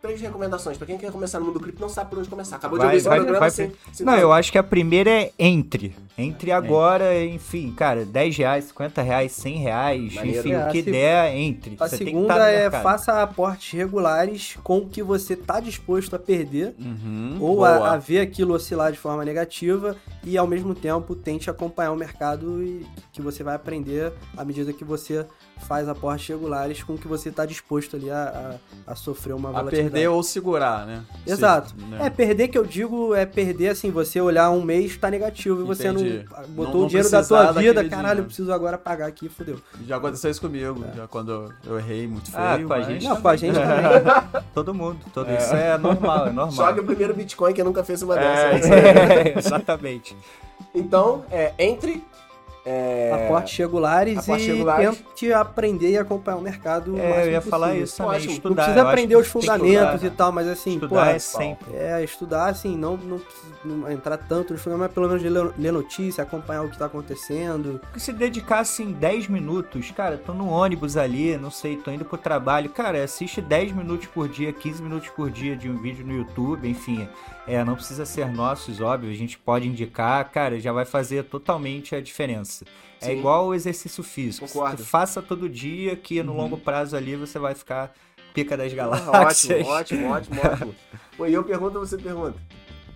três recomendações pra quem quer começar no mundo cripto não sabe por onde começar. Acabou vai, de ouvir esse programa vai, sem, sem Não, eu acho que a primeira é entre. Entre agora, é. enfim, cara, 10 reais, 50 reais, 100 reais, Maneiro. enfim, é, o que der, entre. A você segunda é faça aportes regulares com o que você tá disposto a perder uhum, ou a, a ver aquilo aquilo oscilar de forma negativa e ao mesmo tempo tente acompanhar o mercado e que você vai aprender à medida que você faz aportes regulares com que você está disposto ali a, a, a, sofrer uma volatilidade. A perder ou segurar, né? Exato. né? É, perder que eu digo é perder assim, você olhar um mês está negativo e você Entendi. não botou não, não o dinheiro da tua vida, caralho, eu preciso agora pagar aqui, fodeu. Já aconteceu isso comigo, é. já quando eu errei muito ah, feio. Ah, com a gente Não, com a gente também. todo mundo, todo é. isso é normal, é normal. Joga o primeiro Bitcoin que nunca fez uma dessas. É, exatamente. Então, é, entre é... Aportes regulares Aportes e regulares. tente aprender e acompanhar o mercado. É, eu ia falar isso também, Ótimo. estudar. Não precisa aprender os fundamentos e tal, mas assim, estudar pô, é sempre. É, estudar assim, não, não, não entrar tanto nos fundamentos, mas pelo menos ler, ler notícia, acompanhar o que tá acontecendo. Porque se dedicar assim 10 minutos, cara, tô no ônibus ali, não sei, tô indo pro trabalho, cara, assiste 10 minutos por dia, 15 minutos por dia de um vídeo no YouTube, enfim. É, não precisa ser nossos, óbvio, a gente pode indicar, cara, já vai fazer totalmente a diferença. É Sim. É igual o exercício físico. Concordo. faça todo dia que no uhum. longo prazo ali você vai ficar pica das galáxias. ótimo, ótimo, ótimo, ótimo. Pô, e eu pergunto, você pergunta.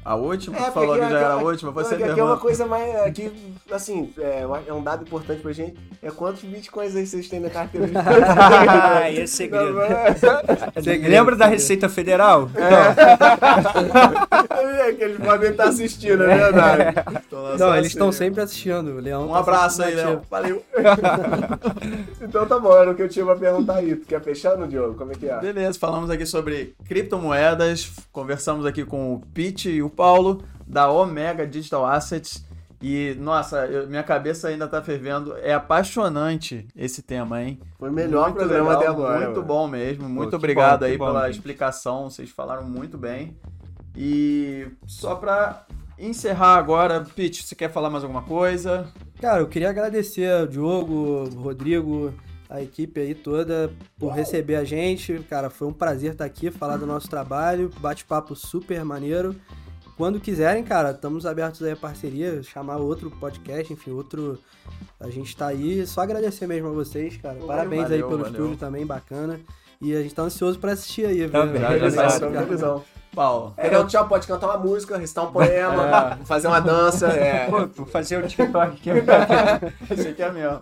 A última? É, falou que, já era a última, você aqui, aqui é uma coisa mais. Aqui, assim, é, é, um dado importante pra gente. É quantos bitcoins aí vocês têm na carteira de Ah, esse é segredo. segredo. Lembra da Receita Federal? É. é que eles podem estar assistindo, é verdade. Não, eles estão sempre assistindo. Leão um tá abraço aí, Leão. Valeu. então tá bom, era o que eu tinha pra perguntar aí. Tu quer fechar no Diogo? Como é que é? Beleza, falamos aqui sobre criptomoedas, conversamos aqui com o Pete e o Paulo, da Omega Digital Assets. E, nossa, eu, minha cabeça ainda tá fervendo. É apaixonante esse tema, hein? Foi o melhor muito programa legal, até agora. Muito mano. bom mesmo. Muito Pô, obrigado bom, aí bom, pela gente. explicação. Vocês falaram muito bem. E só pra encerrar agora, Pete, você quer falar mais alguma coisa? Cara, eu queria agradecer ao Diogo, ao Rodrigo, a equipe aí toda por receber a gente. Cara, foi um prazer estar aqui, falar do nosso trabalho, bate-papo super maneiro. Quando quiserem, cara, estamos abertos aí a parceria, chamar outro podcast, enfim, outro. A gente tá aí. Só agradecer mesmo a vocês, cara. Valeu, Parabéns valeu, aí pelo valeu. estúdio também, bacana. E a gente tá ansioso pra assistir aí, Também, já, já, já, Paulo. É, o tchau, pode cantar uma música, recitar um poema, é. fazer uma dança. É. Pô, fazer o TikTok aqui. Esse aqui é meu.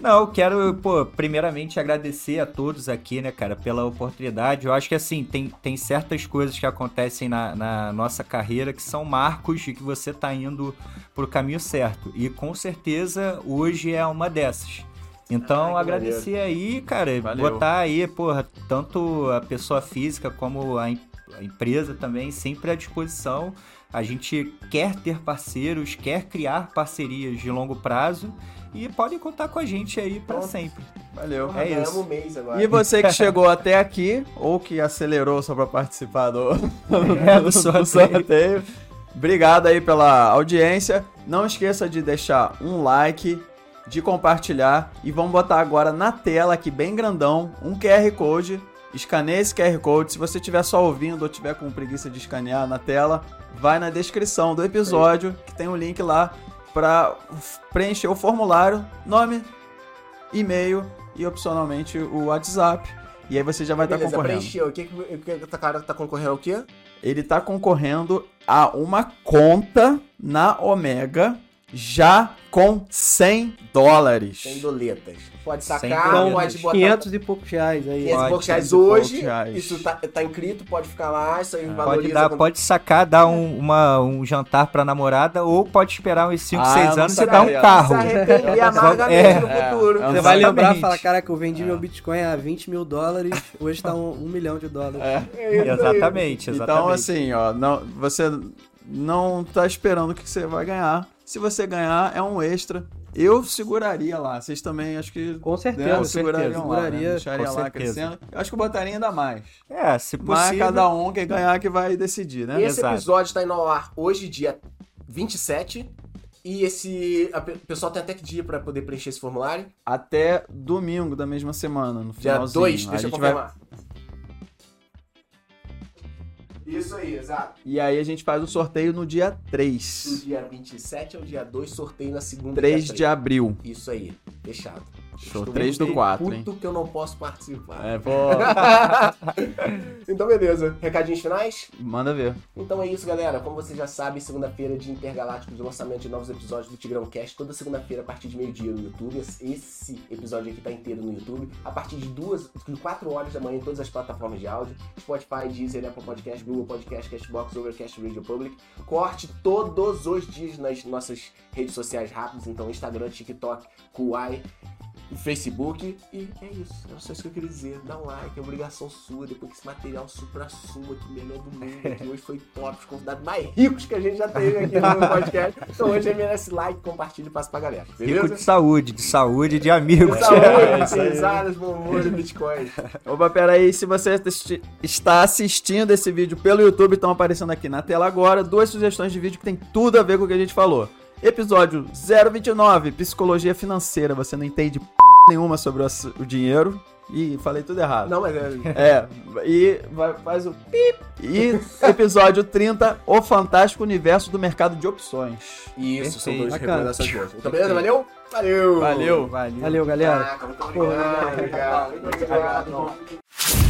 Não, eu quero, pô, primeiramente agradecer a todos aqui, né, cara, pela oportunidade. Eu acho que, assim, tem, tem certas coisas que acontecem na, na nossa carreira que são marcos de que você tá indo pro caminho certo. E com certeza hoje é uma dessas. Então, Ai, agradecer maneiro. aí, cara, Valeu. botar aí, porra, tanto a pessoa física como a empresa a empresa também sempre à disposição. A gente quer ter parceiros, quer criar parcerias de longo prazo e podem contar com a gente aí para sempre. Valeu. Porra, É isso. um mês agora. E você que chegou até aqui, ou que acelerou só pra participar do, É, do sorteio. Obrigado aí pela audiência. Não esqueça de deixar um like, de compartilhar e vamos botar agora na tela aqui bem grandão um QR Code. Escaneie esse QR Code. Se você estiver só ouvindo ou tiver com preguiça de escanear na tela, vai na descrição do episódio que tem um link lá para preencher o formulário, nome, e-mail e opcionalmente o WhatsApp. E aí você já vai estar Beleza, concorrendo. preencheu. O que, que, o que esse cara tá concorrendo ao quê? Ele tá concorrendo a uma conta na Omega já com 100 dólares. Tem doletas. Pode sacar, doletas. pode botar 500 e poucos reais aí. 500 e Pode, poucos reais 500 e poucos hoje. reais. Isso tá, tá inscrito, pode ficar lá, isso aí Pode, valoriza. dar, quando- pode sacar, dar um, uma, um jantar pra namorada ou pode esperar uns 5, Ah, 6 eu não anos e dar um carro. Se arrepender amargamente É, no é, futuro. é Você vai lembrar e Exatamente. falar, caraca, eu vendi meu Bitcoin a 20 mil dólares, hoje tá um, um milhão de dólares. É. É isso aí. Exatamente, exatamente. Então, assim, ó, não, você não tá esperando o que você vai ganhar. Se você ganhar, é um extra. Eu seguraria lá. Vocês também, acho que. Com né, certeza, com segurariam certeza. lá, né? Seguraria, Deixaria com lá certeza. crescendo. Eu acho que eu botaria ainda mais. É, se Mas possível. cada um que ganhar que vai decidir, né? Esse Exato. episódio tá indo ao ar hoje, dia 27. E esse. O pessoal tem até que dia pra poder preencher esse formulário? Até domingo da mesma semana, no Dia finalzinho. 2, A deixa eu gente vai- Isso aí, exato. E aí a gente faz o sorteio no dia Do 3. dia 27 ao dia 2, sorteio na segunda. 3 dia de abril. Isso aí, fechado. Show, Estou 3 do muito 4, puto hein? que eu não posso participar. É, pô. então, beleza. Recadinhos finais? Manda ver. Então é isso, galera. Como vocês já sabem, segunda-feira é de intergaláctico de lançamento de novos episódios do Tigrão Cast. Toda segunda-feira, a partir de meio-dia no YouTube. Esse episódio aqui tá inteiro no YouTube. A partir de duas, de 4 horas da manhã em todas as plataformas de áudio. Spotify, Deezer, Apple Podcast, Google Podcast, Castbox, Overcast, Radio Public. Corte todos os dias nas nossas redes sociais rápidas. Então, Instagram, TikTok, Kuai. Facebook e é isso, era só isso que eu queria dizer. Dá um like, é obrigação sua. Depois que esse material supra-sumo aqui, melhor do mundo, que hoje foi top, os convidados mais ricos que a gente já teve aqui no podcast. Então hoje é merece like, compartilha e passa pra galera. Rico Beleza? de saúde, de saúde, de amigos. É Saúde, aí. risadas, bom humor e Bitcoin. Opa, peraí, se você está assistindo esse vídeo pelo YouTube, estão aparecendo aqui na tela agora duas sugestões de vídeo que tem tudo a ver com o que a gente falou. Episódio 029, Psicologia Financeira. Você não entende p... nenhuma sobre o, o dinheiro. Ih, falei tudo errado. Não, mas é. É, e vai- faz o pip. E episódio 30, O Fantástico Universo do Mercado de Opções. Isso, são Perfeito. duas Bacana. recomendações boas. Então, beleza? Valeu? Valeu! Valeu! Valeu. Valeu, galera. Caraca, muito obrigado, cara. Muito obrigado.